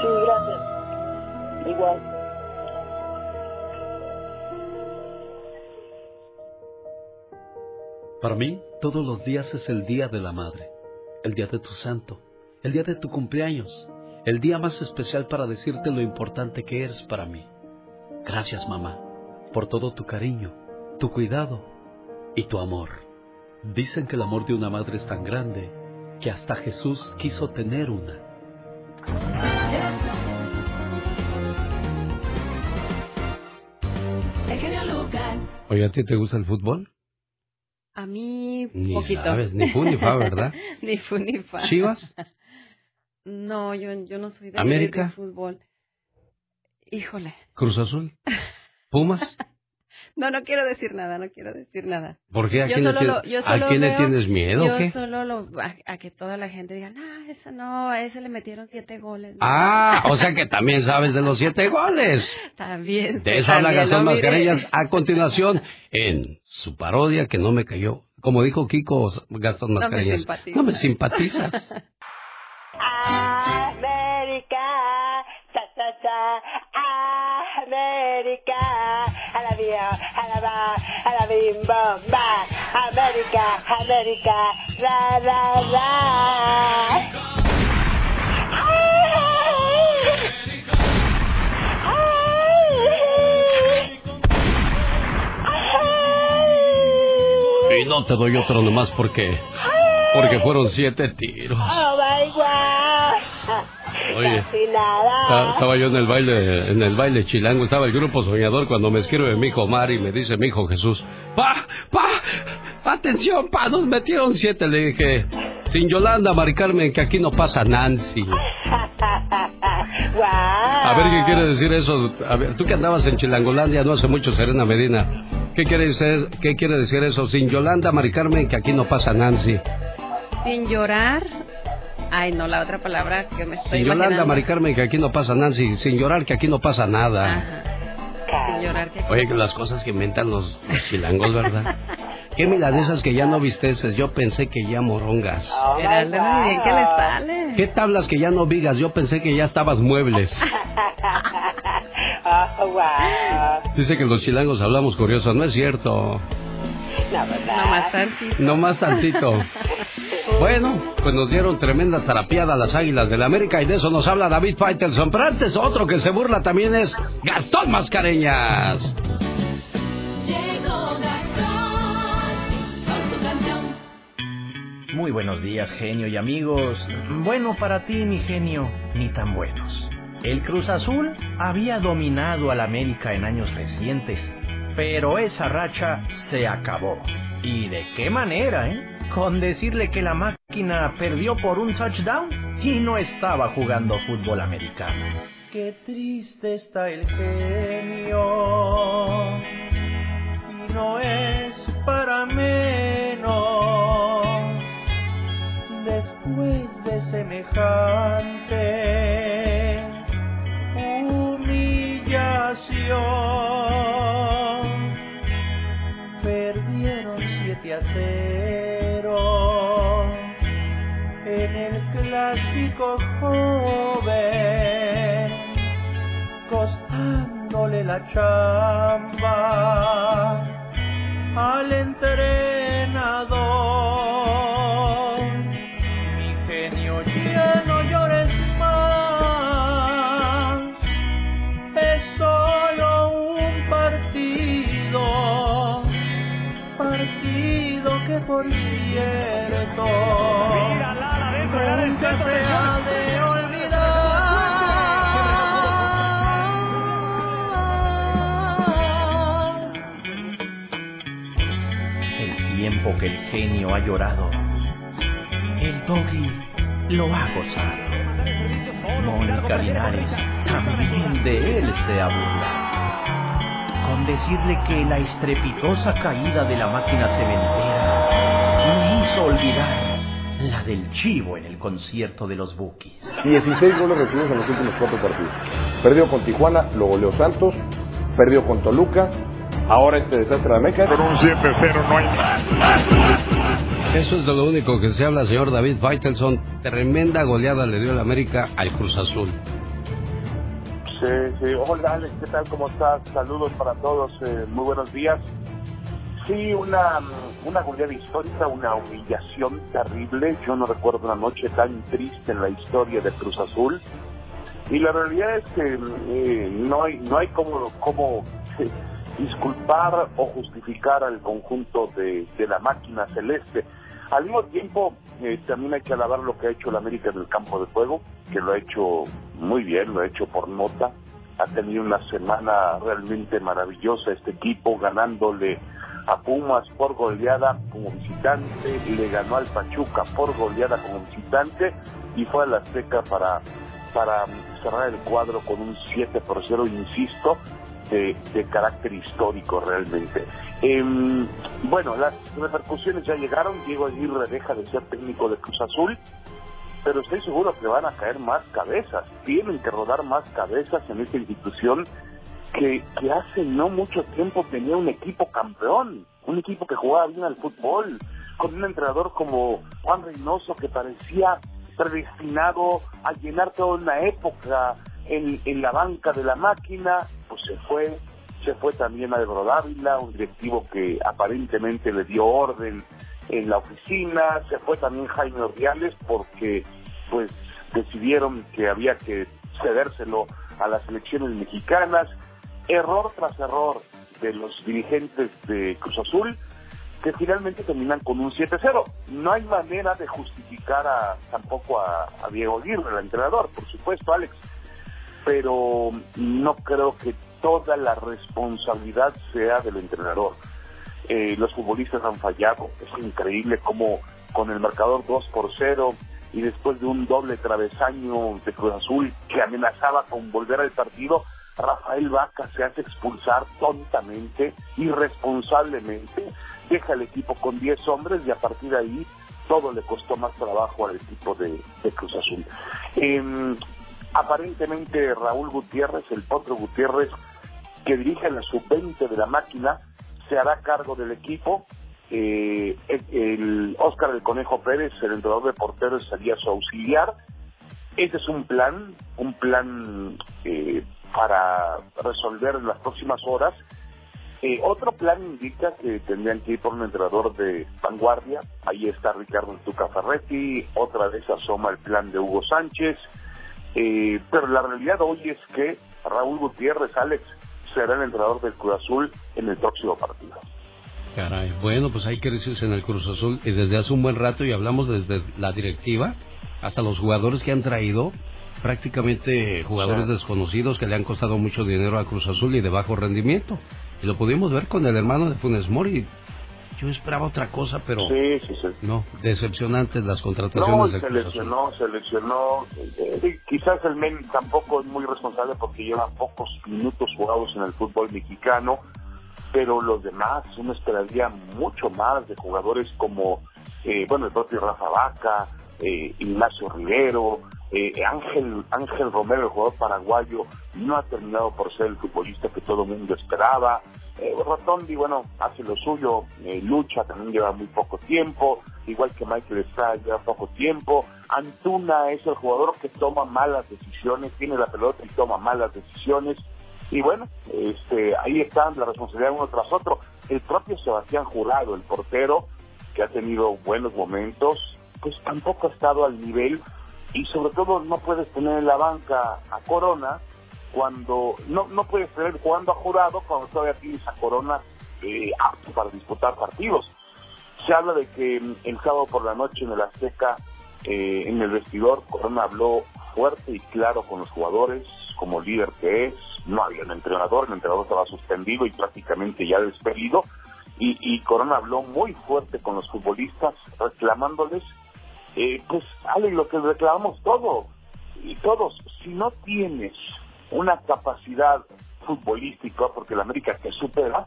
Sí, gracias. Igual. Para mí, todos los días es el día de la madre, el día de tu santo, el día de tu cumpleaños, el día más especial para decirte lo importante que eres para mí. Gracias, mamá, por todo tu cariño, tu cuidado y tu amor. Dicen que el amor de una madre es tan grande que hasta Jesús quiso tener una. Oye, ¿a ti te gusta el fútbol? A mí, Ni poquito. sabes, ni fu ni fa, ¿verdad? ni fu ni fa. ¿Chivas? No, yo, yo no soy de, ¿América? de fútbol. Híjole. ¿Cruz Azul? ¿Pumas? No, no quiero decir nada, no quiero decir nada. ¿Por qué? ¿A Yo quién, le, tienes- lo- yo ¿a quién le veo- tienes miedo Yo o qué? solo lo, a, a que toda la gente diga, no, ese no, a ese le metieron siete goles. ¿no?". Ah, o sea que también sabes de los siete goles. También. De eso habla Gastón. Mascareñas a continuación en su parodia que no me cayó. Como dijo Kiko Gastón No me simpatizas. No me simpatizas. América, cha cha cha, América, a la vía, a la va, a la bim bom ba, América, América, ra ra ra. Y no te doy otro nomás porque. Porque fueron siete tiros. Oh my god. Oye. Nada. Esta- Estaba yo en el baile, en el baile chilango, estaba el grupo soñador cuando me escribe mi hijo Omar y me dice mi hijo Jesús, pa, pa, atención, pa, nos metieron siete. Le dije, sin Yolanda, Mari Carmen, que aquí no pasa Nancy. A ver qué quiere decir eso. A ver, tú que andabas en Chilangolandia no hace mucho, Serena Medina. ¿Qué quiere decir, qué quiere decir eso? Sin Yolanda, Mari Carmen, que aquí no pasa Nancy. Sin llorar. Ay, no, la otra palabra que me estoy Sin Yolanda, imaginando. Mari Carmen, que aquí no pasa Nancy. Sin llorar, que aquí no pasa nada. Sin llorar. que- Oye, que las cosas que inventan los, los chilangos, ¿verdad? ¿Qué milanesas que ya no visteces? Yo pensé que ya morongas. Geraldo, muy bien que le sale. ¿Qué tablas que ya no vigas? Yo pensé que ya estabas muebles. Wow. Dice que los chilangos hablamos curioso. No es cierto. La verdad. No más tantito. No más tantito. Bueno, pues nos dieron tremenda terapiada a las águilas del América y de eso nos habla David Faitelson. Pero antes otro que se burla también es Gastón Mascareñas. Muy buenos días, genio y amigos. Bueno para ti, mi genio, ni tan buenos. El Cruz Azul había dominado al América en años recientes, pero esa racha se acabó. ¿Y de qué manera, eh? Con decirle que la máquina perdió por un touchdown y no estaba jugando fútbol americano. Qué triste está el genio y no es para menos después de semejante Perdieron 7 a 0 en el clásico joven, costándole la chamba al entrenador. Nunca se ha de olvidar. El tiempo que el genio ha llorado, el doggy lo ha gozado. Mónica Linares también de él se ha burlado. Con decirle que la estrepitosa caída de la máquina cementera olvidar la del chivo en el concierto de los Bukis. 16 goles recibidos en los últimos cuatro partidos. Perdió con Tijuana, lo goleó Santos, perdió con Toluca, ahora este desastre de América. Por un 7-0 no hay Eso es de lo único que se habla, señor David Faitelson. Tremenda goleada le dio el América al Cruz Azul. Sí, sí. Hola Alex, ¿qué tal? ¿Cómo estás? Saludos para todos, eh, muy buenos días. Sí, una, una goleada histórica, una humillación terrible. Yo no recuerdo una noche tan triste en la historia de Cruz Azul. Y la realidad es que eh, no hay no hay como, como eh, disculpar o justificar al conjunto de, de la máquina celeste. Al mismo tiempo, eh, también hay que alabar lo que ha hecho el América en el campo de juego, que lo ha hecho muy bien, lo ha hecho por nota. Ha tenido una semana realmente maravillosa este equipo, ganándole a Pumas por goleada como visitante, le ganó al Pachuca por goleada como visitante y fue a la Azteca para, para cerrar el cuadro con un 7 por 0, insisto, de, de carácter histórico realmente. Em, bueno, las repercusiones ya llegaron, Diego Aguirre deja de ser técnico de Cruz Azul, pero estoy seguro que van a caer más cabezas, tienen que rodar más cabezas en esta institución que, que hace no mucho tiempo tenía un equipo campeón, un equipo que jugaba bien al fútbol, con un entrenador como Juan Reynoso que parecía predestinado a llenar toda una época en, la banca de la máquina, pues se fue, se fue también Álvaro Dávila, un directivo que aparentemente le dio orden en la oficina, se fue también Jaime Ordiales porque pues decidieron que había que cedérselo a las elecciones mexicanas, error tras error de los dirigentes de Cruz Azul que finalmente terminan con un 7-0. No hay manera de justificar a, tampoco a, Diego Aguirre, el entrenador, por supuesto, Alex, pero no creo que toda la responsabilidad sea del entrenador. Eh, los futbolistas han fallado, es increíble cómo con el marcador 2 por 0 y después de un doble travesaño de Cruz Azul que amenazaba con volver al partido, Rafael Vaca se hace expulsar tontamente, irresponsablemente, deja el equipo con 10 hombres y a partir de ahí todo le costó más trabajo al equipo de, Cruz Azul. Em, aparentemente Raúl Gutiérrez, el potro Gutiérrez, que dirige la sub-20 de la máquina, se hará cargo del equipo. Eh, el, Oscar del Conejo Pérez, el entrenador de porteros, sería su auxiliar. Ese es un plan, un plan eh, para resolver en las próximas horas. Eh, otro plan indica que tendrían que ir por un entrenador de vanguardia. Ahí está Ricardo Tuca Ferretti. Otra vez asoma el plan de Hugo Sánchez. Eh, pero la realidad hoy es que Raúl Gutiérrez, Alex, será el entrenador del Cruz Azul en el próximo partido. Caray, bueno, pues hay crisis en el Cruz Azul y desde hace un buen rato y hablamos desde la directiva hasta los jugadores que han traído, prácticamente jugadores desconocidos que le han costado mucho dinero a Cruz Azul y de bajo rendimiento. Y lo pudimos ver con el hermano de Funes Mori. Yo esperaba otra cosa, pero Sí, sí, sí. no, decepcionantes las contrataciones No, de Cruz Azul. lesionó, se lesionó. Eh, quizás el Men tampoco es muy responsable porque lleva pocos minutos jugados en el fútbol mexicano, pero los demás, uno esperaría mucho más de jugadores como, eh, bueno, el propio Rafa Vaca, eh, Ignacio Rivero, eh, Ángel, Ángel Romero, el jugador paraguayo, no ha terminado por ser el futbolista que todo el mundo esperaba. Eh, Rotondi, bueno, hace lo suyo, eh, lucha, también lleva muy poco tiempo, igual que Michael Estrada lleva poco tiempo. Antuna es el jugador que toma malas decisiones, tiene la pelota y toma malas decisiones. Y bueno, este, ahí están la responsabilidad uno tras otro. El propio Sebastián Jurado, el portero, que ha tenido buenos momentos, pues tampoco ha estado al nivel y sobre todo no puedes tener en la banca a Corona cuando no no puedes tener jugando a Jurado cuando todavía tienes a Corona eh, apto para disputar partidos. Se habla de que mm, el sábado por la noche en el Azteca, eh, en el vestidor, Corona habló fuerte y claro con los jugadores, como líder que es, no había un entrenador, el entrenador estaba suspendido y prácticamente ya despedido, y, y Corona habló muy fuerte con los futbolistas, reclamándoles, eh, pues, Ale, lo que reclamamos todo, y todos, si no tienes una capacidad futbolística, porque la América te supera,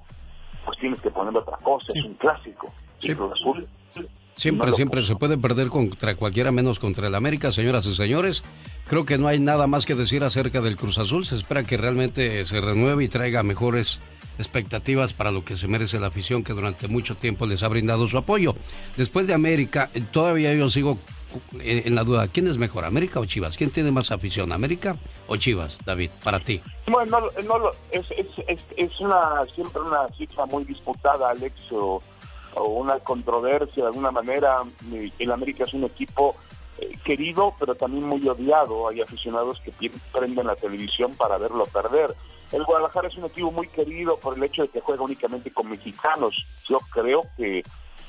pues tienes que poner otra cosa, es un clásico. Azul Siempre, no siempre se puede perder contra cualquiera menos contra el América, señoras y señores. Creo que no hay nada más que decir acerca del Cruz Azul. Se espera que realmente se renueve y traiga mejores expectativas para lo que se merece la afición que durante mucho tiempo les ha brindado su apoyo. Después de América, eh, todavía yo sigo en en la duda, ¿quién es mejor, América o Chivas? ¿Quién tiene más afición, América o Chivas, David, para ti? Bueno, no, no es, es, es, es una siempre una cifra muy disputada, Alex, o, o una controversia de alguna manera. El América es un equipo eh, querido, pero también muy odiado. Hay aficionados que prenden la televisión para verlo perder. El Guadalajara es un equipo muy querido por el hecho de que juega únicamente con mexicanos. Yo creo que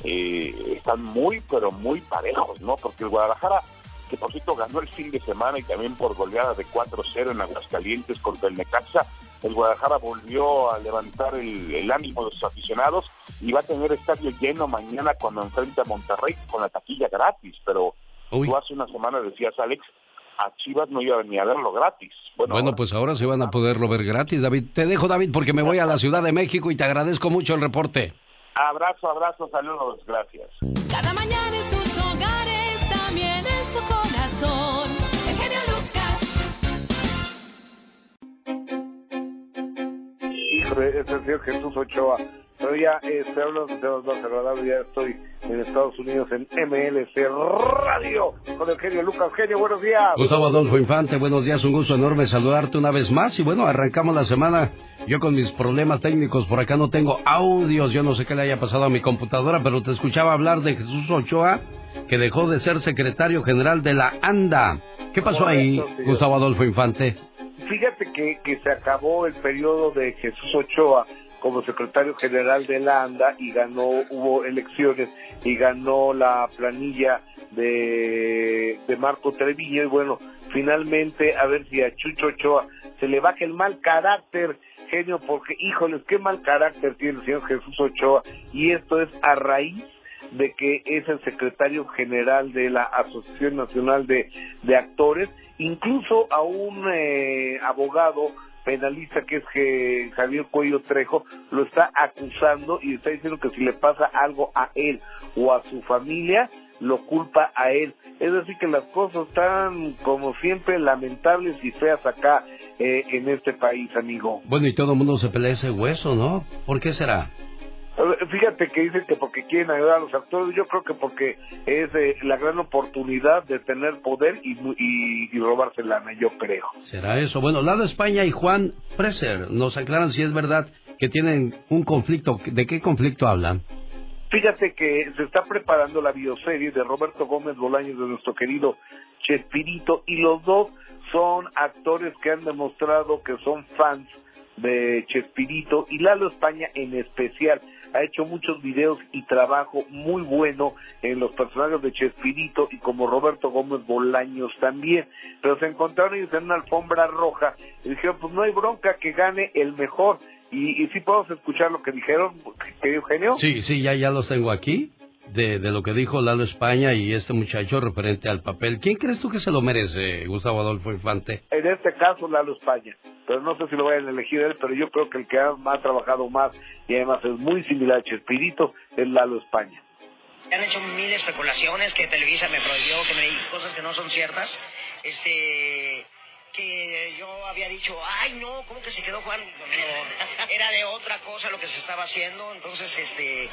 eh, están muy, pero muy parejos, ¿no? Porque el Guadalajara que por cierto ganó el fin de semana y también por goleada de 4-0 en Aguascalientes contra el Necaxa. El Guadalajara volvió a levantar el, el ánimo de sus aficionados y va a tener estadio lleno mañana cuando enfrenta a Monterrey con la taquilla gratis. Pero tú hace una semana decías, Alex, a Chivas no iba ni a verlo gratis. Bueno, Bueno, pues ahora se van a poderlo ver gratis, David. Te dejo, David, porque me voy a la Ciudad de México y te agradezco mucho el reporte. abrazo, abrazo, saludos, gracias. Cada mañana en sus hogares, también en su corazón. El genio Lucas. Es el señor Jesús Ochoa. Pero ya eh, estoy hablando de los dos agradables, ya estoy en Estados Unidos en MLC Radio con el genio Lucas. Genio, buenos días. Gustavo Adolfo Infante, buenos días, un gusto enorme saludarte una vez más. Y bueno, arrancamos la semana. Yo con mis problemas técnicos por acá no tengo audios, yo no sé qué le haya pasado a mi computadora, pero te escuchaba hablar de Jesús Ochoa, que dejó de ser secretario general de la ANDA. ¿Qué pasó ahí. Gustavo Adolfo Infante? Fíjate que, que se acabó el periodo de Jesús Ochoa como secretario general de la ANDA y ganó, hubo elecciones y ganó la planilla de, de Marco Treviño. Y bueno, finalmente a ver si a Chucho Ochoa se le baja el mal carácter, genio, porque híjoles, qué mal carácter tiene el señor Jesús Ochoa. Y esto es a raíz de que es el secretario general de la Asociación Nacional de, de Actores, incluso a un eh, abogado penalista que es que Javier Cuello Trejo lo está acusando y está diciendo que si le pasa algo a él o a su familia, lo culpa a él. Es decir, que las cosas están como siempre lamentables y feas acá eh, en este país, amigo. Bueno, y todo el mundo se pelea ese hueso, ¿no? ¿Por qué será? Fíjate que dicen que porque quieren ayudar a los actores, yo creo que porque es eh, la gran oportunidad de tener poder y, y, y robarse lana, yo creo. ¿Será eso? Bueno, Lado España y Juan Preser nos aclaran si es verdad que tienen un conflicto. ¿De qué conflicto hablan? Fíjate que se está preparando la bioserie de Roberto Gómez Bolaños de nuestro querido Chespirito y los dos son actores que han demostrado que son fans de Chespirito y Lalo España en especial ha hecho muchos videos y trabajo muy bueno en los personajes de Chespirito y como Roberto Gómez Bolaños también. Pero se encontraron ellos en una alfombra roja y dijeron, pues no hay bronca que gane el mejor. Y, y sí podemos escuchar lo que dijeron, querido Eugenio. Sí, sí, ya, ya los tengo aquí. De, de lo que dijo Lalo España y este muchacho referente al papel. ¿Quién crees tú que se lo merece, Gustavo Adolfo Infante? En este caso, Lalo España. Pero no sé si lo vayan a elegir él, pero yo creo que el que ha, ha trabajado más y además es muy similar a Chespirito es Lalo España. Han hecho mil especulaciones que Televisa me prohibió, que me dijo cosas que no son ciertas. Este que yo había dicho, ay no, ¿cómo que se quedó Juan? No, era de otra cosa lo que se estaba haciendo, entonces este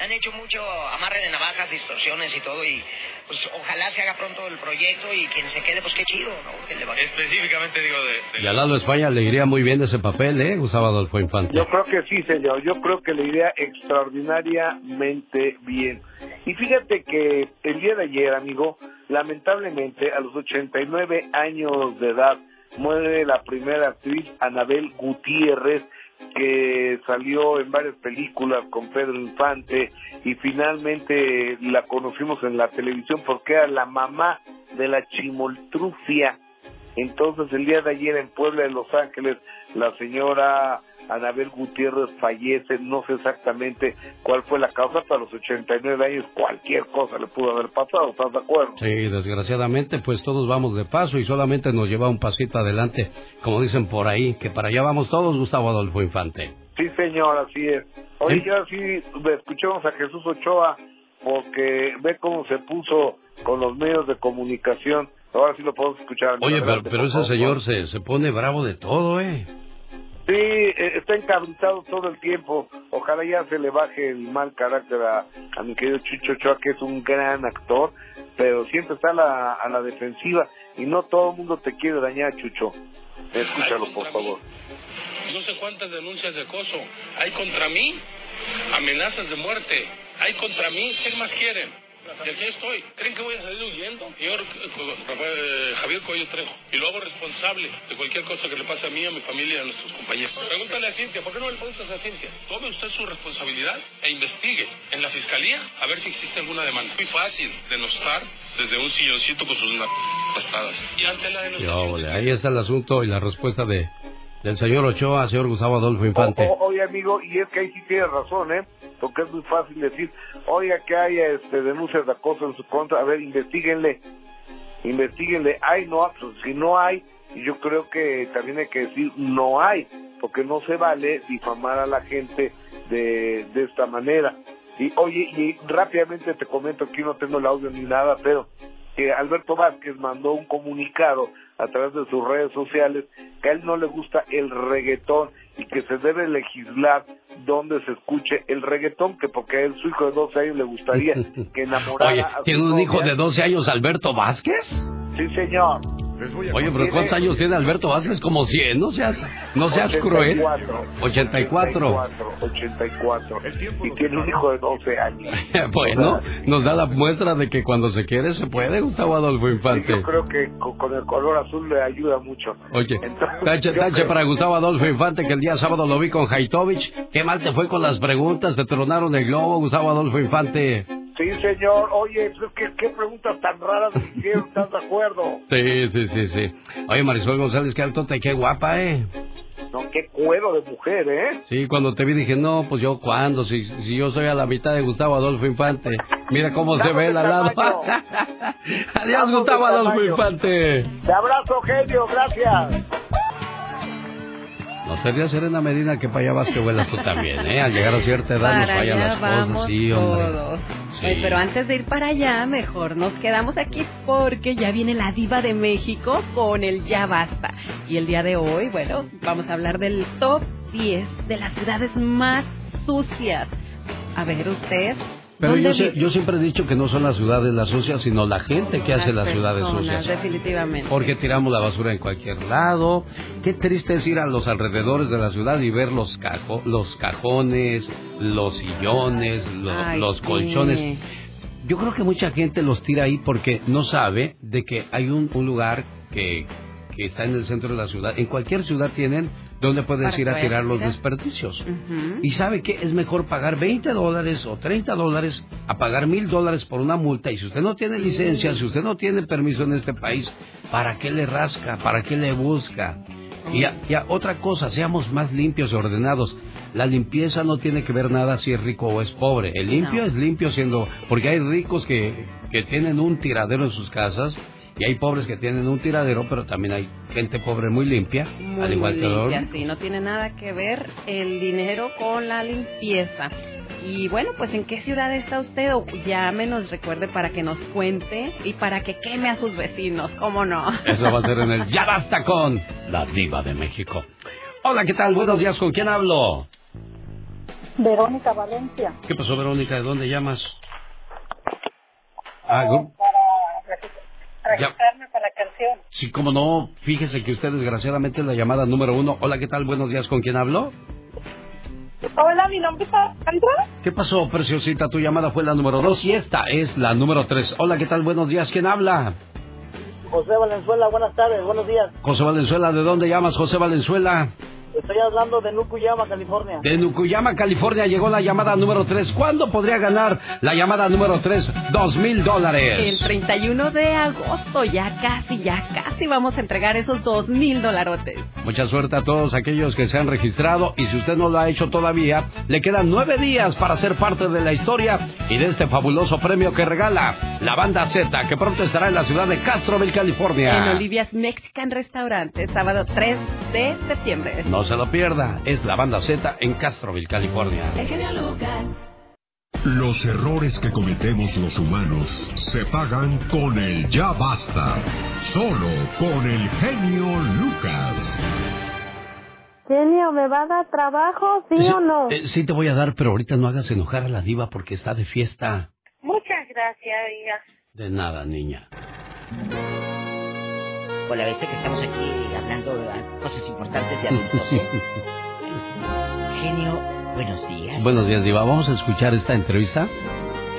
han hecho mucho amarre de navajas, distorsiones y todo y pues ojalá se haga pronto el proyecto y quien se quede pues qué chido, ¿no? Que le va- Específicamente digo de... Y a Lalo España le iría muy bien ese papel, ¿eh, Gustavo Adolfo Infante? Yo creo que sí, señor. Yo creo que le iría extraordinariamente bien. Y fíjate que el día de ayer, amigo, lamentablemente a los 89 años de edad muere la primera actriz Anabel Gutiérrez que salió en varias películas con Pedro Infante y finalmente la conocimos en la televisión porque era la mamá de la chimoltrufia. Entonces el día de ayer en Puebla de Los Ángeles la señora Anabel Gutiérrez fallece, no sé exactamente cuál fue la causa, pero a los 89 años cualquier cosa le pudo haber pasado, ¿estás de acuerdo? Sí, desgraciadamente, pues todos vamos de paso y solamente nos lleva un pasito adelante, como dicen por ahí, que para allá vamos todos, Gustavo Adolfo Infante. Sí, señor, así es. Oye, ya sí, escuchemos a Jesús Ochoa, porque ve cómo se puso con los medios de comunicación. Ahora sí lo podemos escuchar. Oye, pero, Adelante, pero ese señor se, se pone bravo de todo, ¿eh? Sí, eh, está encabritado todo el tiempo. Ojalá ya se le baje el mal carácter a, a mi querido Chucho Ochoa, que es un gran actor, pero siempre está a la, a la defensiva y no todo el mundo te quiere dañar, Chucho. Escúchalo, por favor. No sé cuántas denuncias de acoso hay contra mí, amenazas de muerte, hay contra mí, ¿qué más quieren? Y aquí estoy. ¿Creen que voy a salir huyendo? Señor eh, Rafael- Javier Cuello Trejo. Y lo hago responsable de cualquier cosa que le pase a mí, a mi familia y a nuestros compañeros. Pregúntale a Cintia, ¿por qué no le preguntas a Cintia? Tome usted su responsabilidad e investigue en la fiscalía a ver si existe alguna demanda. Muy fácil denostar desde un silloncito con sus gastadas. Y ante la Pues ole, ahí está el asunto y la respuesta de del señor Ochoa, señor Gustavo Adolfo Infante. Oye, amigo, y es que ahí sí tienes razón, ¿eh? Porque es muy fácil decir, oiga, que haya este, denuncias de acoso en su contra, a ver, investiguenle, investiguenle, hay, no, pues, si no hay, y yo creo que también hay que decir, no hay, porque no se vale difamar a la gente de, de esta manera. Y oye, y rápidamente te comento, aquí no tengo el audio ni nada, pero que Alberto Vázquez mandó un comunicado a través de sus redes sociales que a él no le gusta el reggaetón y que se debe legislar donde se escuche el reggaetón, que porque a él, su hijo de 12 años le gustaría que enamorara Oye, a su ¿tiene un hijo de 12 años, Alberto Vázquez? Sí, señor. Oye, pero ¿cuántos años tiene Alberto Vázquez? Como 100, no seas, no seas cruel. 84. 84. Y tiene un hijo de 12 años. bueno, nos da la muestra de que cuando se quiere se puede, Gustavo Adolfo Infante. Yo creo que con, el color azul le ayuda mucho. Oye, Entonces, tache, tache creo- para Gustavo Adolfo Infante, que el día sábado lo vi con Haitovich. ¿Qué mal te fue con las preguntas? ¿Te tronaron el globo, Gustavo Adolfo Infante? Sí, señor. Oye, pues, ¿qué, qué preguntas tan raras me hicieron? ¿Estás de acuerdo? Sí, sí, sí, sí. Oye, Marisol González, qué alto te, qué guapa, ¿eh? No, qué cuero de mujer, ¿eh? Sí, cuando te vi dije, no, pues yo cuándo, si, si yo soy a la mitad de Gustavo Adolfo Infante. Mira cómo se ve el al lado. Adiós, Gustavo Adolfo Infante. Te abrazo, genio. Gracias. No te rías, Serena Medina, que para allá vas que vuelas tú también, ¿eh? Al llegar a cierta edad nos fallan las cosas, sí, hombre. todos. Sí. Pero antes de ir para allá, mejor nos quedamos aquí porque ya viene la diva de México con el Ya Basta. Y el día de hoy, bueno, vamos a hablar del top 10 de las ciudades más sucias. A ver, usted. Pero ¿dónde yo, vive? yo siempre he dicho que no son las ciudades las sucias, sino la gente que hace las ciudades sucias. Definitivamente. Porque tiramos la basura en cualquier lado. Qué triste es ir a los alrededores de la ciudad y ver los, cajo- los cajones, los sillones, Ay, los sí. colchones. Yo creo que mucha gente los tira ahí porque no sabe de que hay un, un lugar que, que está en el centro de la ciudad. En cualquier ciudad tienen donde puedes ir a tirar los desperdicios. Y sabe que es mejor pagar 20 dólares o 30 dólares a pagar mil dólares por una multa. Y si usted no tiene licencia, si usted no tiene permiso en este país, ¿para qué le rasca? ¿Para qué le busca? Y, a- y a otra cosa, seamos más limpios y ordenados. La limpieza no tiene que ver nada si es rico o es pobre. El limpio No. es limpio siendo... Porque hay ricos que, que tienen un tiradero en sus casas y hay pobres que tienen un tiradero, pero también hay gente pobre muy limpia, Muy, al igual muy que los limpia, sí, no tiene nada que ver el dinero con la limpieza. Y bueno, pues ¿en qué ciudad está usted? O llámenos, recuerde, para que nos cuente y para que queme a sus vecinos, ¿cómo no? Eso va a ser en el Ya Basta con la Diva de México. Hola, ¿qué tal? Buenos días, ¿con quién hablo? Verónica Valencia. ¿Qué pasó, Verónica? ¿De dónde llamas? Ah, gru- Para registrarme para la canción. sí, como no, fíjese que usted desgraciadamente es la llamada número uno. Hola, ¿qué tal? Buenos días, ¿con quién hablo? Hola, mi nombre es Alejandra. ¿Qué pasó, preciosita? Tu llamada fue la número dos y esta es la número tres. Hola, ¿qué tal? Buenos días, ¿quién habla? José Valenzuela, buenas tardes, buenos días. José Valenzuela, ¿de dónde llamas, José Valenzuela? Estoy hablando de Nukuyama, California. De Nukuyama, California, llegó la llamada número 3. ¿Cuándo podría ganar la llamada número 3? Dos mil El dólares. 31 de agosto, ya casi, ya casi vamos a entregar esos dos mil dolarotes. Mucha suerte a todos aquellos que se han registrado y si usted no lo ha hecho todavía, le quedan nueve días para ser parte de la historia y de este fabuloso premio que regala la banda Z, que pronto estará en la ciudad de Castroville, En California. Olivia's Mexican Restaurante, sábado 3 de septiembre. No se lo pierda, es la banda Z en Castroville, California. El genio Lucas. Los errores que cometemos los humanos se pagan con el ya basta. Solo con el genio Lucas. Genio, ¿me va a dar trabajo, sí, o no? Eh, sí te voy a dar, pero ahorita no hagas enojar a la diva porque está de fiesta. Muchas gracias, hija. De nada, niña. Hola, vete que estamos aquí hablando de cosas importantes de adultos. ¿eh? Genio, buenos días. Buenos días, Diva. Vamos a escuchar esta entrevista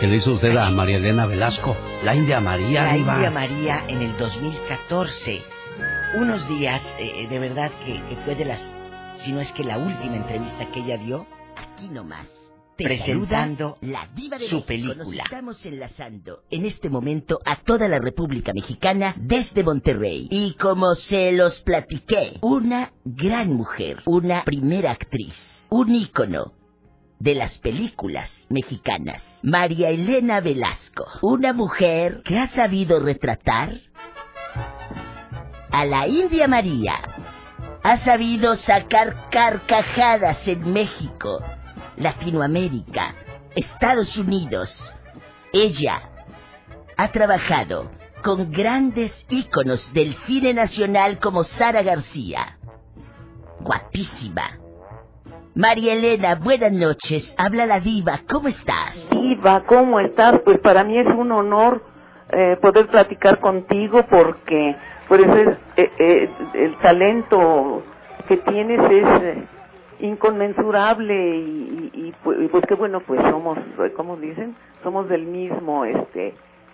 que le hizo usted a María Elena Velasco, la India María, La Diva. India María en el 2014. Unos días, eh, de verdad que, que fue de las, si no es que la última entrevista que ella dio, Aquí nomás. Te presentando la diva de su México. Nos película. estamos enlazando en este momento a toda la República Mexicana desde Monterrey. Y como se los platiqué, una gran mujer, una primera actriz, un ícono de las películas mexicanas, María Elena Velasco, una mujer que ha sabido retratar a la India María, ha sabido sacar carcajadas en México, Latinoamérica, Estados Unidos. Ella ha trabajado con grandes íconos del cine nacional como Sara García. Guapísima. María Elena, buenas noches. Habla la diva. ¿Cómo estás? Diva, ¿cómo estás? Pues para mí es un honor eh, poder platicar contigo porque pues es, eh, eh, el talento que tienes es inconmensurable y, y, y, pues, y, pues que bueno pues somos como dicen somos del mismo este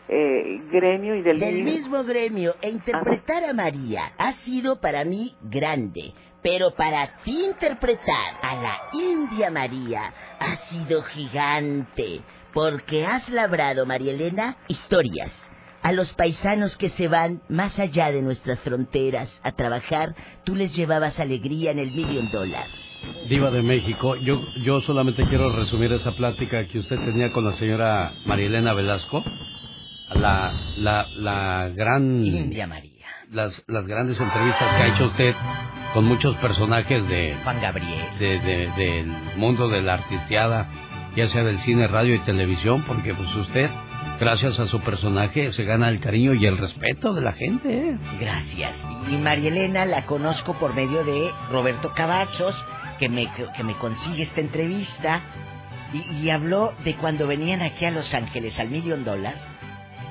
eh, gremio y del, Del mismo gremio, e interpretar a María ha sido para mí grande, pero para ti interpretar a la India María ha sido gigante, porque has labrado, María Elena, historias. A los paisanos que se van más allá de nuestras fronteras a trabajar, tú les llevabas alegría en el Million Dollar. Diva de México, yo, yo solamente quiero resumir esa plática que usted tenía con la señora María Elena Velasco, la, la, la gran... India María. Las, las grandes entrevistas que ha hecho usted con muchos personajes de... Juan Gabriel. De, de- del mundo de la artisteada, ya sea del cine, radio y televisión, porque pues usted, gracias a su personaje, se gana el cariño y el respeto de la gente. ¿eh? Gracias. Y María Elena la conozco por medio de Roberto Cavazos, que me, que me consigue esta entrevista. Y, y habló de cuando venían aquí a Los Ángeles al Million Dollar.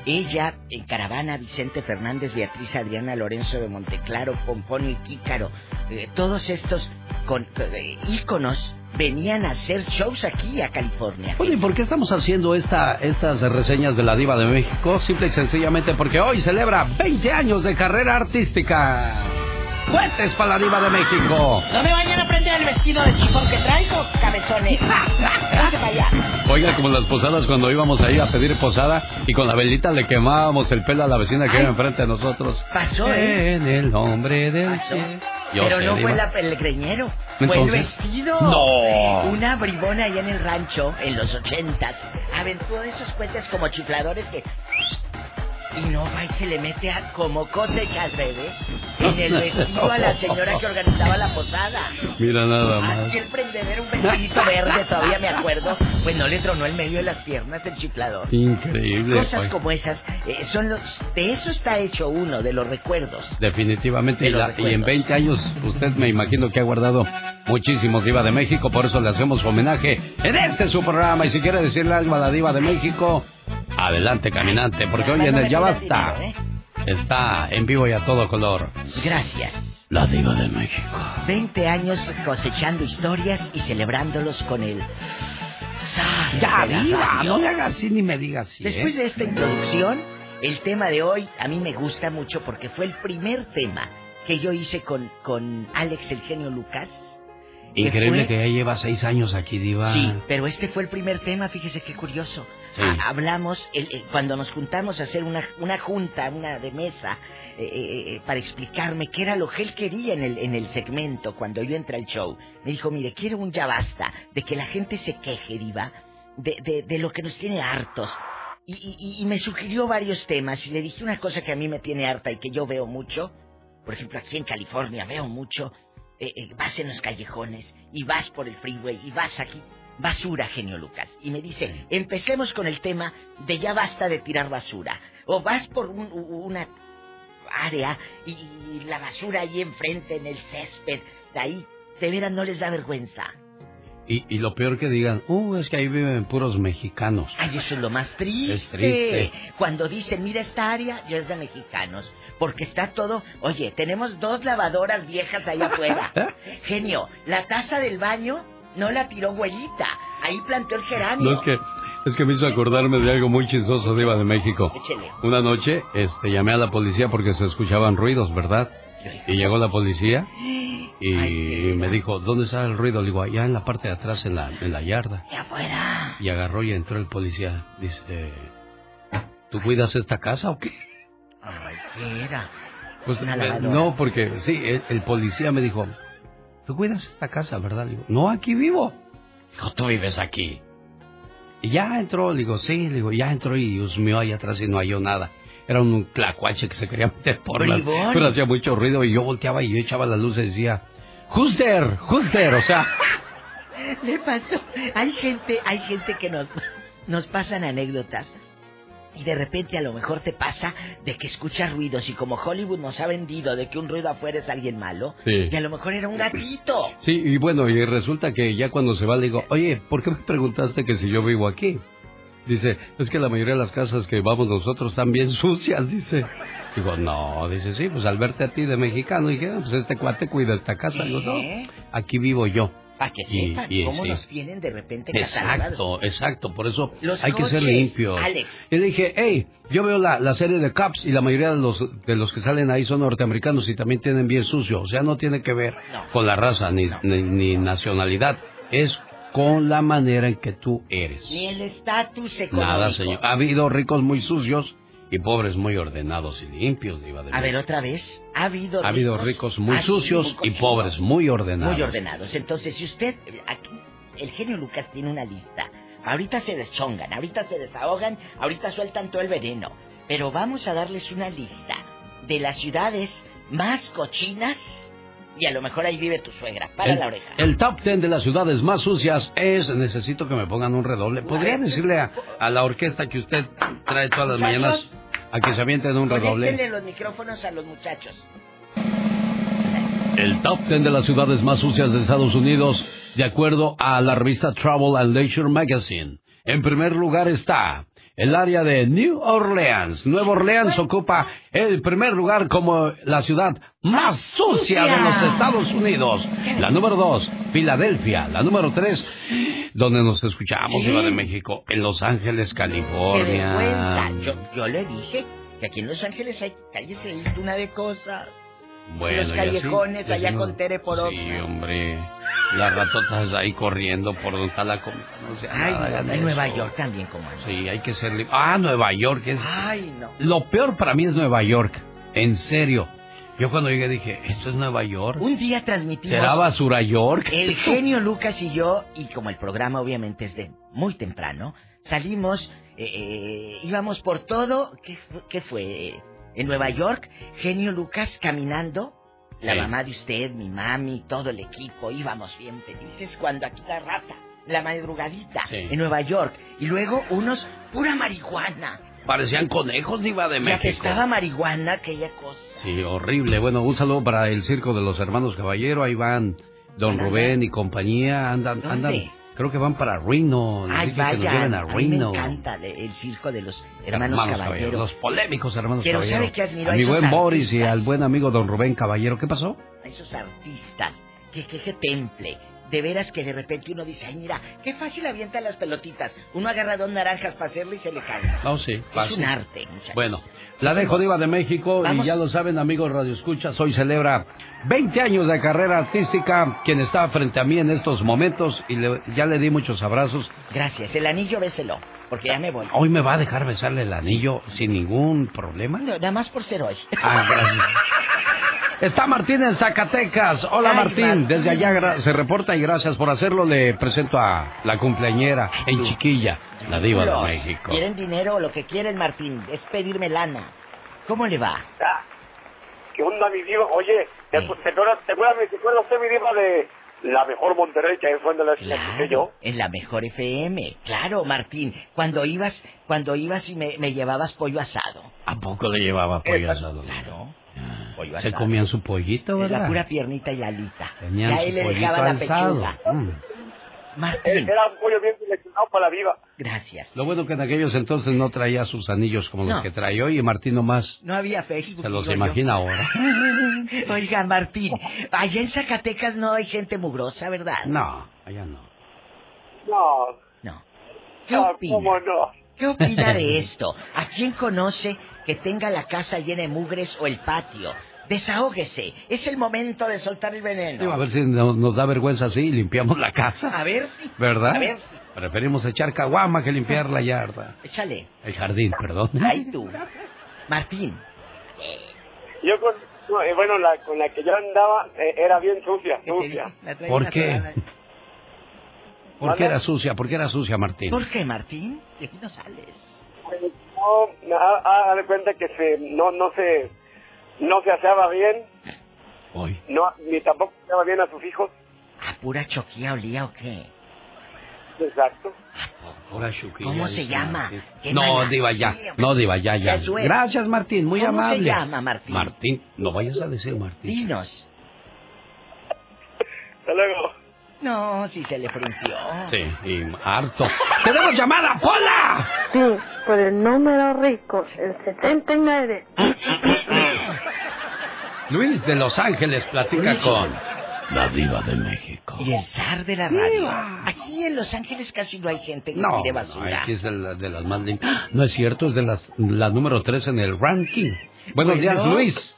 Ella, en caravana, Vicente Fernández, Beatriz Adriana Lorenzo de Monteclaro, Pomponio y Kícaro, eh, todos estos con, eh, íconos venían a hacer shows aquí a California. Bueno, ¿y por qué estamos haciendo esta, estas reseñas de la Diva de México? Simple y sencillamente porque hoy celebra 20 años de carrera artística. ¡Fuertes para la Diva de México! No me vayan a prender el vestido de chifón que traigo, cabezones. Vente para allá. Oiga, como las posadas cuando íbamos ahí a pedir posada y con la velita le quemábamos el pelo a la vecina que iba enfrente de nosotros. Pasó, ¿eh? En el nombre del. Yo Pero sé, no Diva. fue la, el greñero, fue el vestido. No. Una bribona allá en el rancho, en los ochentas, aventó de esos cohetes como chifladores que... Y no va y se le mete a como cosechas, bebé, en el vestido a la señora que organizaba la posada. Mira nada más. Así el prendedero, un vestidito verde, todavía me acuerdo. Pues no le tronó el medio de las piernas el chiflador. Increíble. Cosas como esas, eh, son los, de eso está hecho uno, de los recuerdos. Definitivamente, De y, los la- y en recuerdos. 20 años usted me imagino que ha guardado muchísimo Diva de México, por eso le hacemos homenaje en este su programa. Y si quiere decirle algo a la Diva de México, adelante caminante, porque hoy en el Ya Basta está en vivo y a todo color. Gracias. La Diva de México. 20 años cosechando historias y celebrándolos con el... zar Ya, Diva, no le haga así ni me diga así. ¿eh? Después de esta introducción, el tema de hoy a mí me gusta mucho porque fue el primer tema que yo hice con, con Alex el genio Lucas. que Increíble fue- que ya lleva seis años aquí, Diva. Sí, pero este fue el primer tema, fíjese qué curioso. Hablamos, el- el- cuando nos juntamos a hacer una, una junta, una de mesa, eh, eh, eh, para explicarme qué era lo que él quería en el, en el segmento cuando yo entré al show. Me dijo, mire, quiero un ya basta, de que la gente se queje, diva, de, de, de lo que nos tiene hartos. Y, y- y me sugirió varios temas y le dije una cosa que a mí me tiene harta y que yo veo mucho. Por ejemplo, aquí en California veo mucho. eh, eh, vas en los callejones y vas por el freeway y vas aquí. Basura, genio Lucas. Y me dice, empecemos con el tema de ya basta de tirar basura. O vas por un- una área y, y la basura ahí enfrente en el césped. De ahí, de veras no les da vergüenza. Y, y lo peor que digan, uh, es que ahí viven puros mexicanos. Ay, eso es lo más triste. Es triste. Cuando dicen, mira esta área, ya es de mexicanos. Porque está todo... Oye, tenemos dos lavadoras viejas ahí afuera. Genio, la taza del baño no la tiró güeyita. Ahí plantó el geranio. No es que es que me hizo acordarme de algo muy chistoso de Iba de México. Échele. Una noche, este, llamé a la policía porque se escuchaban ruidos, ¿verdad? Y llegó la policía y me dijo, ¿dónde está el ruido? Le digo, allá en la parte de atrás, en la, en la yarda. Y afuera. Y agarró y entró el policía. Dice, ¿tú cuidas esta casa o qué? Ay, ¿qué era? Pues, eh, no, porque sí, el, el policía me dijo, ¿tú cuidas esta casa, verdad? Digo, no, aquí vivo. Dijo, tú vives aquí. Y ya entró, digo, sí, digo, ya entró y husmeó ahí atrás y no halló nada. Era un tlacuache que se quería meter por las... Pero hacía mucho ruido y yo volteaba y yo echaba la luz y decía, who's there, who's there? O sea, Le pasó. Hay gente, hay gente que nos, nos pasan anécdotas. Y de repente a lo mejor te pasa de que escuchas ruidos y como Hollywood nos ha vendido de que un ruido afuera es alguien malo, Sí. y a lo mejor era un gatito. sí, y bueno, y resulta que ya cuando se va le digo, oye, ¿por qué me preguntaste que si yo vivo aquí? Dice, es que la mayoría de las casas que vamos nosotros están bien sucias, dice. Digo, no, dice, sí, pues al verte a ti de mexicano, dije, ah, pues este cuate cuida esta casa. Digo, no, aquí vivo yo. Para que Y- sepan y cómo sí. nos tienen de repente catalogados. Exacto, exacto, por eso Los hay que ser coches, limpios. Alex. Y le dije, hey, yo veo la, la serie de Cops y la mayoría de los, de los que salen ahí son norteamericanos y también tienen bien sucio. O sea, no tiene que ver con la raza ni, ni, ni nacionalidad. Es con la manera en que tú eres. Ni el estatus económico. Nada, señor. Ha habido ricos muy sucios y pobres muy ordenados y limpios, Diva de A ver, otra vez. Ha habido Ha habido ricos muy así, sucios muy y pobres muy ordenados. Muy ordenados. Entonces, si usted, aquí, el genio Lucas tiene una lista. Ahorita se deschongan, ahorita se desahogan, ahorita sueltan todo el veneno. Pero vamos a darles una lista de las ciudades más cochinas y a lo mejor ahí vive tu suegra. Para el, la oreja. el top ten de las ciudades más sucias es, necesito que me pongan un redoble. ¿Podría decirle a, a la orquesta que usted trae todas las mañanas a que se avienten un redoble? Los micrófonos a los muchachos. El top ten de las ciudades más sucias de Estados Unidos, de acuerdo a la revista Travel and Leisure Magazine. En primer lugar está el área de New Orleans. Nueva Orleans ocupa el primer lugar como la ciudad más sucia de los Estados Unidos. La número dos, Filadelfia. La número tres, donde nos escuchamos, ¿Qué? Ciudad de México, en Los Ángeles, ¡Qué! California. Yo, yo le dije que aquí en Los Ángeles hay calles, he visto una de cosas. Bueno, los callejones allá con Tere por Sí, hombre. Las ratotas ahí corriendo por donde está la comida. No sea Ay, nada, no, en Nueva. York también, como. Sí, hay que ser libre. Ah, Nueva York. Es... Ay, no. Lo peor para mí es Nueva York. En serio. Yo cuando llegué dije, ¿esto es Nueva York? Un día transmitimos. ¿Será Basura York? El genio Lucas y yo, y como el programa obviamente es de muy temprano, salimos, eh, eh, íbamos por todo. ¿Qué, qué fue? En Nueva York, genio Lucas caminando. La Sí. mamá de usted, mi mami, todo el equipo, íbamos bien felices cuando aquí la rata, la madrugadita, Sí. en Nueva York. Y luego unos, pura marihuana. Parecían conejos, Diva de México. apestaba marihuana aquella cosa. Sí, horrible. Bueno, un saludo para el circo de los hermanos Caballero. Ahí van Don. Rubén y compañía. Andan, ¿Dónde? andan. Creo que van para Reno. Ay, dije que nos vaya, lleven a a mí me encanta el circo de los hermanos, Caballero. Los polémicos hermanos Pero Caballero. ¿sabe qué admiro a a mi buen Boris y artistas? al buen amigo Don Rubén Caballero. ¿Qué pasó? a esos artistas, que, que, que temple. De veras que de repente uno dice, ay mira, qué fácil avienta las pelotitas. Uno agarra dos naranjas para hacerle y se le cae. No, sí. Es fácil. un arte, muchachos. Bueno, la dejo Diva de México Vamos. y ya lo saben amigos Radio Escuchas, hoy celebra 20 años de carrera artística, quien está frente a mí en estos momentos y le- ya le di muchos abrazos. Gracias, el anillo béselo, porque ya me voy. Hoy me va a dejar besarle el anillo sin ningún problema. No, nada más por ser hoy. Ah, gracias. Está Martín en Zacatecas. Hola Ay, Martín, Martín. desde allá se reporta y gracias por hacerlo. Le presento a la cumpleañera en Chiquilla, la diva de México. ¿Quieren dinero o lo que quieren, Martín? Es pedirme lana. ¿Cómo le va? Ah, ¿Qué onda, mi diva? Oye, ¿te, te acuerdas, te acuerdas, te acuerdas usted, mi diva, de la mejor Monterrey que ahí fue donde la escuché yo? En la mejor FM. Claro, Martín. Cuando ibas, cuando ibas y me, me llevabas pollo asado. ¿A poco le llevaba pollo asado? Claro. Pollo Se asado. comían su pollito, ¿verdad? la pura piernita y la alita. Tenían ya su él le pollito dejaba la pechuga. Mm. Martín. Era un pollo bien seleccionado para la diva. Gracias. Lo bueno que en aquellos entonces no traía sus anillos como No. los que trae hoy y Martín nomás No había Facebook. se los yo. imagina ahora. Oiga, Martín, allá en Zacatecas no hay gente mugrosa, ¿verdad? No, allá no. No. No. ¿Qué Ah, opina? ¿Cómo no? ¿Qué opina de esto? ¿A quién conoce que tenga la casa llena de mugres o el patio? Desahógese. Es el momento de soltar el veneno. Digo, a ver si no- nos da vergüenza así y limpiamos la casa. A ver si. ¿Verdad? A ver. Preferimos echar caguama que limpiar la yarda. Échale. El jardín, perdón. Ay, tú. Martín. Yo con, eh, bueno, la, con la que yo andaba eh, era bien sucia, sucia. ¿Por qué? ¿Por qué era sucia? ¿Por qué era sucia, Martín? ¿Por qué, Martín? De aquí no sales. No, no, haz de cuenta que se, no, no se, no se aseaba bien, Hoy. no, ni tampoco aseaba bien a sus hijos. ¿A pura choquía olía o qué? Exacto. Ahora, ¿Cómo se llama? Martín. ¿Qué No, mala? Diva, ya. No, Diva, ya, ya. Eso es. Gracias, Martín. Muy ¿Cómo se amable. llama, Martín? Martín, no vayas a decir Martín. Dinos. Hasta luego. No, si se le frunció. Sí, y harto. ¡Tenemos llamada, Pola! Sí, por el número rico, el 79. Luis de Los Ángeles platica Luis. con la diva de México. Y el zar de la radio. Aquí en Los Ángeles casi no hay gente que No, tire no, basura. aquí es de, la- de las más limpias. No es cierto, es de las, la número 3 en el ranking. Buenos Bueno. días, Luis.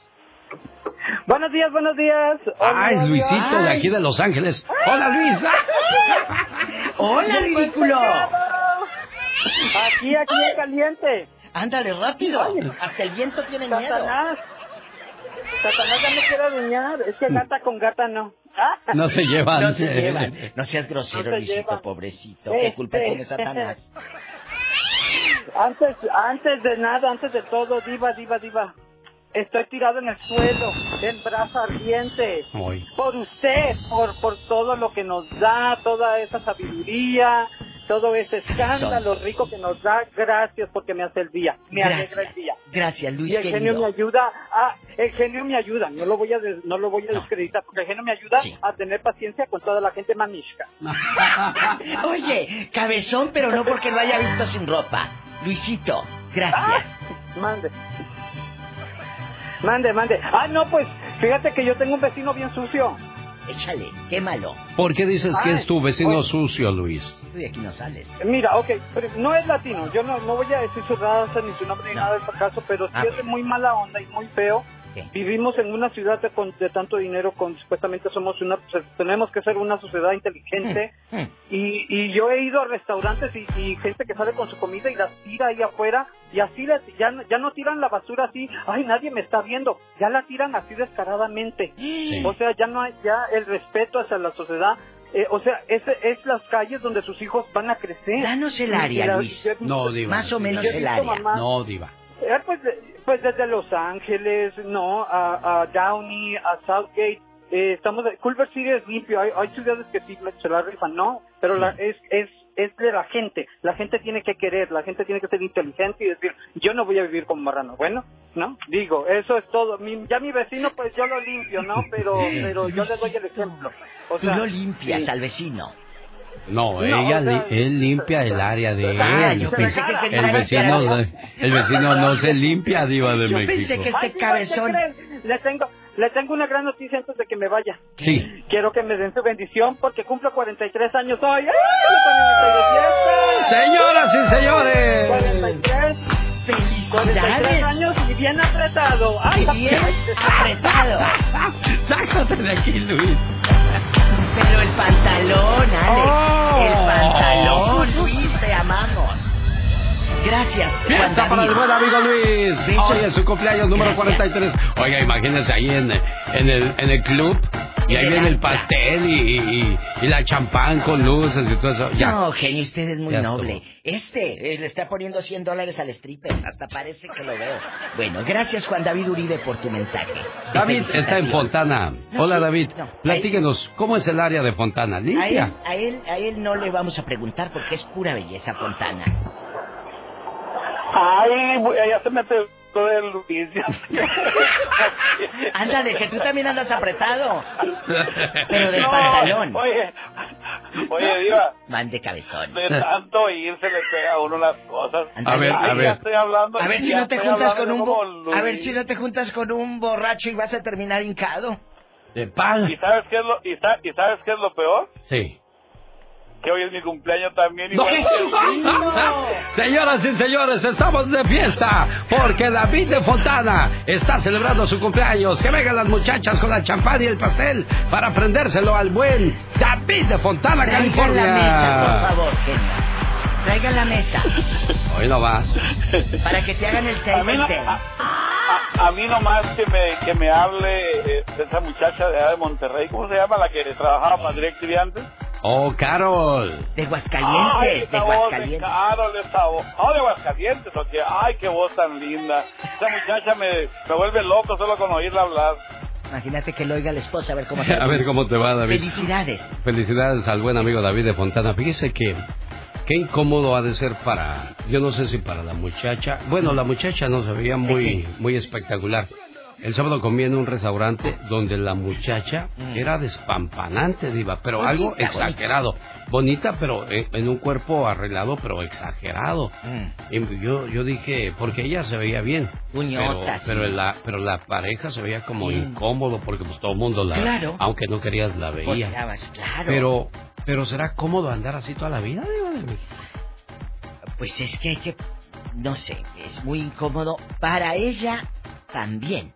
Buenos días, buenos días. Ay, Hola, Luisito de aquí de Los Ángeles. Hola, Luis. ¡Hola, ridículo! Aquí, aquí en caliente. Ándale, rápido. Hasta el viento tiene miedo. Satanás. Satanás ya me quiere adueñar. Es que gata con gata no. Ah. No se llevan. No se llevan. No seas grosero, No se Luisito, pobrecito. Eh, ¿Qué culpa eh, tiene Satanás? Antes, antes de nada, antes de todo, diva, diva, diva. Estoy tirado en el suelo, en brazo ardiente. Por usted, por, por todo lo que nos da, toda esa sabiduría, todo ese escándalo rico que nos da. Gracias porque me hace el día, me alegra el día. Gracias, Luis y el genio me ayuda a, el genio me ayuda, no lo voy a des- no lo voy a descreditar, porque el genio me ayuda a tener paciencia con toda la gente manishka. Oye, cabezón, pero no porque lo haya visto sin ropa. Luisito, gracias. Mande. Mande, mande. Ah, no, pues, fíjate que yo tengo un vecino bien sucio. Échale, quémalo. ¿Por qué dices que Ay, es tu vecino oye. sucio, Luis? De aquí no sales. Mira, ok, pero no es latino, yo no, no voy a decir su raza ni su nombre ni nada de ese caso, pero sí Ah, es de muy mala onda y muy feo. Vivimos en una ciudad de, con- de tanto dinero, con supuestamente somos una, tenemos que ser una sociedad inteligente. Y, y yo he ido a restaurantes y, y gente que sale con su comida y las tira ahí afuera y así les- ya, no- ya no tiran la basura así, ay nadie me está viendo, ya la tiran así descaradamente. O sea, ya no hay ya el respeto hacia la sociedad. eh, o sea, es, es las calles donde sus hijos van a crecer. Danos el área, la- Luis. yo No, Diva. Más o menos el área. No, Diva. eh, pues, de- pues desde Los Ángeles, no, a, a Downey, a Southgate, eh, estamos, de- Culver City es limpio, hay, hay ciudades que sí se la rifan, no, pero la- es, es, es de la gente, la gente tiene que querer, la gente tiene que ser inteligente y decir, yo no voy a vivir como marrano, bueno, ¿no? Digo, eso es todo, mi- ya mi vecino pues yo lo limpio, ¿no? Pero, pero yo le doy el ejemplo. O Tú lo limpias sí. al vecino. No, No, ella, o sea, li- él limpia el área de Ah, él. yo pensé que el vecino, el vecino no se limpia, Diva de Yo México. pensé que este cabezón... Le tengo, le tengo una gran noticia antes de que me vaya. Sí. Quiero que me den su bendición porque cumplo 43 años hoy. ¡Ay! Señoras y señores. 43. 43 años y bien apretado. ¡Ay, Y bien apretado. Sácate de aquí, Luis. Pero el pantalón, Alex. Oh. El pantalón, Luis, te amamos. Gracias, Fiesta para el buen amigo Luis. Hoy es su cumpleaños número Gracias. 43. Oiga, imagínense ahí en, en, el, en el club. Y ahí viene el pastel y, y, y la champán con luces y todo eso. Ya. No, genio, usted es muy Ya noble. Este eh, le está poniendo 100 dólares al stripper. Hasta parece que lo veo. Bueno, gracias, Juan David Uribe, por tu mensaje. David está en. Fontana. No, Hola, sí, David. no, Platíquenos, ¿cómo es el área de Fontana? A él, ¿Limpia? a, él, a él no le vamos a preguntar porque es pura belleza, Fontana. Ay, ya se me pegó el Luis. Ándale, que tú también andas apretado. Pero del No, pantalón. Oye, oye, Diva, Mande cabezón. de tanto ir se le pega a uno las cosas. A ver, a ver. Estoy hablando. A ver si no te juntas con un a ver si no te juntas con un borracho y vas a terminar hincado. De pal. ¿Y sabes qué es lo, y, sa- y sabes qué es lo peor? Sí. Que hoy es mi cumpleaños también. No. igual que- Señoras y señores, estamos de fiesta porque David de Fontana está celebrando su cumpleaños. Que vengan las muchachas con la champán y el pastel para prendérselo al buen David de Fontana, Traigan California. la mesa, por favor, genio. Traigan la mesa Hoy no vas. para que te hagan el A mí, no- a, a- a mí nomás que me, que me hable eh, de esa muchacha de allá de Monterrey, ¿cómo se llama? La que trabajaba para DirecTV antes. Oh, Carol. De Ay, Aguascalientes, de esa voz de Aguascalientes. Carol, esa voz. Oh, de Aguascalientes, ok. Ay, qué voz tan linda. Esa muchacha me, me vuelve loco solo con oírla hablar. Imagínate que lo oiga la esposa a ver cómo te A ver cómo te va, David. Felicidades. Felicidades al buen amigo David de Fontana. Fíjese que qué incómodo ha de ser para, yo no sé si para la muchacha. Bueno, la muchacha no se veía muy, muy espectacular. El sábado comí en un restaurante donde la muchacha era despampanante, diva, pero Bonita, algo exagerado. Bonita, pero en, en un cuerpo arreglado, pero exagerado. Mm. Y yo, yo dije, porque ella se veía bien. Pero, pero, la, pero la pareja se veía como incómodo porque pues todo el mundo la... Claro. Aunque no querías la veía. Claro. Pero, pero ¿será cómodo andar así toda la vida, diva de México? Pues es que hay que, no sé, es muy incómodo para ella también.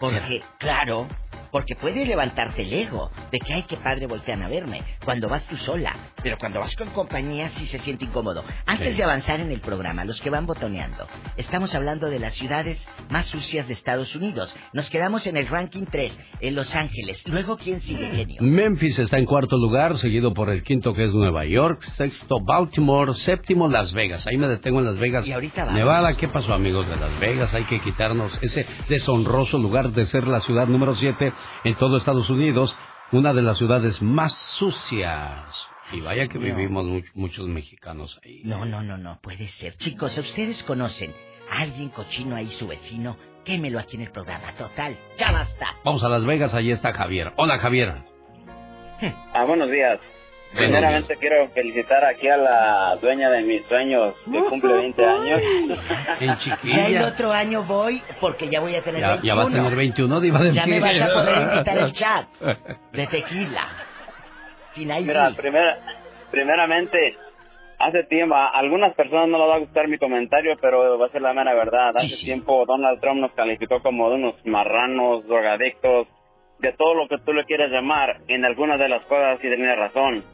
Porque, claro, porque puede levantarte el ego de que, ay, qué padre voltean a verme cuando vas tú sola. Pero cuando vas con compañía sí se siente incómodo. Antes Sí. de avanzar en el programa, los que van botoneando, estamos hablando de las ciudades más sucias de Estados Unidos. Nos quedamos en el ranking 3, en Los Ángeles. Luego, ¿quién sigue, genio? Memphis está en cuarto lugar, seguido por el quinto que es Nueva York, sexto Baltimore, séptimo Las Vegas. Ahí me detengo en Las Vegas. Y ahorita vamos. Nevada, ¿qué pasó amigos de Las Vegas? Hay que quitarnos ese deshonroso lugar de ser la ciudad número siete en todo Estados Unidos, una de las ciudades más sucias. Y vaya que No. vivimos mu- muchos mexicanos ahí. No, no, no, no puede ser. Chicos, ¿ustedes conocen a alguien cochino ahí, su vecino? Quémelo aquí en el programa. Total, ya basta. Vamos a Las Vegas, ahí está Javier. Hola Javier. Ah, buenos días. Primeramente quiero felicitar aquí a la dueña de mis sueños que cumple 20 años. En Ya el otro año voy porque ya voy a tener Ya, ya va a 21. tener 21, diva de Ya me vas a poder invitar el chat de tequila. Sin ahí. Mira, primera, primeramente, hace tiempo, a algunas personas no les va a gustar mi comentario, pero va a ser la mera verdad. Hace tiempo Donald Trump nos calificó como de unos marranos, drogadictos, de todo lo que tú le quieras llamar. En algunas de las cosas sí tenía razón.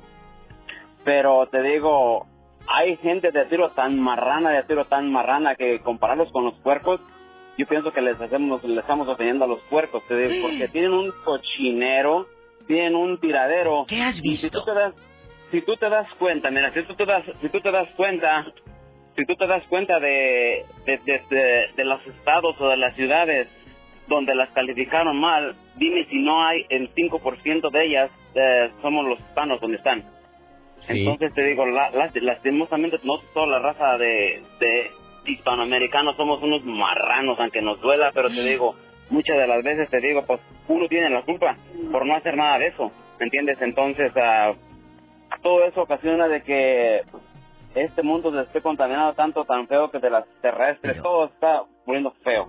Pero te digo, hay gente de tiro tan marrana, de tiro tan marrana que compararlos con los puercos, yo pienso que les hacemos, les estamos ofendiendo a los puercos, te digo, porque tienen un cochinero, tienen un tiradero. ¿Qué has visto? si tú te das, si tú te das cuenta, mira, si tú te das, si tú te das cuenta, si tú te das cuenta de, de, de, de- de los estados o de las ciudades donde las calificaron mal, dime si no hay el 5% de ellas, eh, somos los hispanos donde están. Sí. Entonces te digo, la, la- lastimosamente no toda la raza de, de hispanoamericanos somos unos marranos, aunque nos duela, pero te digo, muchas de las veces te digo, pues uno tiene la culpa por no hacer nada de eso, ¿me entiendes? Entonces, ah, todo eso ocasiona de que este mundo se esté contaminado tanto, tan feo que de las terrestres, todo está poniendo feo.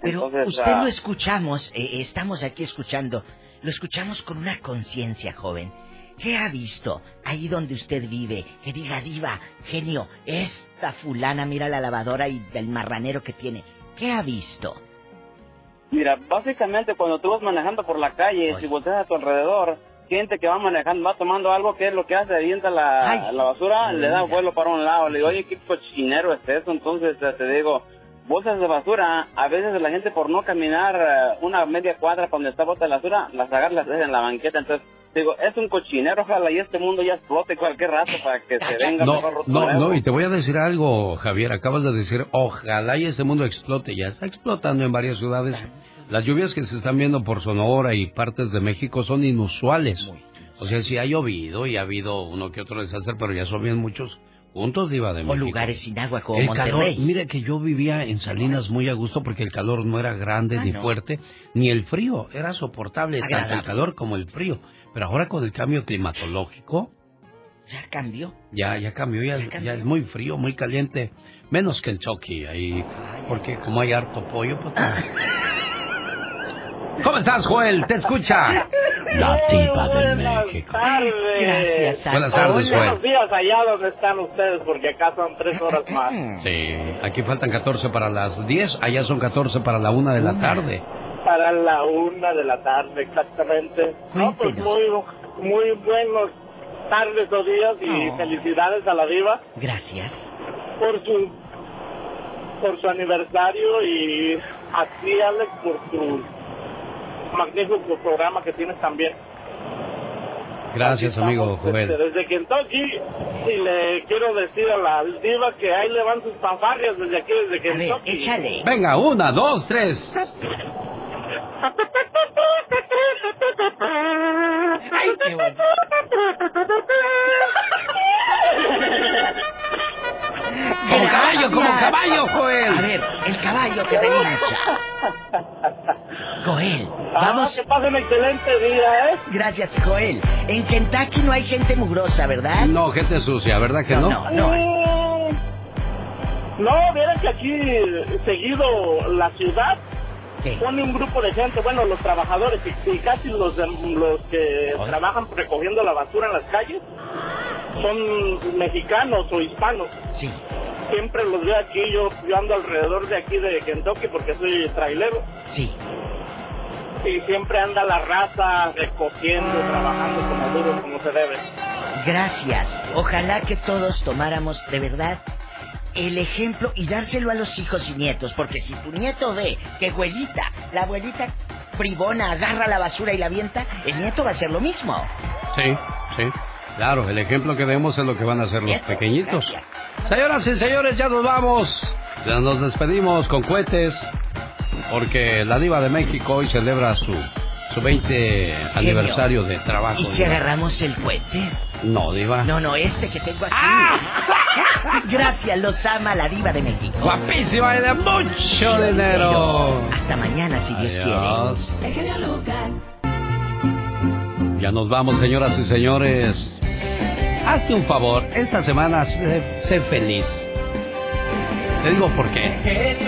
Pero Entonces, usted ah, lo escuchamos, eh, estamos aquí escuchando, lo escuchamos con una conciencia, joven. ¿Qué ha visto ahí donde usted vive? Que diga, diva, genio, esta fulana mira la lavadora y del marranero que tiene. ¿Qué ha visto? Mira, básicamente cuando tú vas manejando por la calle, si volteas a tu alrededor, gente que va manejando, va tomando algo, ¿qué es lo que hace? Avienta la, Ay, la basura, le da vuelo para un lado. Le digo, oye, ¿qué cochinero es eso? Entonces eh, te digo, bolsas de basura, a veces la gente por no caminar eh, una media cuadra para donde está bota de basura, las agarra las deja en la banqueta. Entonces, digo, es un cochinero, ojalá y este mundo ya explote cualquier rato para que se venga No, no, no, y te voy a decir algo, Javier. Acabas de decir, ojalá y ese mundo explote. Ya está explotando en varias ciudades. Las lluvias que se están viendo por Sonora y partes de México son inusuales. O sea, sí ha llovido y ha habido uno que otro desastre, pero ya son bien muchos puntos, Diva de O México. lugares sin agua como el Monterrey. calor, mire que yo vivía en Salinas muy a gusto porque el calor no era grande Ah, ni no. fuerte, ni el frío, era soportable, tanto el calor como el frío. Pero ahora con el cambio climatológico, Ya cambió. ya, ya cambió, ya, ya es muy frío, muy caliente. Menos que en Chucky ahí, porque como hay harto pollo, pues... ¿Cómo estás, Joel? ¿Te escucha? La tipa de México. Gracias, Buenas tardes, Joel. Buenos días allá donde están ustedes, porque acá son tres horas más. Sí, aquí faltan 14 para las 10, allá son 14 para la 1 de la tarde. Para la una de la tarde, exactamente. No, pues muy, muy buenos tardes o días y Oh. felicidades a la diva Gracias. por su por su aniversario y a ti, Alex, por tu magnífico programa que tienes también. Gracias, amigo Joel. Este, desde Kentucky y le quiero decir a la diva que ahí le van sus desde aquí, desde Kentucky. échale. Venga, una, dos, tres. Ay, qué bueno. Como caballo, como caballo, Joel. A ver, el caballo que relincha. Joel, Ah, vamos. que pasen excelente día, ¿eh? Gracias, Joel. En Kentucky no hay gente mugrosa, ¿verdad? No, gente sucia, ¿verdad que no? No, no. Mm, No, vieran que aquí seguido la ciudad pone un grupo de gente, bueno, los trabajadores y, y casi los, los que trabajan recogiendo la basura en las calles son mexicanos o hispanos. Sí. Siempre los veo aquí, yo, yo ando alrededor de aquí de Kentucky porque soy trailero. Sí. Y siempre anda la raza recogiendo, trabajando como duro, como se debe. Gracias. Ojalá que todos tomáramos de verdad el ejemplo y dárselo a los hijos y nietos, porque si tu nieto ve que abuelita, la abuelita bribona agarra la basura y la avienta, el nieto va a hacer lo mismo. Sí, sí. Claro, el ejemplo que demos es lo que van a hacer los pequeñitos. Señoras y señores, ya nos vamos. Ya nos despedimos con cohetes. Porque la Diva de México hoy celebra su, su 20 aniversario de trabajo. ¿Y si Diva. agarramos el cohete? No, Diva. No, no, este que tengo aquí. Gracias, los ama la diva de México. Guapísima y de mucho dinero. Hasta mañana, si Dios Adiós. quiere. Ya nos vamos, señoras y señores. Hazte un favor, esta semana sé, sé feliz. Te digo por qué.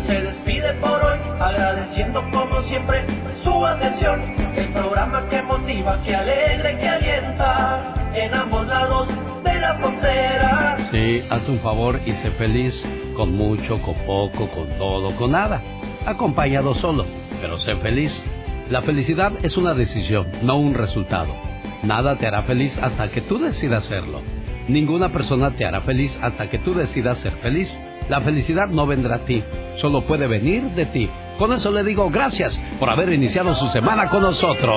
Se despide por hoy, agradeciendo como siempre su atención. El programa que motiva, que alegra y que alienta en ambos lados de la frontera. Sí, hazte un favor y sé feliz con mucho, con poco, con todo, con nada. Acompañado solo, pero sé feliz. La felicidad es una decisión, no un resultado. Nada te hará feliz hasta que tú decidas serlo. Ninguna persona te hará feliz hasta que tú decidas ser feliz. La felicidad no vendrá a ti, solo puede venir de ti. Con eso le digo gracias por haber iniciado su semana con nosotros.